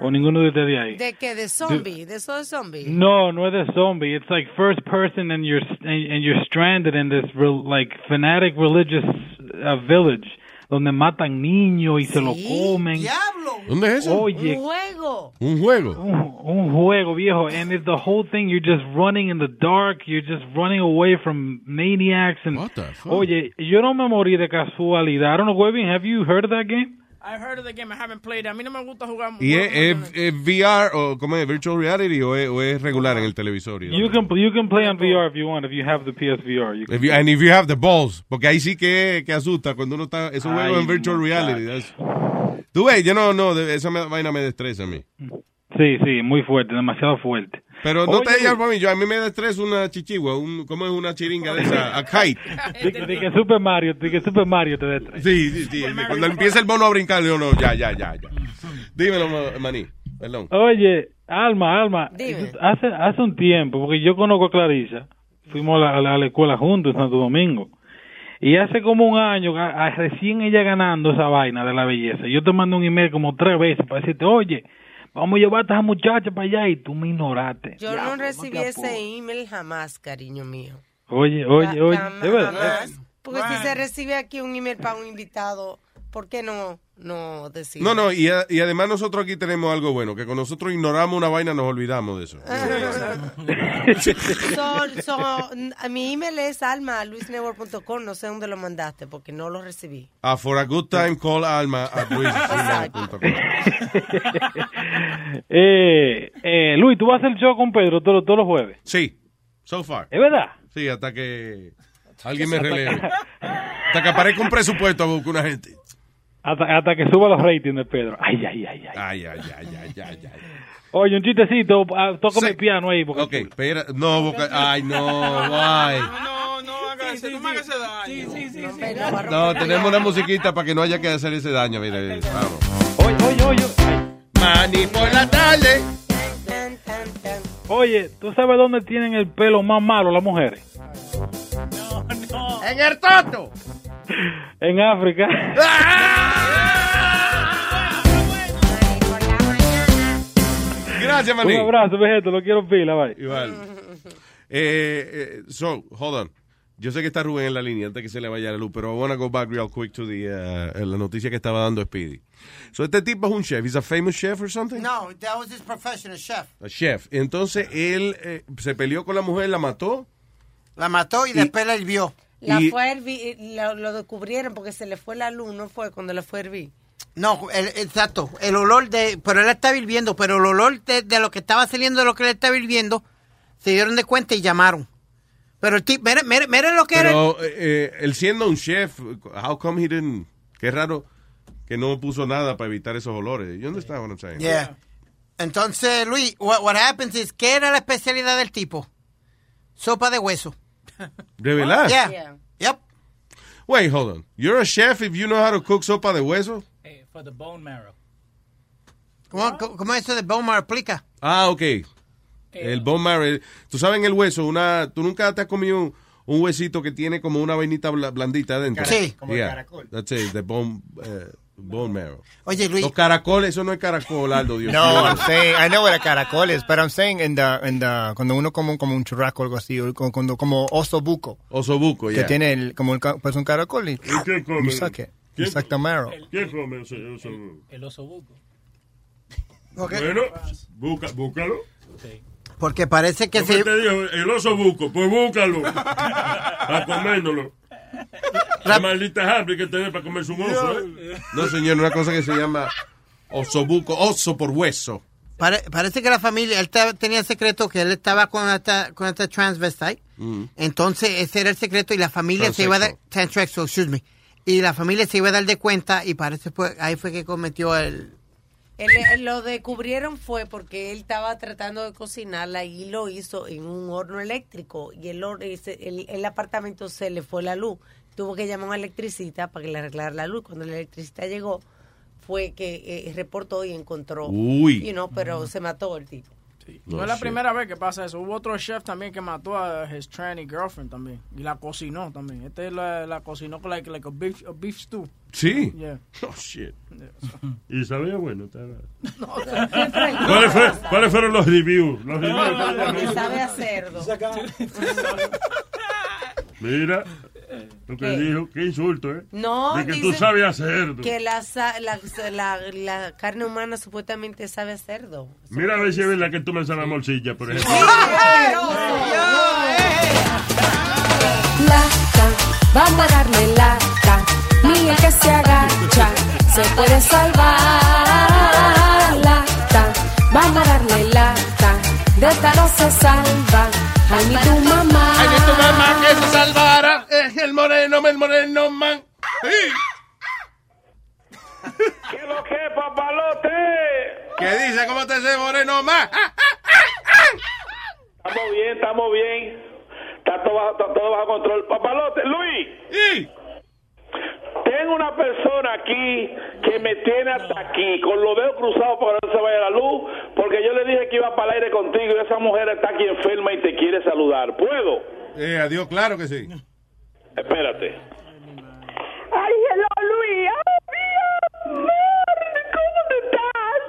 O ninguno de ustedes ahí. ¿De qué? ¿De zombie? ¿De eso de zombie? No, no es de zombie. It's like first person, and you're and, and you're stranded in this real, like fanatic religious uh, village donde matan niños y se lo comen. ¡Diablo! ¿Dónde es eso? Oye, Un juego. Un juego. un, un juego viejo, and it's the whole thing. You're just running in the dark. You're just running away from maniacs. And What the fuck? oye, yo no me morí de casualidad. I don't know, Webin, have you heard of that game? I've heard of the game, I haven't played it. A mí no me gusta jugar. ¿Y es, es- es VR o como es virtual reality o es, o es regular en el televisor? You can you can play on VR if you want. If you have the PSVR, you can If you, and if you have the balls, porque ahí sí que, que asusta cuando uno está, es un juego en virtual reality. that's- Tú ves, yo no, no, esa me- vaina me destresa a mí. Sí, sí, muy fuerte, demasiado fuerte. Pero no Oye, te digas para mí, yo, a mí me da estrés una chichigua, un, ¿cómo es una chiringa de esa? A kite. Di, di que Super Mario, di que Super Mario te dé tres. Sí, sí, sí. Cuando empieza el mono a brincar, yo no, ya, ya, ya, ya. Dímelo, ma- maní, perdón. Oye, Alma, Alma, Dime. hace, hace un tiempo, porque yo conozco a Clarisa, fuimos a la, a la- a la escuela juntos en Santo Domingo, y hace como un año, a- a- recién ella ganando esa vaina de la belleza, yo te mando un email como tres veces para decirte, oye, vamos a llevar a esta muchacha para allá, y tú me ignoraste. Yo no recibí ese email jamás, cariño mío. Oye, oye, oye, jamás, de verdad. jamás. Porque si se recibe aquí un email para un invitado, ¿por qué no, no decir? No, no, y, a- y además nosotros aquí tenemos algo bueno, que con nosotros ignoramos una vaina, nos olvidamos de eso. So- mi email es alma.luisnetwork.com, no sé dónde lo mandaste porque no lo recibí. A for a good time, call Alma at. Eh, eh, Luis, ¿tú vas a hacer el show con Pedro todos, todos los jueves? Sí, so far. ¿Es verdad? Sí, hasta que alguien me releve. Hasta que aparezca un presupuesto a buscar una gente. Hasta, hasta que suba los ratings de Pedro. Ay, ay, ay, ay. Ay, ay, ay, ay, ay, ay. Oye, un chistecito, ah, tócame el piano ahí. Porque Ok, espera, no, boca, ay, no, ay. No, no hagas eso, no me hagas ese daño. Sí, sí, sí. No, tenemos una musiquita para que no haya que hacer ese daño, mire, vamos. Oye, oye, oye. Mani por la tarde. Oye, ¿tú sabes dónde tienen el pelo más malo las mujeres? En el toto. En África. Gracias, maní. Un abrazo, vejeto, lo quiero pila, bye. Igual. Eh, eh, so, hold on. Yo sé que está Rubén en la línea antes que se le vaya la luz, pero I want to go back real quick to the, uh, la noticia que estaba dando Speedy. So, este tipo es un chef. He's a famous chef or something? No, that was his profession, a chef. A chef. Entonces, él eh, se peleó con la mujer, la mató. La mató y, después la hirvió. La Y- fue a hervir, lo, lo descubrieron porque se le fue la luz, ¿no fue cuando le fue a hervir? No, el- exacto. El olor de. Pero él estaba hirviendo, pero el olor de, de lo que estaba saliendo de lo que él estaba hirviendo, se dieron de cuenta y llamaron. Pero el tipo, miren, miren, miren lo que era. Pero eh, eh, él siendo un chef, how come he didn't... Qué raro que no puso nada para evitar esos olores. You understand what I'm saying? Yeah. Entonces, Luis, what, what happens is, ¿qué era la especialidad del tipo? Sopa de hueso. ¿De verdad? Yeah. Yep. Wait, hold on. You're a chef if you know how to cook sopa de hueso? Eh, for the bone marrow. ¿Cómo, cómo- cómo eso de Beaumont explica? Ah, ok. El bone marrow. Tú sabes en el hueso, una, tú nunca te has comido un, un huesito que tiene como una vainita bla- blandita adentro. Sí. Como el caracol. That's it, the bone, eh, bone marrow. Oye, Luis. Los caracoles, eso no es caracol, Aldo, Dios No, mío. I'm saying, I know what a caracol is, but I'm saying in the, in the, cuando uno come como un churrasco o algo así, o como, cuando, como oso buco. Oso buco, Que yeah. tiene el, como el, pues un caracol y, ¿Y quién come? ¿Quién? suck the marrow. ¿Quién come ese oso? El oso buco. Bueno, busca, búscalo. Porque parece que ¿Cómo se... te dijo? El oso buco, pues búscalo. para comérnoslo. La maldita hambre que tiene para comerse un oso, ¿eh? No, señor, una cosa que se llama osobuco, oso por hueso. pare- parece que la familia, él tenía el secreto que él estaba con esta, con esta transvestite. Mm. Entonces, ese era el secreto y la familia se iba a dar... Transsexual, excuse me. Y la familia se iba a dar de cuenta y parece pues ahí fue que cometió el... Él, él lo descubrieron fue porque él estaba tratando de cocinarla y lo hizo en un horno eléctrico y el, el, el apartamento se le fue la luz. Tuvo que llamar a un electricista para que le arreglara la luz. Cuando el electricista llegó fue que eh, reportó y encontró. Uy. You know, pero se mató el tipo. No, es la primera vez que pasa eso. Hubo otro chef también que mató a his tranny girlfriend también. Y la cocinó también. Este la, la cocinó con like, like a, beef, a beef stew. Sí. Yeah. Oh, shit. Y sabía bueno. No, ¿Cuáles, fue- cuáles fueron los reviews? Los No, reviews. no, no, que sabe a cerdo. Mira, lo que ¿Qué? dijo, qué insulto, ¿eh? No, De que tú sabes hacer. Que la, la, la, la carne humana supuestamente sabe a cerdo. Mira a ver si es verdad que tú me ensaladas morcilla, por ejemplo. Lata, vamos a darle lata. Ni el que se agacha se puede salvar. Lata, vamos a darle lata. De esta no se salva. Ay, ni tu mamá. Ay, ni tu mamá que se salvara. Es el moreno, el moreno man. ¿Qué lo que, papalote? ¿Qué dice? ¿Cómo te ese moreno man? Estamos bien, estamos bien. Está todo bajo, está todo bajo control. Papalote, Luis. Tengo una persona aquí que me tiene hasta aquí, con los dedos cruzados para que no se vaya la luz, porque yo le dije que iba para el aire contigo y esa mujer está aquí enferma y te quiere saludar. ¿Puedo? Eh, adiós, claro que sí. Espérate. Ay, hello, Luis. Ay, mi amor, ¿cómo estás?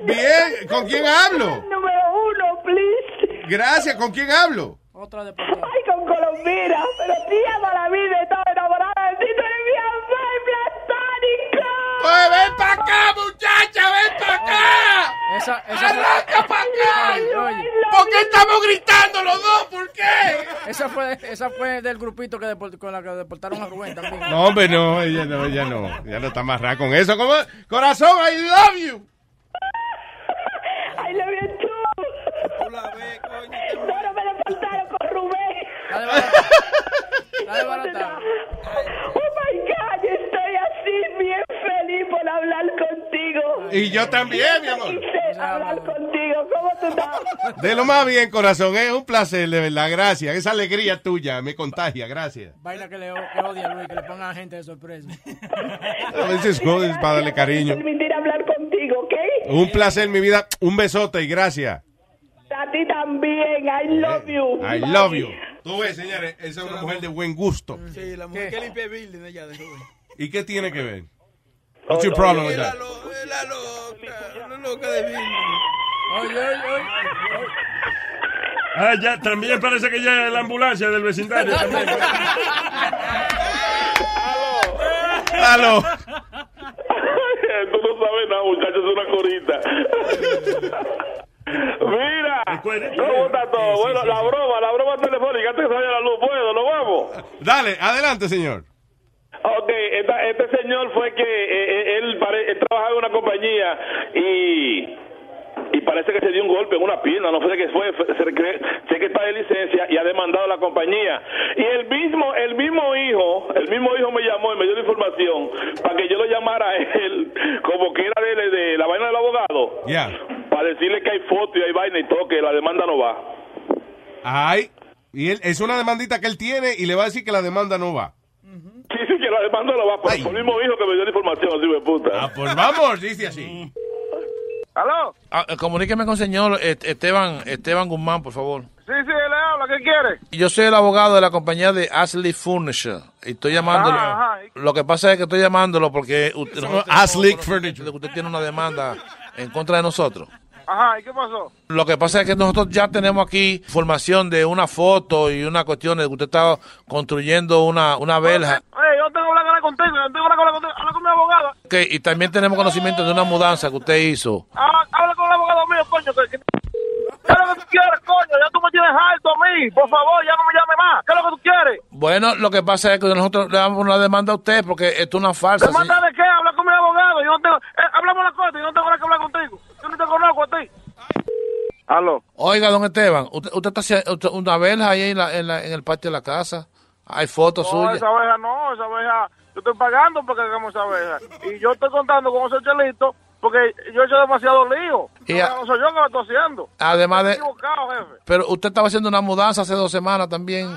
Bien, ¿con quién hablo? Número uno, please. Gracias, ¿con quién hablo? Otra de Ay, con Colombina. Pero amo la vida y estaba enamorada de ti. Tú eres mi amor platónico. Pues ven para acá, muchacha, ven para acá. Esa, Arranca para acá. ¿Por qué estamos gritando los dos? ¿Por qué? Esa fue, esa fue del grupito que deport- con la que deportaron a Rubén también. No, hombre, no, ella no, ella no. Ya no está amarrada con eso. ¿Cómo? Corazón, I love you. I love you Oh my God, yo estoy así bien feliz por hablar contigo. Y yo también, mi amor. Quise hablar contigo. ¿Cómo tú estás? De lo más bien, corazón. Es un placer, de verdad. Gracias. Esa alegría tuya me contagia. Gracias. Vaina que le que odia a Luis, que le pongan a gente de sorpresa. A veces es para darle cariño. Permitir hablar contigo, ¿ok? Un placer, mi vida. Un besote y gracias. A ti también. I love you. I love you. Tú ves, señores, esa es una mujer de buen gusto. Sí, la mujer que limpia building de allá de Rubén. ¿Y qué tiene que ver? What's your problem with that? La loca de building. Ah, ya, también parece que ya es la ambulancia del vecindario. también. Aló. Tú no sabes nada, muchachos, es una corita. Mira, ¿cómo está todo? Bueno, la broma, la broma telefónica, antes que vaya la luz, ¿puedo? ¿Nos vamos? Dale, adelante, señor. Ok, esta- este señor fue que eh, eh, él, él trabajaba en una compañía y y parece que se dio un golpe en una pierna, no sé qué fue, se cree- sé que está de licencia y ha demandado a la compañía. Y el mismo el mismo hijo, el mismo hijo me llamó y me dio la información para que yo lo llamara a él, como que era de, de la vaina del abogado, Ya. para decirle que hay foto y hay vaina y todo, que la demanda no va. Ay. Y él, es una demandita que él tiene y le va a decir que la demanda no va. Sí, sí, que la demanda no va, por, por el mismo hijo que me dio la información, así de puta. Ah, pues vamos, dice así. ¿Aló? Ah, eh, comuníqueme con señor eh, Esteban Esteban Guzmán, por favor. Sí, sí, él le habla, ¿qué quiere? Yo soy el abogado de la compañía de Ashley Furniture y estoy llamándolo. Ajá, ajá. Lo que pasa es que estoy llamándolo porque usted, Ashley que usted tiene una demanda en contra de nosotros. Ajá, ¿y qué pasó? Lo que pasa es que nosotros ya tenemos aquí información de una foto y una cuestión de que usted estaba construyendo una, una verja. Oye, yo tengo que hablar contigo, yo tengo que hablar contigo, habla con mi abogado. Ok, y también tenemos conocimiento de una mudanza que usted hizo. Ah, habla con el abogado mío, coño. Que, ¿Qué es lo que tú quieres, coño? Ya tú me tienes alto a mí. Por favor, ya no me llame más. ¿Qué es lo que tú quieres? Bueno, lo que pasa es que nosotros le damos una demanda a usted porque esto es una falsa. ¿Demanda de qué? Habla con mi abogado. Yo no tengo... Eh, hablamos la cosa, yo no tengo nada que hablar contigo. Yo no te conozco a ti. Aló. Oiga, don Esteban, usted, usted está haciendo usted- una verja ahí en, la- en, la- en el patio de la casa. Hay fotos No, suyas. esa abeja no, esa abeja... Yo estoy pagando porque hagamos esa abeja. Y yo estoy contando con ese chelito porque yo he hecho demasiado lío. Y a- no soy yo que lo estoy haciendo. Además de- Estoy equivocado, jefe. Pero usted estaba haciendo una mudanza hace dos semanas también.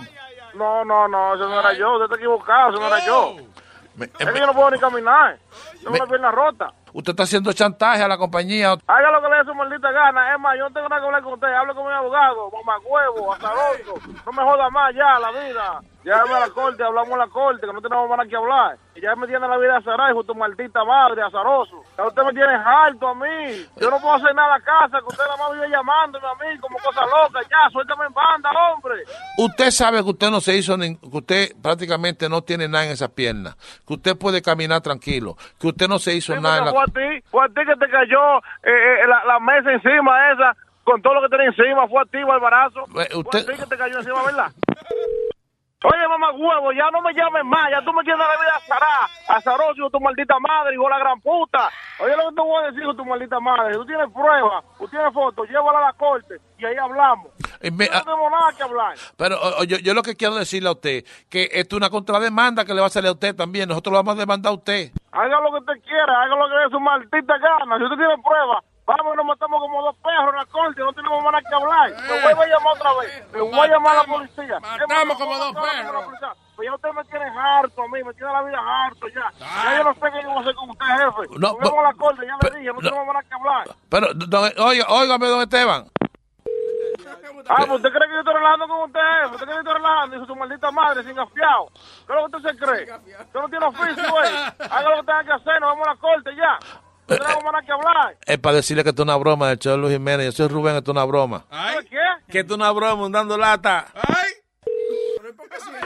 No, no, no, eso no era yo. Usted está equivocado, eso no era yo. Me- Es que yo no puedo ni caminar. Tengo Me- una pierna rota. Usted está haciendo chantaje a la compañía. Haga lo que le dé su maldita gana. Es más, yo no tengo nada que hablar con usted. Hable con mi abogado, mamá huevo, azaroso. No me joda más ya la vida. Llévame a la corte, hablamos en la corte, que no tenemos más nada que hablar. Y ya me tiene la vida azarada, hijo de tu maldita madre, azaroso. Ya usted me tiene harto a mí. Yo no puedo hacer nada a casa, que usted nada más vive llamándome a mí como cosa loca. Ya, suéltame en banda, hombre. Usted sabe que usted no se hizo, ni- que usted prácticamente no tiene nada en esa pierna. Que usted puede caminar tranquilo. Que usted no se hizo Sí, nada en la... fue a ti, fue a ti que te cayó eh, eh, la, la mesa encima esa, con todo lo que tenía encima, fue a ti, Barbarazo. Usted- Fue a ti que te cayó encima, ¿verdad? Oye, mamá huevo, ya no me llames más, ya tú me tienes la vida azará, azaroso, tu maldita madre, hijo de la gran puta. Oye, lo que te voy a decir, tu maldita madre, tú tienes pruebas, tú tienes fotos, llévala a la corte y ahí hablamos. Eh, no tenemos nada que hablar. Pero o, yo, yo lo que quiero decirle a usted, que esto es una contrademanda que le va a salir a usted también. Nosotros lo vamos a demandar a usted. Haga lo que usted quiera, haga lo que dé su maldita gana. Si usted tiene pruebas, vamos y nos matamos como dos perros en la corte, no tenemos más nada que hablar. Me voy a llamar otra vez, me voy a llamar a la policía. Matamos como dos perros. Pues ya usted me tiene harto a mí, me tiene la vida harto ya. Ya yo no sé qué yo voy a hacer con usted, jefe. No, Nos vemos no, a la corte, ya le dije, no no. tenemos más nada que hablar. Pero, don- oiga, óigame, don Esteban. Ah, pues usted cree que yo estoy relajando con usted, jefe. Usted cree que yo estoy relajando, hijo de su maldita madre, sin gafiado. ¿Qué es lo que usted se cree? Usted no tiene oficio, güey. Haga lo que tenga que hacer, nos vemos a la corte ya. No tenemos más nada que hablar. Es para decirle que esto es una broma del show de Luis Jiménez. Yo soy Rubén, esto es una broma. ¿Sabe qué? Que esto es una broma, un dando lata.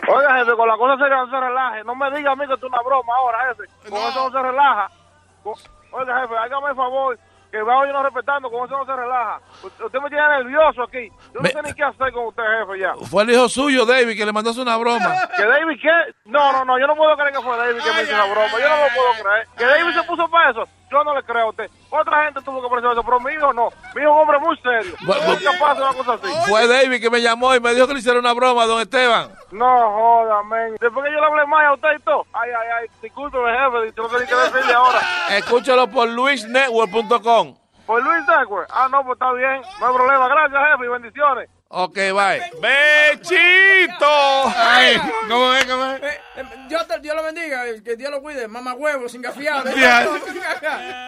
Oiga, jefe, con la cosa seria no se relaje. No me diga a mí que esto es una broma ahora, jefe. Con eso no se relaja. Oiga, jefe, hágame el favor, que va no respetando, con eso no se relaja. Usted me tiene nervioso aquí. Yo no Me- sé ni qué hacer con usted, jefe, ya. Fue el hijo suyo, David, que le mandó una broma. ¿Que David qué? No, no, no, yo no puedo creer que fue David que me hizo esa broma. Yo no lo puedo creer. ¿Que David se puso para eso? Yo no le creo a usted. Otra gente tuvo que ponerse eso, pero mi hijo no. Mi hijo es un hombre muy serio. Capaz de una cosa así. Fue David que me llamó y me dijo que le hiciera una broma, don Esteban. No joda, men. Después que yo le hablé más a usted y todo. Ay, ay, ay. Discúlpeme, jefe. Yo no sé ni qué decirle ahora. Escúchalo por luisnetwork.com. Por Luis Dagüe. Ah, no, pues está bien. No hay problema. Gracias, jefe, y bendiciones. Ok, bye. ¡Bechito! Ay, ¿cómo es, cómo es? Eh, eh, Dios, te- Dios lo bendiga, eh, que Dios lo cuide, mamá huevo, sin gafiado. Ya.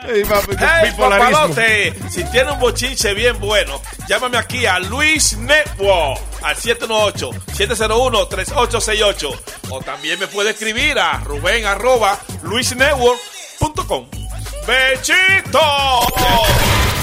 Ey, papi, Hey, bipolarismo. papalote, si tiene un bochinche bien bueno, llámame aquí a Luis Network al 718-701-3868. O también me puede escribir a Rubén arroba luisnetwork.com. ¡Bechito!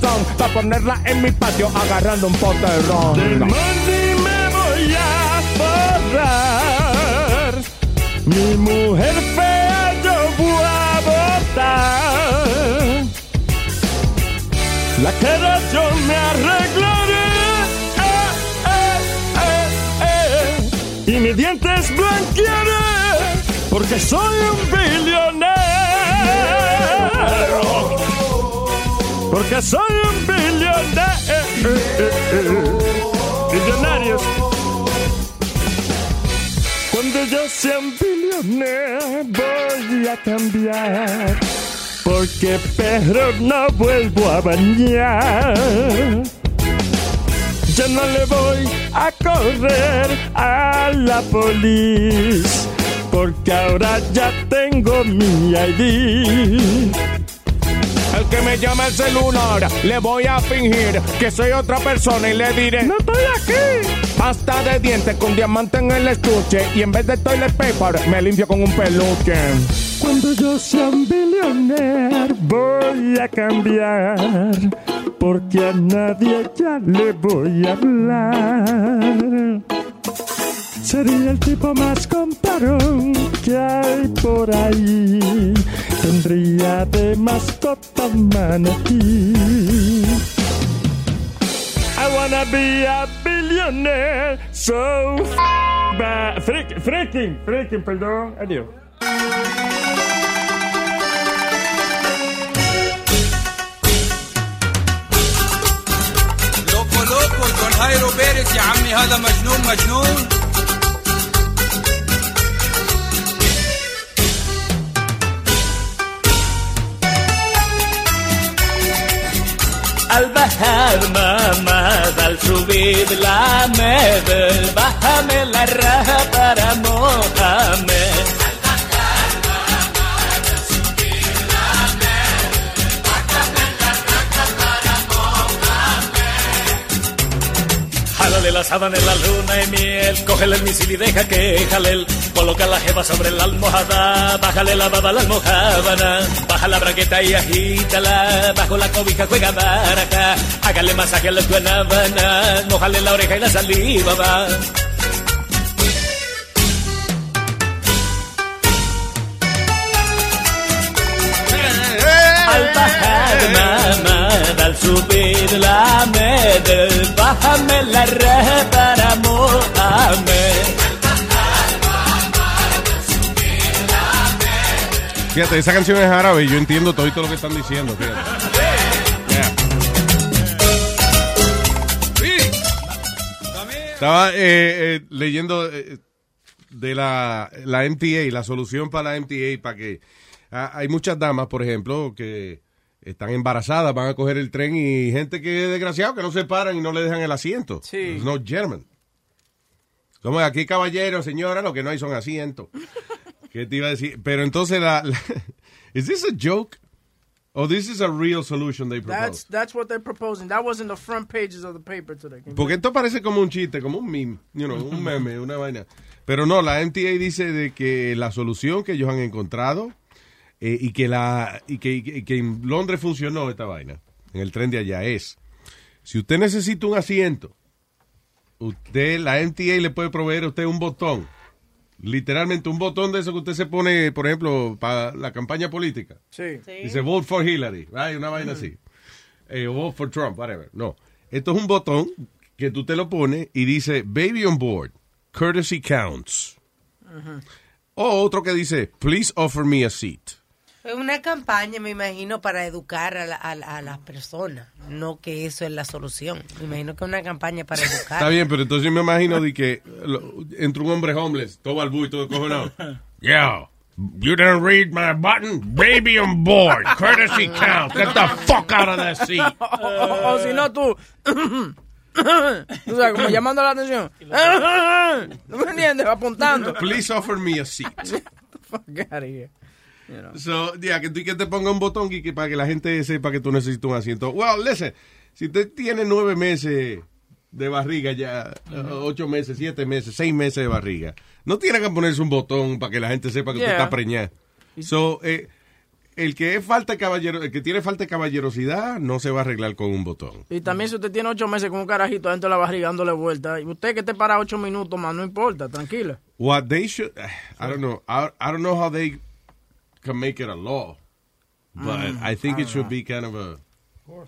razón para ponerla en mi patio agarrando un pote de ron. De money me voy a forrar. Mi mujer fea yo voy a botar. La cara yo me arreglaré. Eh, eh, eh, eh. Y mis dientes blanquearé. Porque soy un billonero. Porque soy un billonero. Billonarios. Cuando yo sea un billonero voy a cambiar. Porque perro no vuelvo a bañar. Yo no le voy a correr a la policía. Porque ahora ya tengo mi ID. El que me llama el celular, le voy a fingir que soy otra persona y le diré: No estoy aquí. Pasta de dientes con diamante en el estuche y en vez de toilet paper me limpio con un peluche. Cuando yo sea un billionaire voy a cambiar, porque a nadie ya le voy a hablar. Sería el tipo más comparón que hay por ahí. Tendría de mascota manatí. I wanna be a billionaire, so f ba- freak- freaking, freaking, perdón, adiós. هايرو بيرس يا عمي هذا مجنون مجنون. البحر ما ما زال شو بيدلع بالبحر من الرهب رموها la sábana en la luna y miel, cógele el misil y deja que jale Coloca la jeva sobre la almohada, bájale la baba a la almohábana, baja la braqueta y agítala, bajo la cobija juega baraja, hágale masaje a la guanábana, mojale la oreja y la saliva va. Al bajar mamá, al subir la med, bájame la raja para Mohamed. Fíjate, esa canción es árabe y yo entiendo todo, lo que están diciendo. Fíjate. Estaba eh, eh, leyendo eh, de la, la MTA, la solución para la MTA, para que ah, hay muchas damas, por ejemplo, que están embarazadas, van a coger el tren y gente que es desgraciado, que no se paran y no le dejan el asiento. Sí. No German. Como aquí, caballero, señora, lo que no hay son asientos. ¿Qué te iba a decir? Pero entonces, la, la- ¿is this a joke? Or this is a real solution they propose? That's that's what they're proposing. That was in the front pages of the paper today. Porque esto parece como un chiste, como un meme, you know, un meme, una vaina. Pero no, la MTA dice de que la solución que ellos han encontrado eh, y, que la, y, que, y que en Londres funcionó esta vaina, en el tren de allá, es, si usted necesita un asiento, usted, la MTA le puede proveer a usted un botón, literalmente un botón de eso que usted se pone, por ejemplo, para la campaña política. Sí. Dice vote for Hillary, right? una vaina así. Eh, vote for Trump, whatever. No. Esto es un botón que tú te lo pones y dice baby on board, courtesy counts. O otro que dice please offer me a seat. Es una campaña, me imagino, para educar a, la- a la- a las personas. No que eso es la solución. Me imagino que es una campaña para educar. Está bien, pero entonces me imagino de que lo- entra un hombre homeless, todo balbú y todo cojonado. Yeah. You didn't read my button? Baby on board. Courtesy count. Get the fuck out of that seat. O, o- o si no, tú. tú sabes, como llamando la atención. ¿No me entiendes? Apuntando. Please offer me a seat. Fuck out of here. You know. So, yeah, que tú que te ponga un botón y que para que la gente sepa que tú necesitas un asiento. Well, listen, si usted tiene nueve meses de barriga ya, uh, ocho meses, siete meses, seis meses de barriga, no tiene que ponerse un botón para que la gente sepa que usted está preñada. So, eh, el que es falta de caballero, el que tiene falta de caballerosidad no se va a arreglar con un botón. Y también si usted tiene ocho meses con un carajito dentro de la barriga dándole vuelta, y usted que te para ocho minutos más, no importa, tranquila. What they should, I don't know, I, I don't know how they can make it a law, but Mm, I think it should be kind of a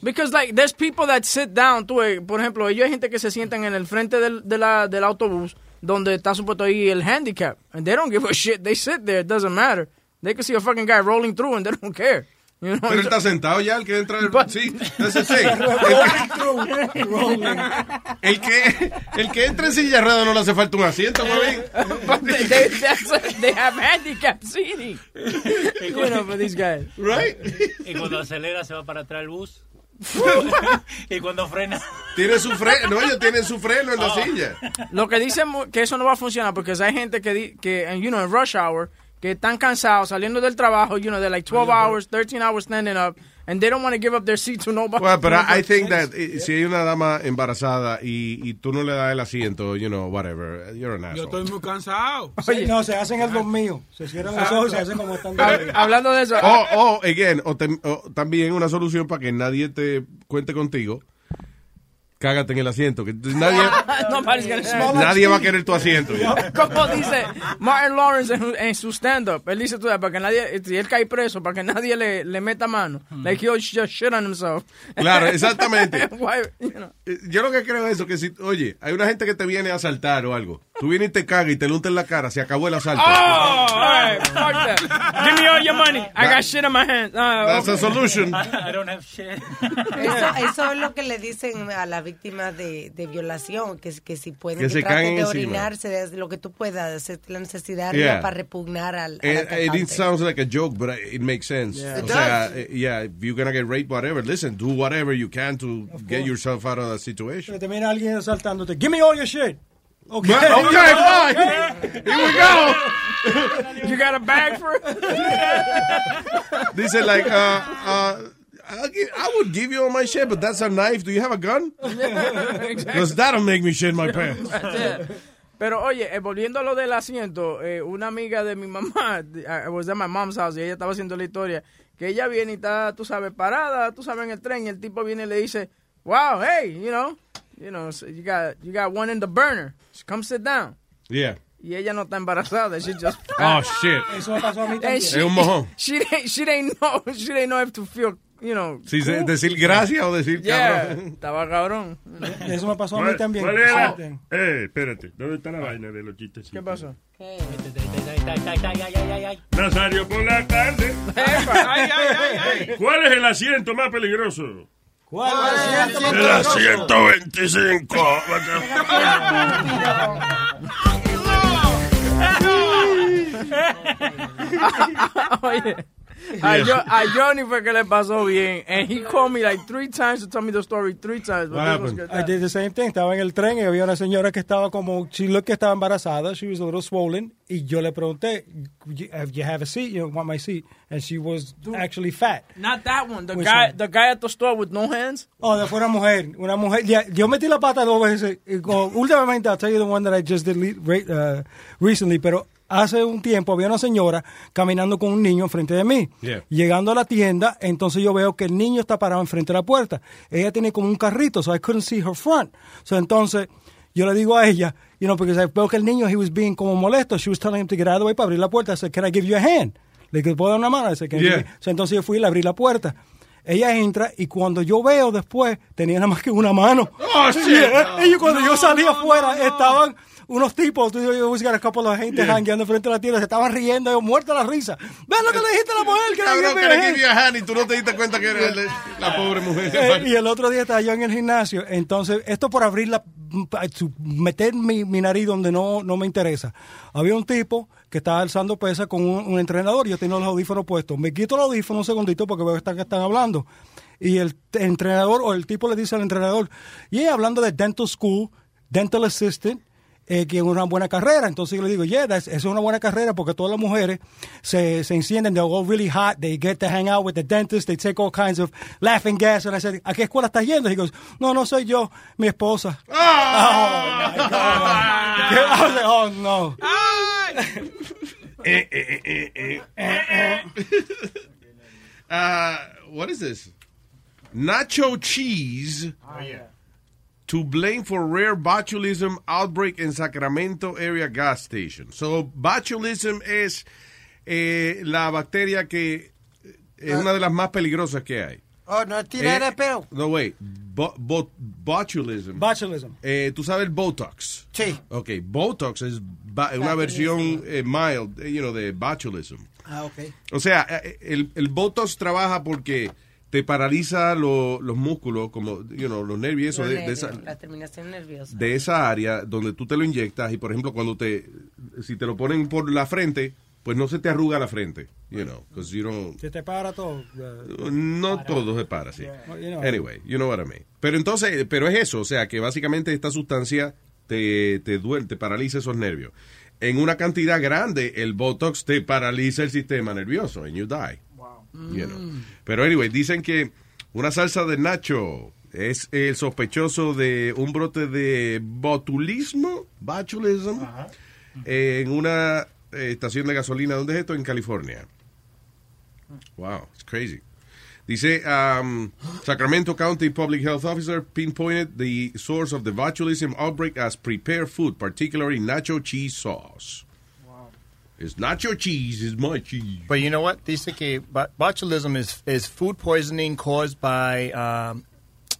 Because like there's people that sit down, tú, ves, por ejemplo, ellos hay gente que se sientan en el frente del, de la, del autobús donde está supuesto ahí el handicap, and they don't give a shit. They sit there, it doesn't matter. They can see a fucking guy rolling through and they don't care. You know? Pero él está sentado ya, el que entra. El, sí, ese sí. El que, el que entra en silla de ruedas no le hace falta un asiento, mami. But they, they, that's- they have handicap seating. you know, for these guys. Right? Y cuando acelera se va para atrás el bus. y cuando frena. Tiene su freno, no, ellos tienen su freno en la Oh. silla. Lo que dicen que eso no va a funcionar porque hay gente que, di- que and, you know, en rush hour, que están cansados saliendo del trabajo, you know, they're like 12 hours, 13 hours standing up, and they don't want to give up their seat to nobody. Well, but I, I think that eh, si hay una dama embarazada y, y tú no le das el asiento, you know, whatever, you're an Yo asshole. estoy muy cansado. Sí, no, se hacen el dos míos. Se cierran los ojos y se hacen como están. Hablando de eso. O, o, again, o, tem- o también una solución para que nadie te cuente contigo. Cágate en el asiento. Que nadie, nadie va a querer tu asiento. Como dice Martin Lawrence en, en su stand-up, él dice tú para que nadie, si él cae preso, para que nadie le, le meta mano. Like he'll just shit on himself. Claro, exactamente. Why, you know. Eh, Yo lo que creo es eso, que si, oye, hay una gente que te viene a asaltar o algo. Tú vienes y te cagas y te lunta en la cara, se acabó el asalto. Oh, all right, fuck that. Give me all your money. I got shit in my hands. Ah, That's a okay. solution. I don't have shit. Eso, eso es lo que le dicen a las víctimas de, de violación, que, que si pueden Que que, se traten de encima. orinarse, de lo que tú puedas, hacer la necesidad Yeah. para repugnar al, al And, it sounds like a joke, but it makes sense. Yeah. O It sea, does. eh, yeah, if you're gonna get raped, whatever, listen, do whatever you can to get yourself out of that situation. Te viene alguien asaltándote. Give me all your shit. Okay. Okay, fine. Here we go. You got a bag for it? Dice, like, uh, uh, I'll give, I would give you all my shit, but that's a knife. Do you have a gun? Because that'll make me shit my pants. Pero oye, eh, volviendo a lo del asiento, eh, una amiga de mi mamá, I was at my mom's house y ella estaba haciendo la historia, que ella viene y está, tú sabes, parada, tú sabes, en el tren y el tipo viene y le dice, wow, hey, you know, you know, so you got, you got one in the burner, come sit down. Yeah. Y ella no está embarazada, she just Oh, shit. Eso pasó a mí también. she, Es un mojón. She didn't, she didn't know, she didn't know if to feel, you know. Sí, cool. decir gracias o decir Yeah, cabrón. estaba cabrón. Eso me pasó a mí ¿Cuál- también. cuál era? Eh, espérate, ¿dónde está la vaina de los chistes? ¿Qué pasó? Nazario por la tarde. Ay, ay, ay, ay. ¿Cuál es el asiento más peligroso? ¿Cuál El asiento 25. Oye, a, Jo- a Johnny fue que le pasó bien. And he called me like three times to tell me the story three times. but What happened? I did the same thing. Estaba en el tren y había una señora que estaba como, she looked que estaba embarazada. She was a little swollen. Y yo le pregunté, have- you have a seat? You want my seat? And she was actually fat. Not that one. The Which guy, one? the guy at the store with no hands. Oh, de fue una mujer. Una mujer. Ya, yo metí la pata dos veces. Últimamente, I'll tell you the one that I just did uh, recently, pero hace un tiempo había una señora caminando con un niño enfrente de mí. Yeah. Llegando a la tienda, entonces yo veo que el niño está parado enfrente de la puerta. Ella tiene como un carrito, so I couldn't see her front. So entonces yo le digo a ella, you know, porque veo que el niño, he was being como molesto. She was telling him to get out of the way para abrir la puerta. I said, can I give you a hand? Le dije, ¿puedo dar una mano? I said, "Can you Yeah. give me-" So, entonces yo fui y le abrí la puerta. Ella entra y cuando yo veo después, tenía nada más que una mano. Oh, shit. Y cuando yo salí afuera, estaban unos tipos, tú yo busqué a couple de gente Yeah. frente a la tienda, se estaban riendo, yo muerto la risa. ¿Ves lo que le dijiste a la mujer? Que Cabrón, que me a le hand? give you a hand y tú no te diste cuenta que era el- la pobre mujer. Eh, y el otro día estaba yo en el gimnasio, entonces, esto por abrir la, meter mi, mi nariz donde no, no me interesa. Había un tipo que estaba alzando pesa con un, un entrenador, yo tenía los audífonos puestos. Me quito los audífonos un segundito porque veo que están, que están hablando. Y el entrenador o el tipo le dice al entrenador, y hablando de dental school, dental assistant, eh, que es una buena carrera. Entonces yo le digo, yeah, eso es una buena carrera porque todas las mujeres se, se encienden, they go really hot, they get to hang out with the dentist, they take all kinds of laughing gas. And I said, ¿a qué escuela estás yendo? He goes, no, no soy yo, mi esposa. Oh, my God. I was like, oh, no. Eh, eh, eh, eh, eh, eh. Uh, what is this? Nacho cheese to blame for rare botulism outbreak in Sacramento area gas station. So, botulism es eh, la bacteria que es una de las más peligrosas que hay. Oh, no tirar Eh, el pelo. No, wait. Bo- bo- botulism. Botulism. Eh, ¿Tú sabes el Botox? Sí. Ok, Botox es ba- una versión eh, mild, eh, you know, de botulism. Ah, ok. O sea, eh, el, el Botox trabaja porque te paraliza lo- los músculos, como, you know, los nervios, eso de, esa, la terminación nerviosa. de esa área donde tú te lo inyectas y, por ejemplo, cuando te, si te lo ponen por la frente, pues no se te arruga la frente, you know, because you don't, Se te para todo. no todo se para, sí. Well, you know. Anyway, you know what I mean. Pero entonces, pero es eso, o sea, que básicamente esta sustancia te, te duele, te paraliza esos nervios. En una cantidad grande, el Botox te paraliza el sistema nervioso and you die. You know. Pero anyway, dicen que una salsa de nacho es el sospechoso de un brote de botulismo, botulism, en una eh, estación de gasolina. ¿Dónde es esto? En California. Wow, it's crazy. Dice, um, Sacramento County Public Health Officer pinpointed the source of the botulism outbreak as prepared food, particularly nacho cheese sauce. It's nacho cheese, is my cheese. But you know what? Dice que botulism is is food poisoning caused by um,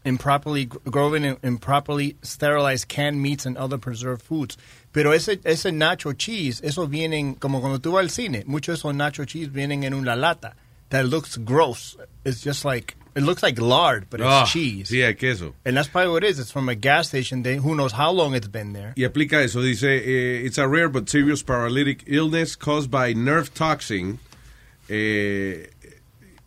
improperly gr- growing and improperly sterilized canned meats and other preserved foods. Pero ese, ese nacho cheese, eso vienen, como cuando tú vas al cine, muchos de esos nacho cheese vienen en una lata that looks gross. It's just like, it looks like lard, but it's Ah, cheese. Sí, hay queso. And that's probably what it is. It's from a gas station. They, who knows how long it's been there. Y explica eso. Dice, eh, it's a rare but serious paralytic illness caused by nerve toxin. Eh,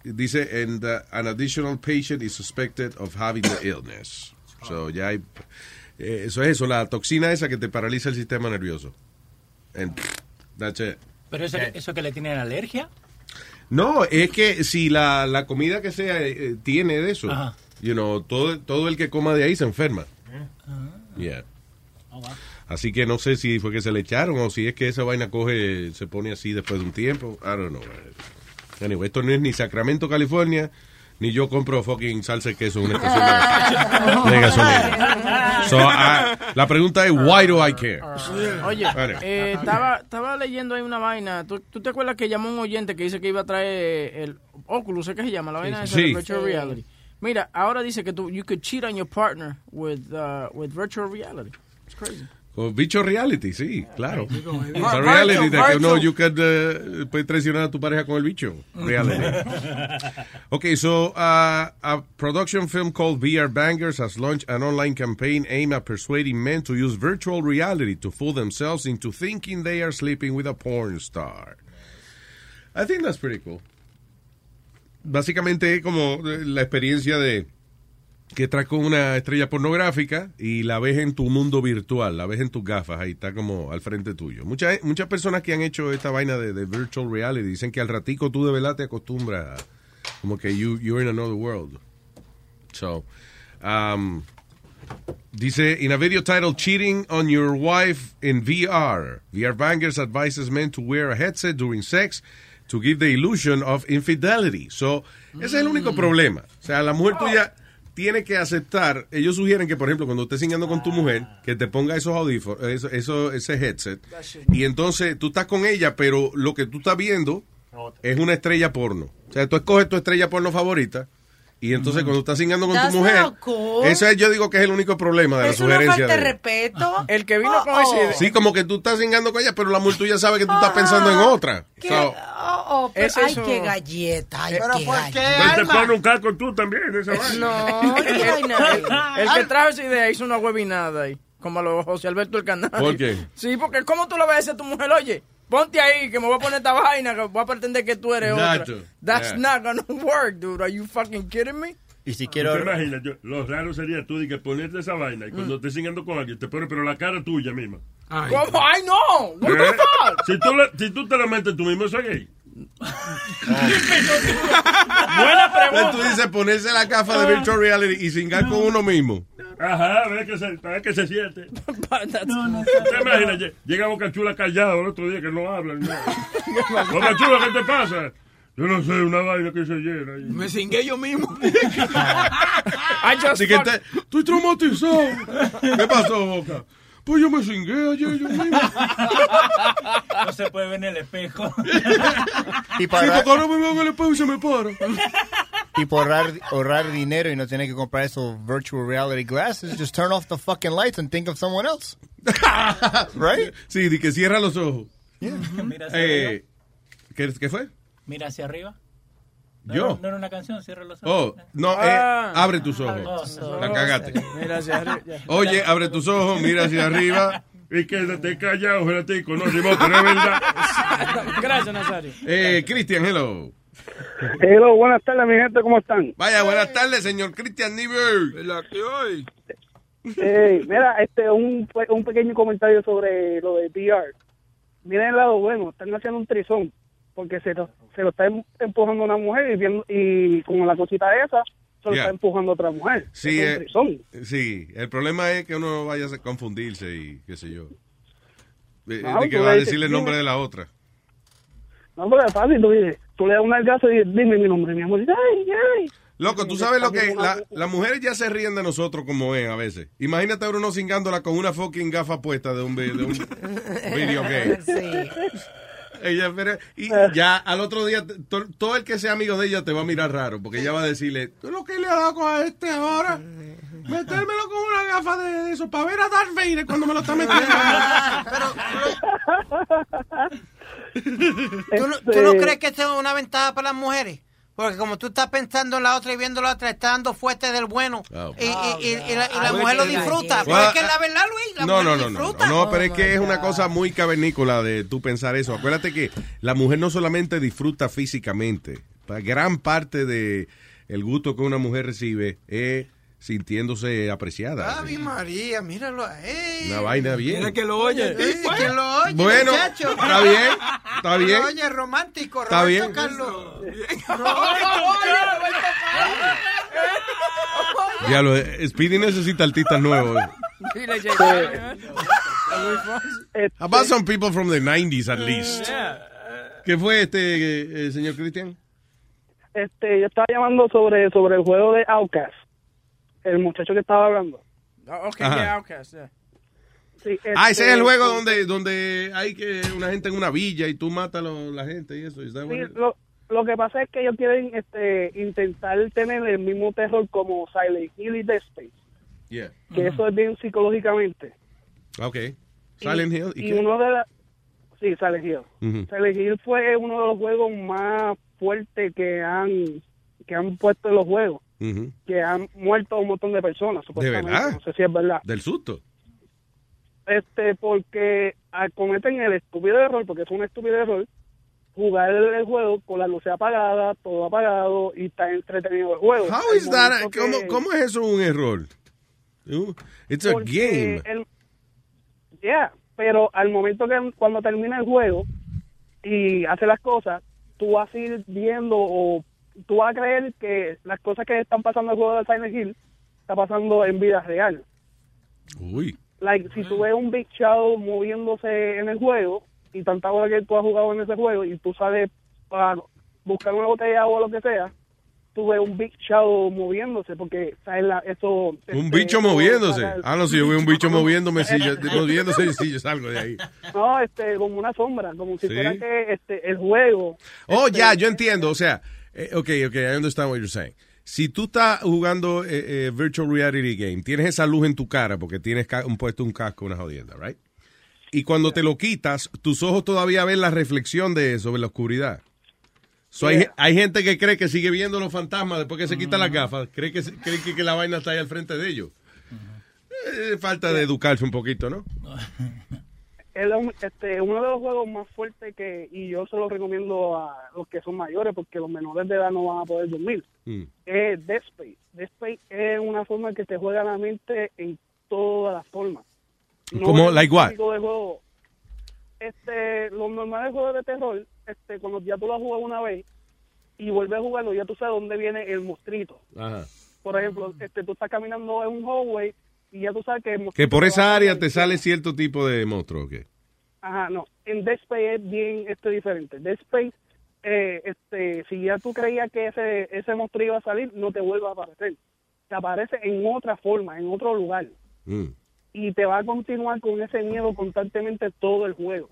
dice, and uh, an additional patient is suspected of having the illness. So, ya hay... eh, eso es eso, la toxina esa que te paraliza el sistema nervioso. And that's it. Pero eso, eso que le tienen alergia. No, es que si la, la comida que sea eh, tiene de eso, Ajá. you know, todo, todo el que coma de ahí se enferma. Yeah. Así que no sé si fue que se le echaron o si es que esa vaina coge, se pone así después de un tiempo. I don't know. Anyway, esto no es ni Sacramento, California, ni yo compro fucking salsa de queso en una estación de, de gasolina. So, ah, la pregunta es, why do I care? Oye, Anyway. eh, estaba, estaba leyendo ahí una vaina. ¿Tú, tú te acuerdas que llamó un oyente que dice que iba a traer el Oculus, ¿sé qué se llama? La vaina esa Sí. de virtual reality. Mira, ahora dice que tú, you could cheat on your partner with, uh, with virtual reality. It's crazy. Bicho reality, sí, claro. Reality que no, virtual. you can uh, puedes traicionar a tu pareja con el bicho. Reality. okay, so uh, a production film called VR Bangers has launched an online campaign aimed at persuading men to use virtual reality to fool themselves into thinking they are sleeping with a porn star. I think that's pretty cool. Básicamente como eh, la experiencia de que traes con una estrella pornográfica y la ves en tu mundo virtual, la ves en tus gafas, ahí está como al frente tuyo. Muchas muchas personas que han hecho esta vaina de, de virtual reality dicen que al ratico tú de verdad te acostumbras a- como que you, you're in another world. So, um, Dice, in a video titled Cheating on Your Wife in VR, VR Bangers advises men to wear a headset during sex to give the illusion of infidelity. So, ese es el único problema. O sea, la mujer tuya tiene que aceptar, ellos sugieren que, por ejemplo, cuando estés cingando con tu mujer, que te ponga esos audífonos, eso, eso- ese headset, y entonces tú estás con ella, pero lo que tú estás viendo es una estrella porno. O sea, tú escoges tu estrella porno favorita, y entonces cuando estás cingando con That's tu mujer, eso es, yo digo que es el único problema de la Es una sugerencia. falta de respeto. El que vino con Oh, esa idea. Sí, como que tú estás cingando con ella, pero la mujer tuya sabe que tú estás pensando en otra. ¿Qué? So, Oh, oh, pero, Ese ay, qué galleta. Ay, Pero qué ¿por galleta. qué, te pone un casco tú también, esa vaina. No, vaina. El que trajo esa idea hizo una webinada ahí, como a los José Alberto el Canal. ¿Por qué? Sí, porque ¿cómo tú le vas a decir a tu mujer, oye, ponte ahí, que me voy a poner esta vaina, que voy a pretender que tú eres otra? Nacho. That's Yeah. not gonna work, dude. Are you fucking kidding me? Y si ¿Te imaginas? Yo- lo raro sería tú de que ponerte esa vaina y cuando estés singando con alguien te pones, pero la cara tuya misma. ¿Cómo? ¡Ay, no! What the ¿Eh? fuck? Si tú, le- si tú te la metes tú mismo, eso es gay. Buena Entonces tú dices ponerse la gafa de virtual reality y cingar con uno mismo. Ajá, a ver que se, a ver que se siente. ¿Te imaginas? Lle- Llega Boca Chula callado el otro día que no habla. Boca Chula, ¿qué te pasa? Yo no sé, una vaina que se llena. ahí. Me cingué yo mismo. Así que te- estoy traumatizado. ¿Qué pasó, Boca? Pues yo me cingué ayer yo mismo. No se puede ver en el espejo. Y Sí, para, porque ahora me veo en el espejo y se me para. y por ahorrar, ahorrar dinero y no tener que comprar esos virtual reality glasses, just turn off the fucking lights and think of someone else. right? Sí, di que cierra los ojos. Mira hacia Eh, arriba. ¿qué, qué fue? Mira hacia arriba. No, Yo. No, no era una canción, cierra los ojos. Oh, no, eh, Ah. abre tus ojos. ojos. La cagaste. Mira hacia arriba. Oye, abre tus ojos, mira hacia arriba. Y quédate callado, Geratico. No, Simón, pero es verdad. Gracias, Nazario. Eh, Cristian, hello. Hello, buenas tardes, mi gente, ¿cómo están? Vaya, buenas tardes, señor Cristian Niebuhr. La que hoy. Eh, mira, este, un, un pequeño comentario sobre lo de VR. Miren el lado bueno, están haciendo un trizón, porque se lo, se lo está em- empujando una mujer y, viendo, y con la cosita esa, se lo Yeah. está empujando otra mujer. Sí, eh, sí, el problema es que uno no vaya a confundirse y qué sé yo. De, No, de que va a le decirle el nombre dime. de la otra. No, porque es fácil, tú dices, tú le das un algazo y dices, dime mi nombre, mi amor, y dice, ay, ay. Loco, tú sabes lo que... La, las mujeres ya se ríen de nosotros como es a veces. Imagínate ahora uno cingándola con una fucking gafa puesta de un, de un video game. Sí. Ella, pero- y ya al otro día, to- todo el que sea amigo de ella te va a mirar raro, porque ella va a decirle, ¿tú lo que le ha dado a este ahora? Metérmelo con una gafa de, de eso, para ver a Darth Vader cuando me lo está metiendo. ¿Tú no, tú no crees que eso es una ventaja para las mujeres? Porque como tú estás pensando en la otra y viendo la otra, está dando fuerte del bueno. Oh. Y, y- y- y la, y la Ah, mujer lo bueno, disfruta. bueno. Pero es que la verdad, Luis, la No, mujer no, no, no, disfruta. no, no, pero es que es una cosa muy cavernícola de tú pensar eso. Acuérdate que la mujer no solamente disfruta físicamente, gran parte de el gusto que una mujer recibe es sintiéndose apreciada. Ave María, míralo a él. Una vaina bien. Mira que lo oye. Eh, que lo oye, Bueno, muchacho. está bien, está bien. Lo oye, romántico, Está Roberto bien. Carlos. Ya lo, Speedy necesita artistas nuevos. About some people from the 90s at least? ¿Qué fue este, eh, señor Cristian? Este, yo estaba llamando sobre, sobre el juego de Outcast. El muchacho que estaba hablando. Oh, Ok, Ajá. yeah, Outcast, yeah. Sí, Ah, ese este, es el juego donde, donde hay que una gente en una villa y tú matas a lo- la gente y eso. ¿is that what Sí, it- lo, lo que pasa es que ellos quieren este, intentar tener el mismo terror como Silent Hill y Dead Space. Yeah. Que eso es bien psicológicamente. Ok. Silent y, Hill. ¿Y y uno de la, sí, Silent Hill. Silent Hill fue uno de los juegos más fuertes que han que han puesto en los juegos, Que han muerto un montón de personas, supuestamente. verdad? No sé si es verdad. Del susto. Este, porque ah, cometen el estúpido error, porque es un estúpido error, jugar el, juego con la luz apagada, todo apagado y está entretenido el juego. How is that? que- ¿Cómo, ¿Cómo es eso un error? It's a game. el- yeah, pero al momento que cuando termina el juego y hace las cosas, tú vas a ir viendo o tú vas a creer que las cosas que están pasando en el juego de Silent Hill está pasando en vida real. Uy. Like, si tú ves un Big Show moviéndose en el juego y tanta hora que tú has jugado en ese juego y tú sales para buscar una botella de agua o lo que sea, tú ves un Big Show moviéndose porque ¿sabes? La, eso... Un este, bicho moviéndose. Ah, no, si yo veo un bicho moviéndome, si yo, moviéndose, si yo salgo de ahí. No, este, como una sombra, como si Sí. fuera que este, el juego... Oh, este, ya, yo entiendo. O sea, eh, ok, ok, I understand what you're saying. Si tú estás jugando eh, eh, virtual reality game, tienes esa luz en tu cara porque tienes un puesto un casco, una jodienda, right? Y cuando te lo quitas, tus ojos todavía ven la reflexión de eso en la oscuridad. So, hay, Yeah. hay gente que cree que sigue viendo los fantasmas después que se quita las gafas, cree que, cree que, que la vaina está ahí al frente de ellos. Eh, falta de educarse un poquito, ¿no? es un- este, uno de los juegos más fuertes que, y yo se lo recomiendo a los que son mayores porque los menores de edad no van a poder dormir, Mm. es Dead Space. Dead Space es una forma que te juega la mente en todas las formas. ¿Cómo? es Like what? de juego. Este, los normales juegos de terror, este, cuando ya tú lo has jugado una vez y vuelves a jugarlo, ya tú sabes dónde viene el mostrito. Ajá. Por ejemplo, este, tú estás caminando en un hallway y ya tú sabes que Que por esa a área te sale cierto tipo de monstruo, ¿ok? Ajá, no. En Dead Space es bien este, diferente. Dead Space, eh, este, si ya tú creías que ese, ese monstruo iba a salir, no te vuelve a aparecer. Te aparece en otra forma, en otro lugar. Mm. Y te va a continuar con ese miedo constantemente todo el juego.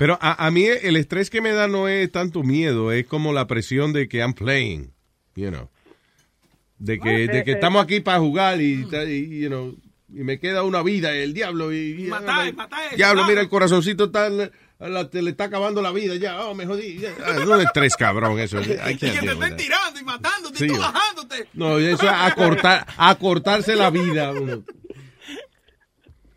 Pero a, a mí el estrés que me da no es tanto miedo, es como la presión de que I'm playing, you know. De que, Ah, de eh, que eh, estamos aquí para jugar y, y, you know, y me queda una vida, el diablo. Y, y- Matar, matar, Diablo, claro. mira, el corazoncito está, la- te le está acabando la vida ya, oh, me jodí. ya. Ah, es estrés, cabrón, eso. Y que te estén tirando y matándote Sí. y tú bajándote. No, eso es acortar, acortarse la vida. uno.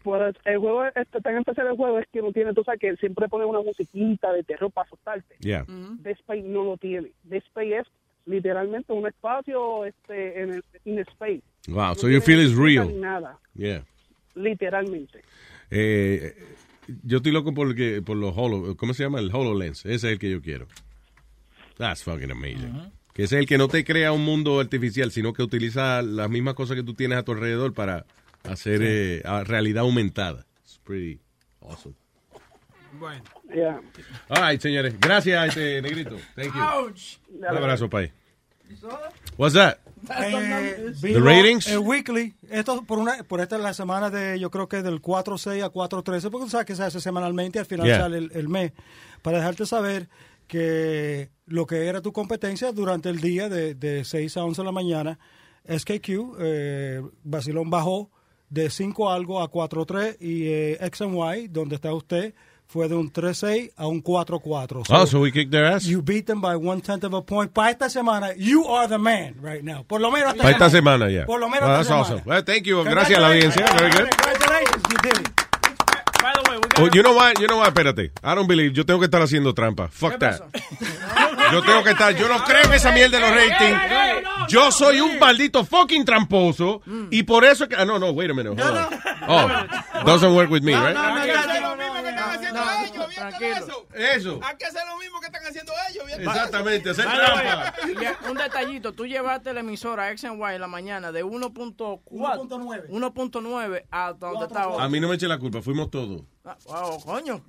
Por el juego, este, tan especial el juego es que no tiene, tú sabes que siempre pone una musiquita de terror para asustarte. Yeah. Dead Space no lo tiene. Dead Space es literalmente un espacio este, en el in space. Wow, No so you feel it's real. Nada, Yeah. literalmente. Eh, yo estoy loco por, que, por los Holo, ¿cómo se llama? El HoloLens. Ese es el que yo quiero. That's fucking amazing. Que ese es el que no te crea un mundo artificial, sino que utiliza las mismas cosas que tú tienes a tu alrededor para hacer Sí. eh, realidad aumentada. It's pretty awesome. Bueno. Yeah. All right, señores. Gracias, este negrito. Thank you. Ouch. Un abrazo, país. What's that? Eh, The ratings? El weekly. Esto por una por esta es la semana de, yo creo que del 4-6 a 4-13, porque tú sabes que se hace semanalmente y al final Yeah. sale el, el mes. Para dejarte saber que lo que era tu competencia durante el día de, de 6 a 11 de la mañana, SKQ, eh, Basilón bajó de 5 algo a 4-3 y eh, X and Y, donde está usted, fue de un 3-6 a un 4-4. Oh, so we kicked their ass? You beat them by one tenth of a point. Para esta semana, you are the man right now. Por lo menos Para esta semana, ya. Por lo menos Well, esta that's semana. awesome. Well, thank you. Gracias a la audiencia. Very good. Congratulations, you did it. By the way, we Oh, you know what? You know what? Espérate. I don't believe. Yo tengo que estar haciendo trampa. Fuck that. Yo tengo que estar. Yo no creo en esa mierda de los ratings. Yo soy un maldito fucking tramposo y por eso que. Ah, no, no. Wait a minute. Hold on. Oh, doesn't work with me, right? Tranquilo. Eso. Hay que hacer lo mismo que están haciendo ellos. bien Exactamente, hacer trampa. Un detallito, tú llevaste la emisora X and Y en la mañana de 1.4 1.9 hasta donde está ahora. A mí no me eche la culpa. Fuimos todos. Wow, coño.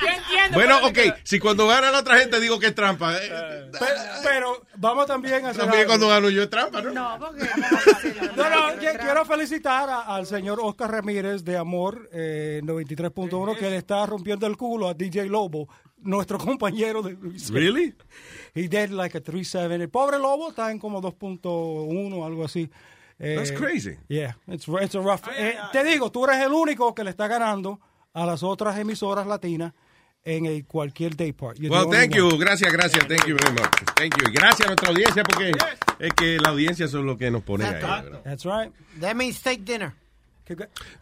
Yo entiendo. Bueno, ok. Si cuando gana la otra gente digo que es trampa. eh, Pero, pero vamos también a hacer También algo. cuando gano yo es trampa, ¿no? No, porque No, no, quiero felicitar a- al señor Oscar Ramírez de Amor eh, 93.1 que le está rompiendo el culo a DJ Lobo, nuestro compañero de Really? He did like a 3-7. El pobre Lobo está en como 2.1 algo así. Eh, That's crazy. Yeah, it's, it's a rough. eh, te digo, tú eres el único que le está ganando a las otras emisoras latinas en el cualquier day part. You're Well, thank one. you. Gracias, gracias. Thank you very much. Thank you. Gracias a nuestra audiencia porque es que la audiencia son lo que nos pone ahí. ¿verdad? That's right. That means steak dinner.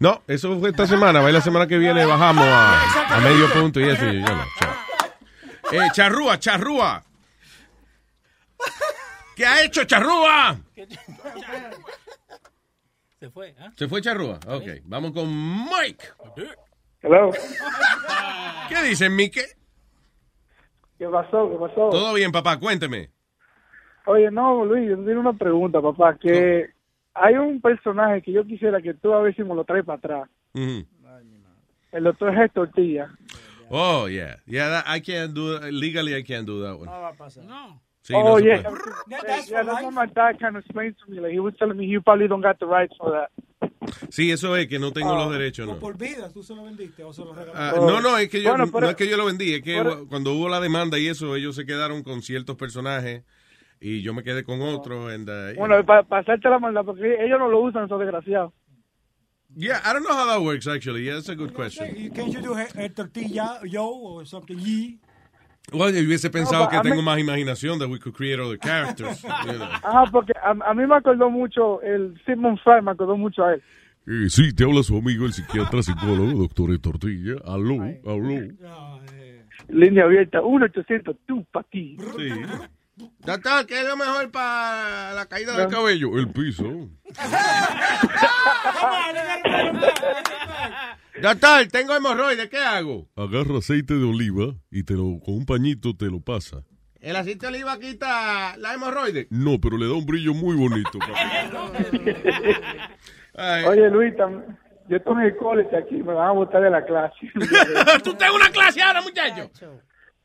No, eso fue esta semana. Va, la semana que viene bajamos a, a medio punto y eso. y yo no. Eh, charrúa, charrúa. ¿Qué ha hecho charrúa? Se fue, ¿ah? ¿Se fue charrúa? Ok, vamos con Mike. Hello. ¿Qué dicen, Mike? ¿Qué pasó? ¿Qué pasó? Todo bien, papá, cuénteme. Oye, no, Luis, yo tengo una pregunta, papá, que hay un personaje que yo quisiera que tú a ver si me lo traes para atrás. El doctor G. Tortilla. Oh, yeah. Yeah, that- I can't do legally I can't do that one. No va a pasar. No. Sí, oh, no se yeah. puede. yeah, that's what my dad kind of explained to me. Like, he was telling me you probably don't got the rights for that. Sí, eso es que no tengo Ah. los derechos, no. Por vida, tú se lo vendiste o se lo regalaste. no, no, es que yo Bueno, pero- no es que yo lo vendí, es que pero- cuando hubo la demanda y eso, ellos se quedaron con ciertos personajes y yo me quedé con otros. and, uh, Bueno, para pasarte la maldad, porque ellos no lo usan, esos desgraciados. yeah, I don't know how that works actually. Yeah, that's a good question. Can you do a, a tortilla, yo, or something, ye? Well, yo hubiese pensado No, que tengo más imaginación that we could create other characters. you know. Ajá, porque a, a mí me acordó mucho, el Simon Fry me acordó mucho a él. Eh, sí, te habla su amigo, el psiquiatra psicólogo, doctor de Tortilla. Aló, aló. Línea abierta, 1-800, tú pa' ti. Sí. Doctor, ¿qué es lo mejor para la caída del cabello, el piso. Doctor, tengo hemorroides, ¿qué hago? Agarra aceite de oliva y te lo, con un pañito te lo pasa. ¿El aceite de oliva quita la hemorroide? No, pero le da un brillo muy bonito. Oye, Luis, yo estoy en el college aquí, me van a botar de la clase. ¿Tú en una clase ahora, muchacho?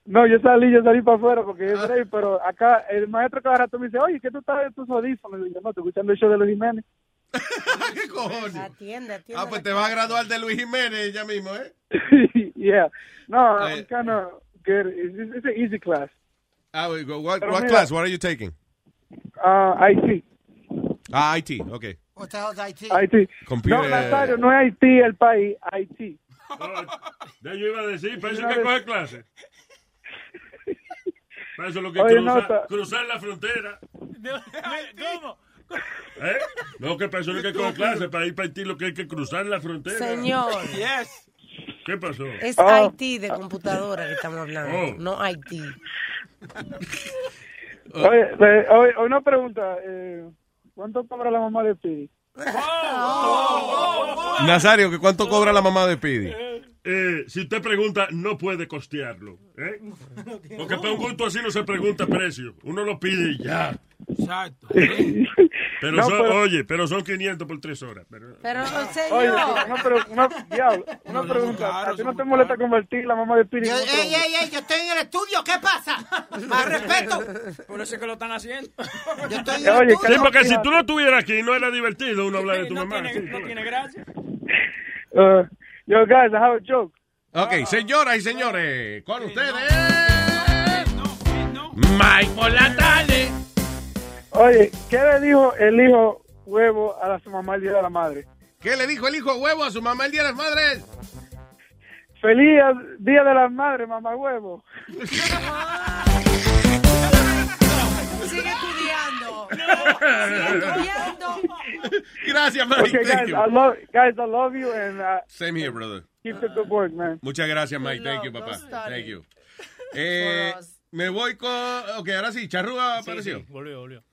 No, yo salí, yo salí para afuera porque yo entré, pero acá el maestro cada rato me dice, oye, ¿qué tú estás en tus audífonos? Y yo, no, estoy escuchando el show de los Jiménez. ¿Qué cojones? Atiende, atiende. Ah, pues te vas a graduar de Luis Jiménez ya mismo, ¿eh? yeah. No, Eh. I'm kind of good. It's, it's an easy class. Ah, wait, go- what, what class? What are you taking? Uh, IT. Ah, IT, okay. What the hell's IT? IT. Computer- No, Nazario, no es Haití el país, IT. Ya yo iba a decir, para eso que coge clase. Para eso lo que Oye, cruza- no, cruzar la frontera. ¿Cómo? ¿Eh? No, que hay que coger clase, para ir para Haití lo que hay que cruzar la frontera. Señor. Yes. ¿Qué pasó? Es Oh. IT de computadora que estamos hablando, Oh. no IT. Oye, eh, oye, una pregunta. Eh, ¿Cuánto cobra la mamá de Pidi? Nazario, ¿que ¿cuánto cobra la mamá de Pidi? Eh, si usted pregunta, no puede costearlo. ¿eh? Porque para un gusto así no se pregunta precio. Uno lo pide y ya. Exacto. Pero No, son, pero- oye, pero son 500 por tres horas. Pero, Pero, Oye, señor. una, pre- una, diablo, una pregunta. ¿A ti no te molesta convertir la mamá de Pidi Yo, ey, ey, ey, yo estoy en el estudio, ¿qué pasa? Más respeto. Por eso es que lo están haciendo. Yo estoy en el oye, estudio. sí, porque si tú no estuvieras aquí, no era divertido uno hablar de tu no, mamá. tiene, sí, no tiene gracia. Uh, yo, guys, I have a joke. Ok, señoras y señores, con ustedes. Mike por la tarde. Oye, ¿qué le dijo el hijo huevo a la- su mamá el día de la madre? ¿Qué le dijo el hijo huevo a su mamá el día de las madres? Feliz día de la madre, mamá huevo. Sigue estudiando. Sigue estudiando. Gracias, Mike. Okay, Thank guys, you. I love, guys, I love you and uh, Same here, brother. keep the good work, man. Muchas gracias, Mike. Thank you, papá. Thank you. Eh, me voy con. Ok, ahora sí, Charrúa apareció. Volvió, volvió.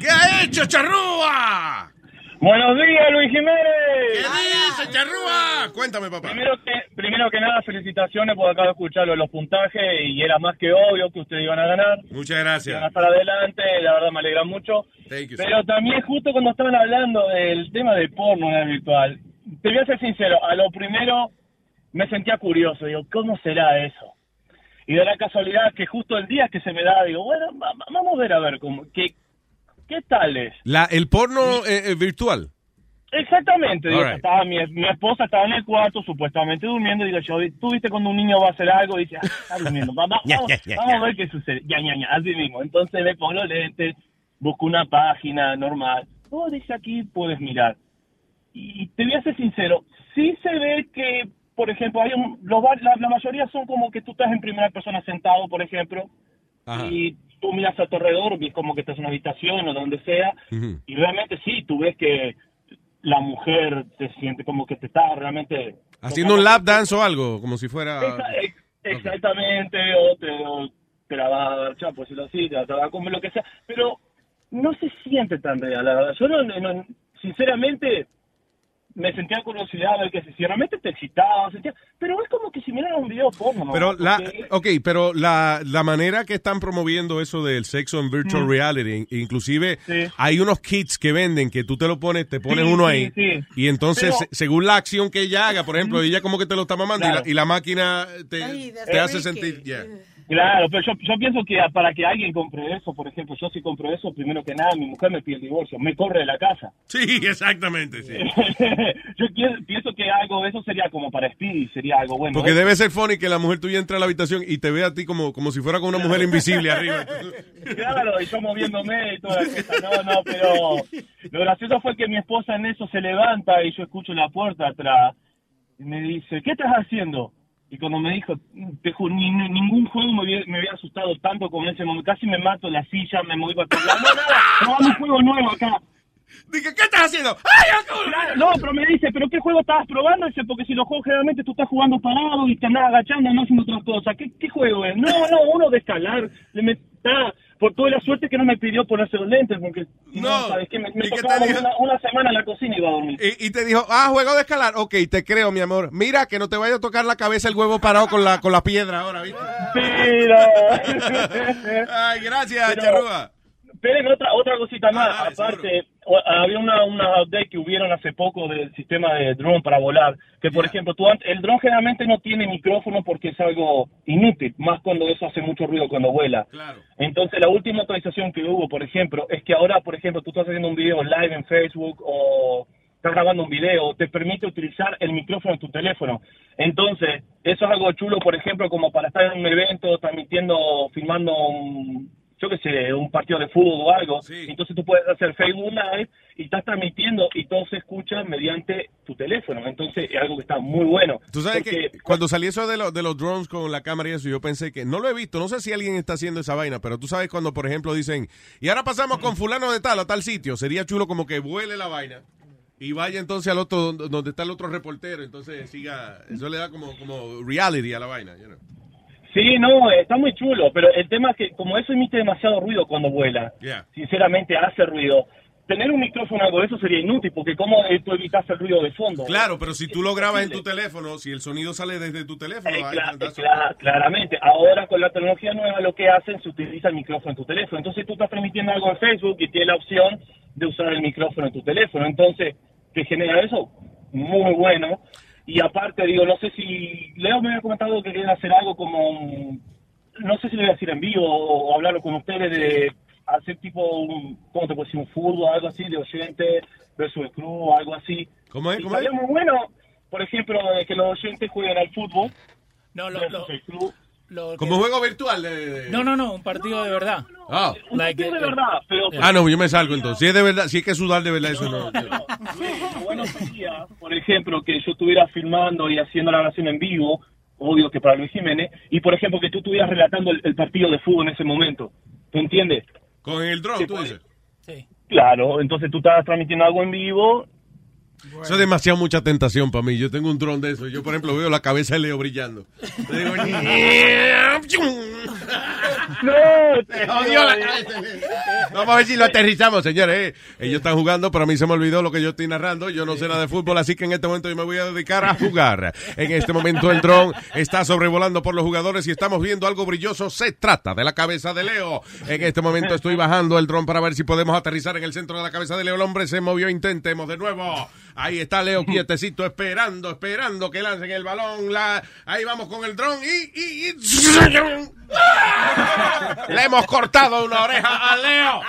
¿Qué ha hecho, Charrúa? Buenos días, Luis ¿Qué Jiménez. dice, Charrúa? Cuéntame, papá. Primero que, primero que nada, felicitaciones por acá de escucharlo de los puntajes y era más que obvio que ustedes iban a ganar. Muchas Iban a gracias. estar adelante, la verdad me alegra mucho. Thank you, Pero también justo cuando estaban hablando del tema del porno en el virtual, te voy a ser sincero, a lo primero me sentía curioso, digo, ¿cómo será eso? Y de la casualidad que justo el día que se me da, digo, bueno, va- va- vamos a ver, a ver, cómo, qué, qué tal es. La, el porno eh, eh, virtual. Exactamente, digo, estaba mi, mi esposa estaba en el cuarto, supuestamente durmiendo, digo yo, tú viste cuando un niño va a hacer algo, y dice, ah, está durmiendo, vamos, vamos a ver qué sucede, ya, ya, ya, así mismo, entonces le pongo los lentes, busco una página normal, oh, dice aquí, puedes mirar, y te voy a ser sincero, sí se ve que, por ejemplo, hay un, los, va- la, la mayoría son como que tú estás en primera persona sentado, por ejemplo, Ajá. y tú miras a tu alrededor, ves como que estás en una habitación o donde sea, y realmente sí, tú ves que la mujer se siente como que te está realmente... Haciendo un lap dance o algo, como si fuera. Ex- exactamente, o te, o te la va a dar chapo, por decirlo así, te la, te va a comer lo que sea, pero no se siente tan real, la verdad. Yo no, no- sinceramente, me sentía curiosidad de que si realmente te excitaba, sentía, pero es como que si mirara un video porno. ¿no? Pero la, Porque- ok, pero la, la manera que están promoviendo eso del sexo en virtual Mm. reality, inclusive hay unos kits que venden que tú te lo pones, te pones Sí, uno sí, ahí sí. y entonces Pero- según la acción que ella haga, por ejemplo, ella como que te lo está mamando y la- y, la, máquina te, te hace sentir, yeah. Claro, pero yo, yo pienso que para que alguien compre eso, por ejemplo, yo si compro eso, primero que nada, mi mujer me pide el divorcio, me corre de la casa. Sí, exactamente, sí. yo pienso que algo eso sería como para Speedy, sería algo bueno. Porque ¿eh? debe ser funny que la mujer tuya entre a la habitación y te ve a ti como, como si fuera con una mujer invisible arriba. Claro, y yo moviéndome y toda la cosa. No, no, pero lo gracioso fue que mi esposa en eso se levanta y yo escucho la puerta atrás y me dice, ¿qué estás haciendo? Y cuando me dijo, te juro, ni- ni- ningún juego me había, me había asustado tanto como en ese momento. Casi me mato la silla, me moví para todos lados. No, nada, probamos un juego nuevo acá. Dije, ¿qué estás haciendo? Claro, No, pero me dice, ¿pero qué juego estabas probando? Dice, porque si los juegos generalmente tú estás jugando parado y te andás agachando, no haciendo otras cosas. ¿Qué, qué juego es? No, no, uno de escalar. Le met- ah, por toda la suerte que no me pidió ponerse los lentes, porque si no, ¿sabes qué? Me, me ¿Y qué tocaba una, una semana en la cocina y iba a dormir. Y, y te dijo, ah, juego de escalar. Ok, te creo, mi amor. Mira, que no te vaya a tocar la cabeza el huevo parado con la, con la piedra ahora, ¿viste? Ay, gracias, Pero- charrúa. Esperen, otra, otra cosita más. Aparte, o- había una, una update que hubieron hace poco del sistema de drone para volar. Que, por ejemplo, tú, el drone generalmente no tiene micrófono porque es algo inútil, más cuando eso hace mucho ruido cuando vuela. Entonces, la última actualización que hubo, por ejemplo, es que ahora, por ejemplo, tú estás haciendo un video live en Facebook o estás grabando un video, te permite utilizar el micrófono en tu teléfono. Entonces, eso es algo chulo, por ejemplo, como para estar en un evento, transmitiendo, filmando un, yo qué sé, un partido de fútbol o algo. Entonces tú puedes hacer Facebook Live y estás transmitiendo y todo se escucha mediante tu teléfono. Entonces es algo que está muy bueno. Tú sabes Porque- que cuando salió eso de, los de los drones con la cámara y eso, yo pensé que, no lo he visto, no sé si alguien está haciendo esa vaina, pero tú sabes cuando, por ejemplo, dicen, y ahora pasamos con fulano de tal a tal sitio, sería chulo como que vuele la vaina y vaya entonces al otro, donde donde está el otro reportero, entonces siga, eso le da como, como reality a la vaina. you know. Sí, no, está muy chulo, pero el tema es que como eso emite demasiado ruido cuando vuela, Yeah. sinceramente hace ruido. Tener un micrófono algo de eso sería inútil, porque ¿cómo eh, tú evitas el ruido de fondo? Claro, pero si tú lo grabas en tu teléfono, si el sonido sale desde tu teléfono, Eh, cla- claramente. Ahora con la tecnología nueva lo que hacen se utiliza el micrófono en tu teléfono. Entonces tú estás transmitiendo algo en Facebook y tienes la opción de usar el micrófono en tu teléfono. Entonces, ¿qué genera eso? Muy bueno. Y aparte, digo, no sé si Leo me había comentado que quería hacer algo como, un- no sé si le voy a decir en vivo o, o hablarlo con ustedes de hacer tipo, un, ¿cómo te puedo decir? Un fútbol, algo así, de oyente versus el club, algo así. ¿Cómo es? Y ¿Cómo es? muy bueno, por ejemplo, de que los oyentes jueguen al fútbol. No, lo, versus lo- lo que- Como juego virtual. de- de- No, no, no, un partido de verdad. Ah. Like, de eh, verdad, pero... Ah, no, yo me salgo entonces. Si es de verdad, si es que sudar de verdad, eso no. Bueno sería, por ejemplo, que yo estuviera filmando y haciendo la grabación en vivo, obvio que para Luis Jiménez, y por ejemplo que tú estuvieras relatando el, el partido de fútbol en ese momento. ¿Tú entiendes? Con el drone, tú dices. Claro, entonces tú estás transmitiendo algo en vivo. Eso es demasiado mucha tentación para mí. Yo tengo un dron de eso. Yo, por ejemplo, veo la cabeza de Leo brillando. Le digo, ¡No! Te jodió la cabeza. Vamos a ver si lo aterrizamos, señores. eh. Ellos están jugando, pero a mí se me olvidó lo que yo estoy narrando. Yo no sé nada de fútbol, así que en este momento yo me voy a dedicar a jugar. En este momento el dron está sobrevolando por los jugadores y estamos viendo algo brilloso. Se trata de la cabeza de Leo. En este momento estoy bajando el dron para ver si podemos aterrizar en el centro de la cabeza de Leo. El hombre se movió. Intentemos de nuevo. Ahí está Leo quietecito, esperando, esperando que lancen el balón. La... Ahí vamos con el dron y... y- y- Le hemos cortado una oreja a Leo.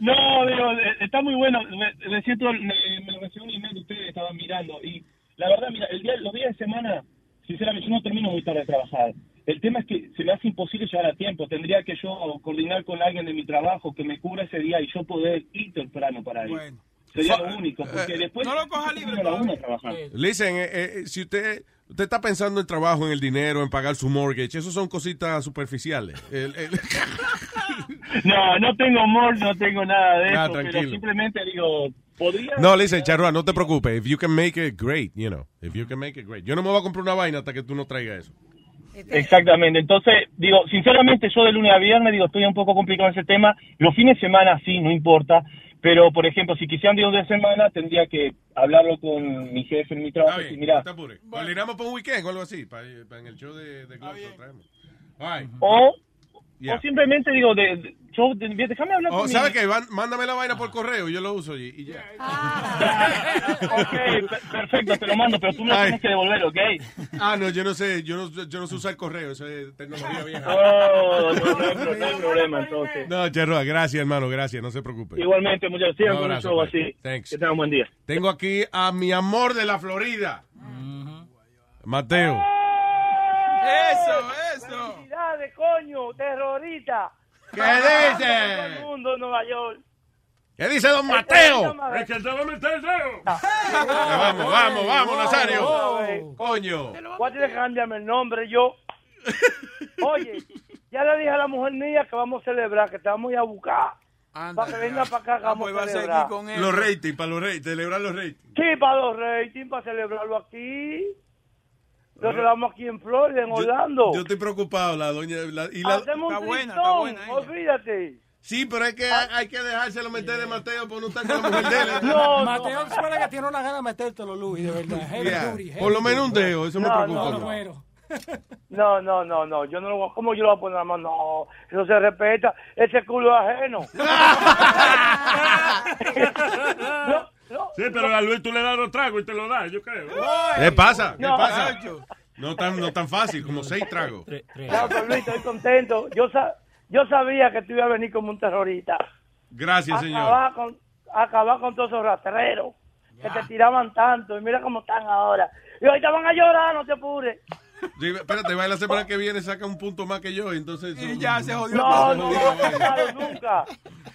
No, digo, eh, está muy bueno. Me, me siento, me, me lo mencionó un email que ustedes estaban mirando. Y la verdad, mira, el día, los días de semana, sinceramente, yo no termino muy tarde de trabajar. El tema es que se me hace imposible llegar a tiempo. Tendría que yo coordinar con alguien de mi trabajo que me cubra ese día y yo poder ir temprano para ir. Sería lo único, porque después... No lo coja libre. La una. Listen, eh, eh, si usted, usted está pensando en trabajo, en el dinero, en pagar su mortgage, eso son cositas superficiales. El- el- No, no tengo amor, no tengo nada de Ah, eso, pero tranquilo. simplemente digo, podría... no, listen, Charrua, no te preocupes. If you can make it, great, you know. If you can make it, great. Yo no me voy a comprar una vaina hasta que tú no traigas eso. Exactamente, entonces, digo, sinceramente yo de lunes a viernes, digo, estoy un poco complicado en ese tema, los fines de semana sí, no importa, Pero, por ejemplo, si quisieran días de semana, tendría que hablarlo con mi jefe en mi trabajo. Y mira, no para un weekend o algo así, para, para en el show de, de Globo lo traemos. All right. o, Yeah. o simplemente digo, de, de- déjame hablar O, con mi- ¿Sabes qué? Mándame la vaina por correo, yo lo uso y, y ya. Ok, per- perfecto, te lo mando, pero tú me lo tienes que devolver, ¿ok? Ah, no, yo no sé, yo no, yo no sé usar correo, eso es tecnología vieja. Oh, no, no, hay no hay problema, entonces. No, Cherroa, gracias, hermano, gracias, no se preocupe. Igualmente, muchas gracias. Un con el abrazo, show así. Thanks. Que tengan un buen día. Tengo aquí a mi amor de la Florida. Mateo. Eso, eso. Felicidades, coño, terrorista. ¿Qué dice? Todo el mundo en Nueva York. ¿Qué dice don Mateo? Es que te va a meter el dedo. Vamos, vamos, vamos, Nazario. Coño. Voy a tener que cambiarme el nombre yo. Oye, ya le dije a la mujer mía que vamos a celebrar, que te vamos a ir a buscar. para que venga para acá, que vamos a celebrar. Los ratings, para los ratings, celebrar los ratings. Sí, para los ratings, para celebrarlo aquí. Lo celebramos aquí en Florida, en Orlando. Yo estoy preocupado, la doña. la- y la- Hacemos un tristón, olvídate. Sí, pero es que hay que dejárselo meter de Mateo por no estar con la mujer de él. No, Mateo suena que tiene una gana de metértelo, Luis, de verdad. Heavy Yeah. duty, heavy Por lo menos un dedo, eso me No, preocupa. no, no. No, no, no, no, yo no lo voy a- ¿cómo yo lo voy a poner la mano? No, eso se respeta, ese culo es ajeno. Sí, pero a Luis tú le das los tragos y te lo das, yo creo. ¿Qué pasa? ¿Qué No, pasa? No tan, no tan fácil, como seis tragos. No, pero Luis, estoy contento. Yo, sa- yo sabía que tú ibas a venir como un terrorista. Gracias, señor. Acabar con, acabar con todos esos rastreros que te tiraban tanto y mira cómo están ahora. Y ahorita van a llorar, no te apures. Sí, espérate, va la semana que viene, saca un punto más que yo, entonces... Y ya se jodió No, todo. no, No, no, no, nunca.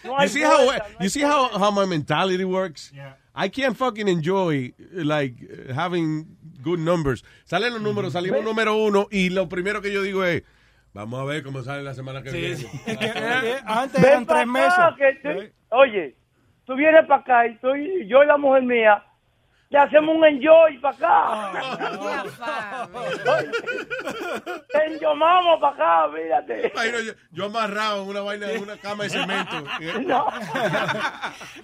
No You see how you see how, how my mentality works? I can't fucking enjoy like having good numbers. Salen los números, salimos número uno y lo primero que yo digo es vamos a ver cómo sale la semana que viene. Antes Ven eran pa' tres meses. acá, que tú- oye, tú vienes para acá y tú y yo y la mujer mía le hacemos un enjoy para acá. Te enjomamos para acá, fíjate. No, yo, yo amarrado en una vaina, en una cama de cemento.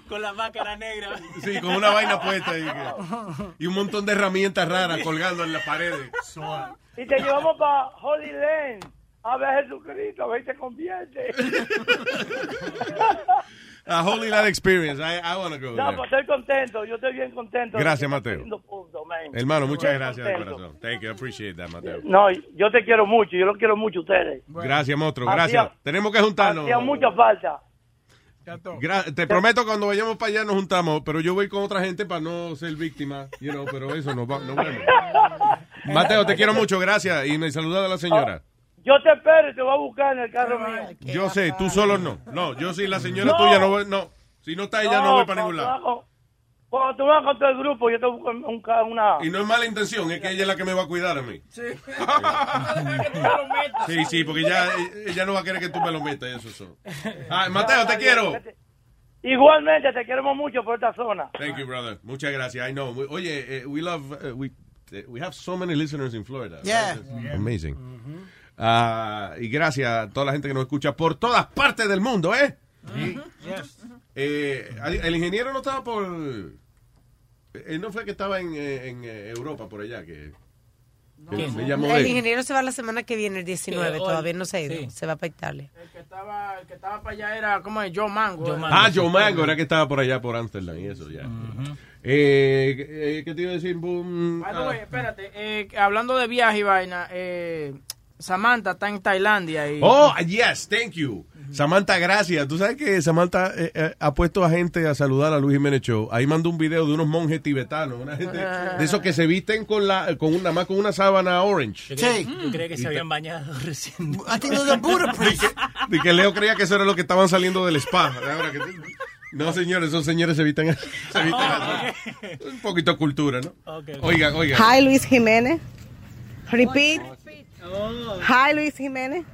Con la máscara negra. Sí, con una vaina puesta y, que- y un montón de herramientas raras colgando en las paredes. Y te llevamos para Holy Land a ver a Jesucristo, a ver si te convierte. A Holy Land Experience. I, I want to go No, there. pues estoy contento, yo estoy bien contento. Gracias, de Mateo. punto, man. Hermano, muchas Bien gracias de contento. corazón. Thank you, I appreciate that, Mateo. No, yo te quiero mucho, yo los quiero mucho a ustedes. Gracias, monstruo, Hacía- gracias. Tenemos que juntarnos. Hacía mucha falta. Gra- te prometo cuando vayamos para allá nos juntamos, pero yo voy con otra gente para no ser víctima, you know, pero eso nos va, vemos. Mateo, te quiero mucho, gracias y me saluda a la señora. Yo te espero y te voy a buscar en el carro mío. Yo sé, tú solo no. No, yo sí, la señora No. tuya no voy, no. Si no está ella no, voy para ningún lado. Cuando tú vas con todo el grupo, yo te busco un, una... Y no es mala intención, es que ella es la que me va a cuidar a mí. Sí. Sí, sí, porque ella, ella no va a querer que tú me lo metas, eso son. Ah, Mateo, te quiero. Igualmente, te queremos mucho por esta zona. Thank you, brother. Muchas gracias. I know. We- Oye, eh, we love, uh, we, eh, we have so many listeners in Florida. Yeah. Amazing. Ah, y gracias a toda la gente que nos escucha por todas partes del mundo, ¿eh? Eh, el ingeniero no estaba por... Él no fue que estaba en, eh, en, eh, Europa, por allá, que... llamó El ingeniero se va la semana que viene, el 19, Eh, todavía no se ha ido, sí. se va para Italia. El que estaba, el que estaba para allá era, ¿cómo es? Joe Mango. Ah, Joe Mango, era que estaba por allá, por Amsterdam y eso, ya. eh, eh, ¿Qué te iba a decir? Boom, ah. espérate, eh, hablando de viaje y vaina, eh, Samantha está en Tailandia y... Oh, yes, thank you. Samantha, gracias. Tú sabes que Samantha eh, eh, ha puesto a gente a saludar a Luis Jiménez Show. Ahí mandó un video de unos monjes tibetanos, una gente de esos que se visten con la, con una, más con una sábana orange. Yo creía, yo creía que se habían bañado recién. De que Leo creía que eso era lo que estaban saliendo del spa. Ahora que- no, señores, esos señores se visten, se visten así. Un poquito de cultura, ¿no? Oiga, oiga. Hi, Luis Jiménez. Repeat. Hi, Luis Jiménez.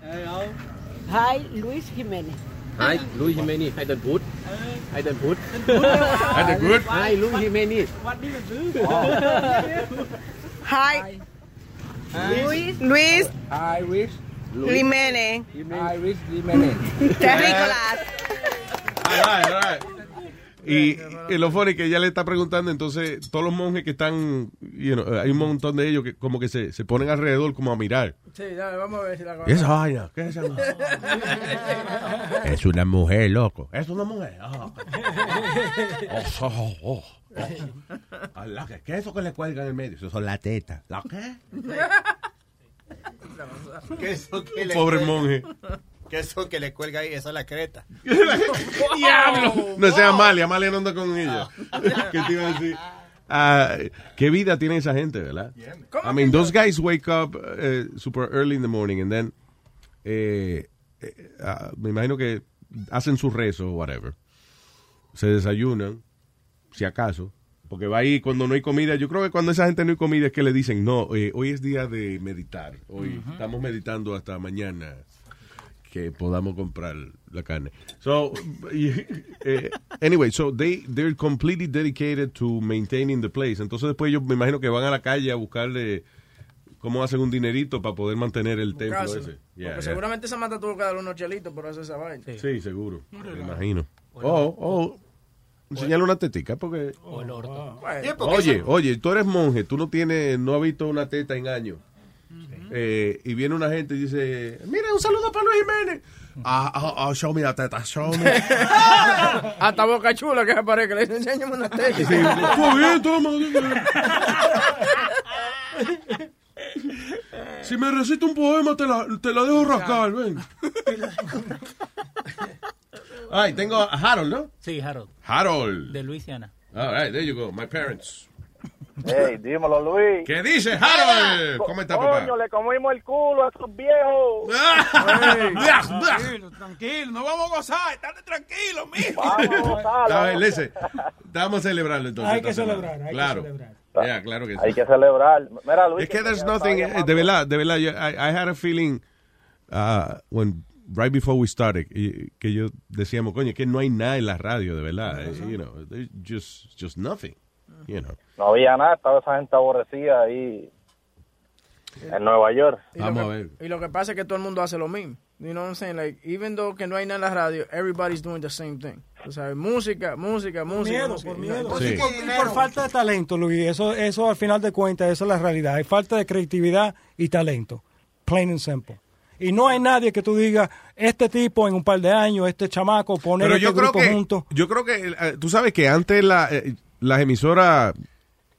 Hi, Luis Jiménez. Hi, Luis Jimenez. Hay den Put. Hay den Put. Hay den Put. Hi, Luis Jimenez. Hi. Luis. Luis Hi, Luis. Jiménez. Hi, Luis Jimenez. Terrícolas. All right, all right. Y, lo funny que ella le está preguntando, entonces todos los monjes que están, you know, hay un montón de ellos que como que se, se ponen alrededor como a mirar. Sí, dale, vamos a ver si la ¿Y esa vaina? ¿Qué es esa vaina? Es una mujer, loco. Es una mujer. Oh, oh, oh, ¿Qué es eso que le cuelga en el medio? Eso son las tetas. ¿La qué? ¿Qué es eso que le Pobre cuelga? monje. ¿Qué es eso que le cuelga ahí? Esa es la creta. ¡Diablo! No sea Amalia, Amalia no anda con ella. ¿Qué te iba a decir? Ah, ¿Qué vida tiene esa gente, verdad? I mean, those guys wake up eh, super early in the morning and then eh, eh, ah, me imagino que hacen su rezo o whatever. Se desayunan, si acaso. Porque va ahí cuando no hay comida. Yo creo que cuando esa gente no hay comida es que le dicen, no, eh, hoy es día de meditar. Hoy estamos meditando hasta mañana que podamos comprar la carne. So, eh, anyway, so they they're completely dedicated to maintaining the place. Entonces después yo me imagino que van a la calle a buscarle cómo hacen un dinerito para poder mantener el templo ese. Porque Yeah, seguramente esa mata tuvo que darle unos chelitos por hacer esa vaina. Sí, seguro. Me imagino. Oh, oh. Enseñale una tetica porque... O el orto. Oye, oye, tú eres monje, tú no tienes, no has visto una teta en años. Eh, y viene una gente y dice, mira, un saludo para Luis Jiménez. Ah, ah, ah, show me la teta, show me. Hasta boca chula que se parece que le dice, enséñame una teta. Sí, todo bien, toma. Si me recita un poema, te la, te la dejo rascar, ven. Ay, tengo a Harold, ¿no? Sí, Harold. Harold. De Luisiana. All right, there you go, my parents. Hey, dímelo, Luis. ¿Qué dice Harold? ¿Cómo está, papá? Coño, le comimos el culo a esos viejos. Tranquilo, tranquilo, no vamos a gozar, estate tranquilo, mijo. A ver, listen, vamos a celebrarlo entonces. Hay que celebrar, hay que claro. celebrar. Yeah, claro que sí. Hay que celebrar. Mira, Luis. Es que there's nothing, eh, de verdad, de verdad, yo- I, I had a feeling uh, when right before we started y- que yo decíamos, coño, que no hay nada en la radio, de verdad, eh, you know, there's just just nothing, you know. No había nada, estaba esa gente aborrecida ahí en Nueva York. Y lo que- Y lo que pasa es que todo el mundo hace lo mismo. You know what I'm saying? Like, even though que no hay nada en la radio, everybody's doing the same thing. O sea, música, música, música. miedo, música. por miedo. Por, y por falta de talento, Luis. Eso, eso al final de cuentas, esa es la realidad. Hay falta de creatividad y talento. Plain and simple. Y no hay nadie que tú digas, este tipo en un par de años, este chamaco, poner Pero este yo creo grupo que, juntos. yo creo que, eh, tú sabes que antes la, eh, las emisoras,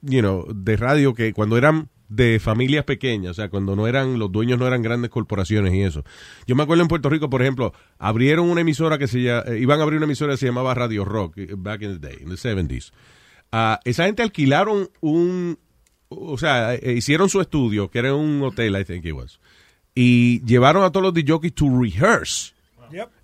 you know, de radio que cuando eran de familias pequeñas, o sea, cuando no eran, los dueños no eran grandes corporaciones y eso. Yo me acuerdo en Puerto Rico, por ejemplo, abrieron una emisora que se llama, iban a abrir una emisora que se llamaba Radio Rock, eh, back in the day, in the 70s. Ah, esa gente alquilaron un, o sea, eh, hicieron su estudio, que era un hotel, I think it was, y llevaron a todos los DJs to rehearse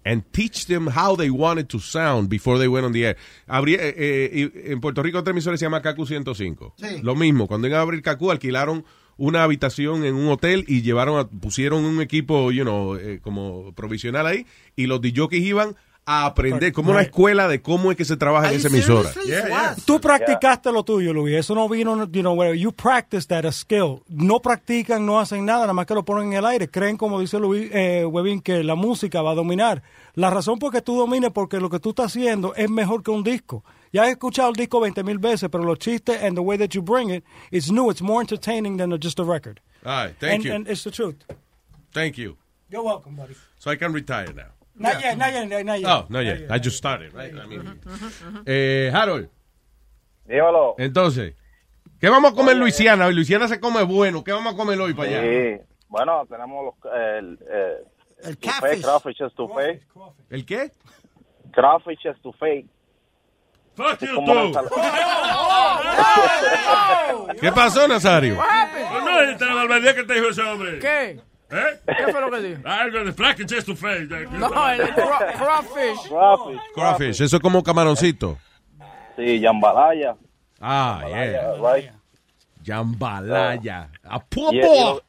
and teach them how they wanted to sound before they went on the air. Abrí- eh, eh, en Puerto Rico otra emisora se llama KQ 105. Sí. Lo mismo, cuando iban a abrir KQ alquilaron una habitación en un hotel y llevaron a- pusieron un equipo, you know, eh, como provisional ahí y los DJs iban a aprender como una escuela de cómo es que se trabaja en esa emisora. Yeah, yeah. Tú practicaste lo tuyo, Luis. Eso no vino, you know, where you practice that a skill. No practican, no hacen nada, nada más que lo ponen en el aire. Creen, como dice Luis eh, Webin, que la música va a dominar. La razón por que tú domines porque lo que tú estás haciendo es mejor que un disco. Ya he escuchado el disco 20 mil veces, pero los chistes and the way that you bring it, it's new, it's more entertaining than just a record. All right, thank and, you. and it's the truth. Thank you. You're welcome, buddy. So I can retire now. Not yet, not yet, not yet. Oh, no, yeah. I just started, right? I mean, eh, Harold. Dímelo. Entonces, ¿qué vamos a comer en Luisiana? hoy? Luisiana se come bueno. ¿Qué vamos a comer hoy para allá? Sí. Bueno, tenemos los, el, eh, El estufé, catfish. crawfish estufé. ¿El qué? Crawfish estufé. Fuck you, tú. ¿Qué pasó, Nazario? Pues no, esta la barbaridad que te dijo ese hombre. ¿Qué? ¿Eh? ¿Qué fue lo que dijo? Algo de flaky chest to face. No, el craw- crawfish. Crawfish. Crawfish, eso es como camaroncito. Sí, jambalaya. Ah, yeah. Right. Jambalaya. A Y, y lo,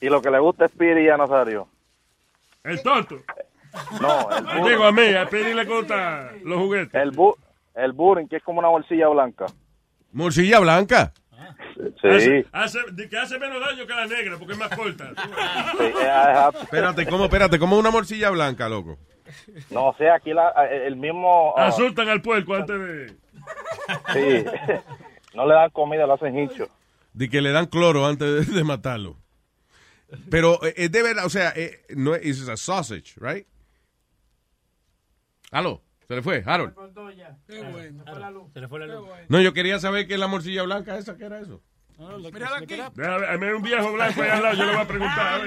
y lo que le gusta es Piri a Nazario. El tonto. No, el Me digo a mí, a Piri le gusta los juguetes. El, bu el burring, que es como una bolsilla blanca. Morcilla blanca. Sí. Hace, hace, que hace menos daño que la negra porque es más corta. Sí, eh, Espérate, ¿cómo, espérate, ¿cómo una morcilla blanca, loco? No, o sea, aquí la, el mismo... ah, Asustan al puerco antes de... sí, no le dan comida, lo hacen hincho. De que le dan cloro antes de, de matarlo. Pero eh, es de verdad, o sea, eh, no es es a sausage, right? Aló, se le fue, Harold. Qué bueno. Se le fue la luz. No, yo quería saber qué es la morcilla blanca esa, ¿qué era eso? Mírala aquí. Déjame, me un viejo blanco ahí al lado, yo le voy a preguntar.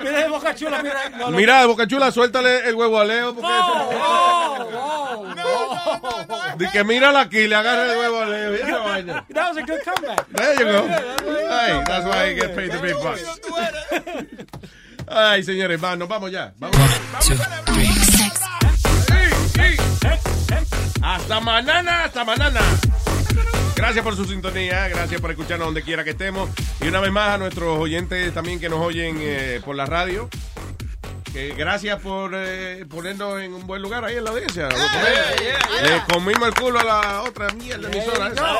Mira de boca chula, mira. No, no. Mira, Boca Chula, suéltale el huevo a Leo. Porque Oh, De que mírala aquí, le agarra el huevo a Leo. y esa vaina. That was a good comeback. There you go. Hey, that's why I get paid the big bucks. Ay, señores, va, nos vamos ya. Vamos. Hasta mañana, hasta mañana. Gracias por su sintonía, gracias por escucharnos donde quiera que estemos. Y una vez más a nuestros oyentes también que nos oyen eh, por la radio. Que gracias por eh, ponernos en un buen lugar ahí en la audiencia. Le comimos el culo a la otra mierda emisora. esa.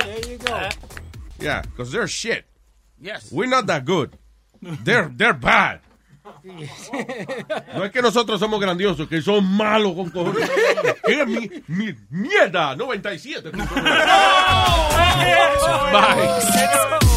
Yeah, because they're shit. Yes. We're not that good. They're, they're bad. No es que nosotros somos grandiosos, que son malos con cojones. ¿Qué mi, mi- mierda? 97. Bye.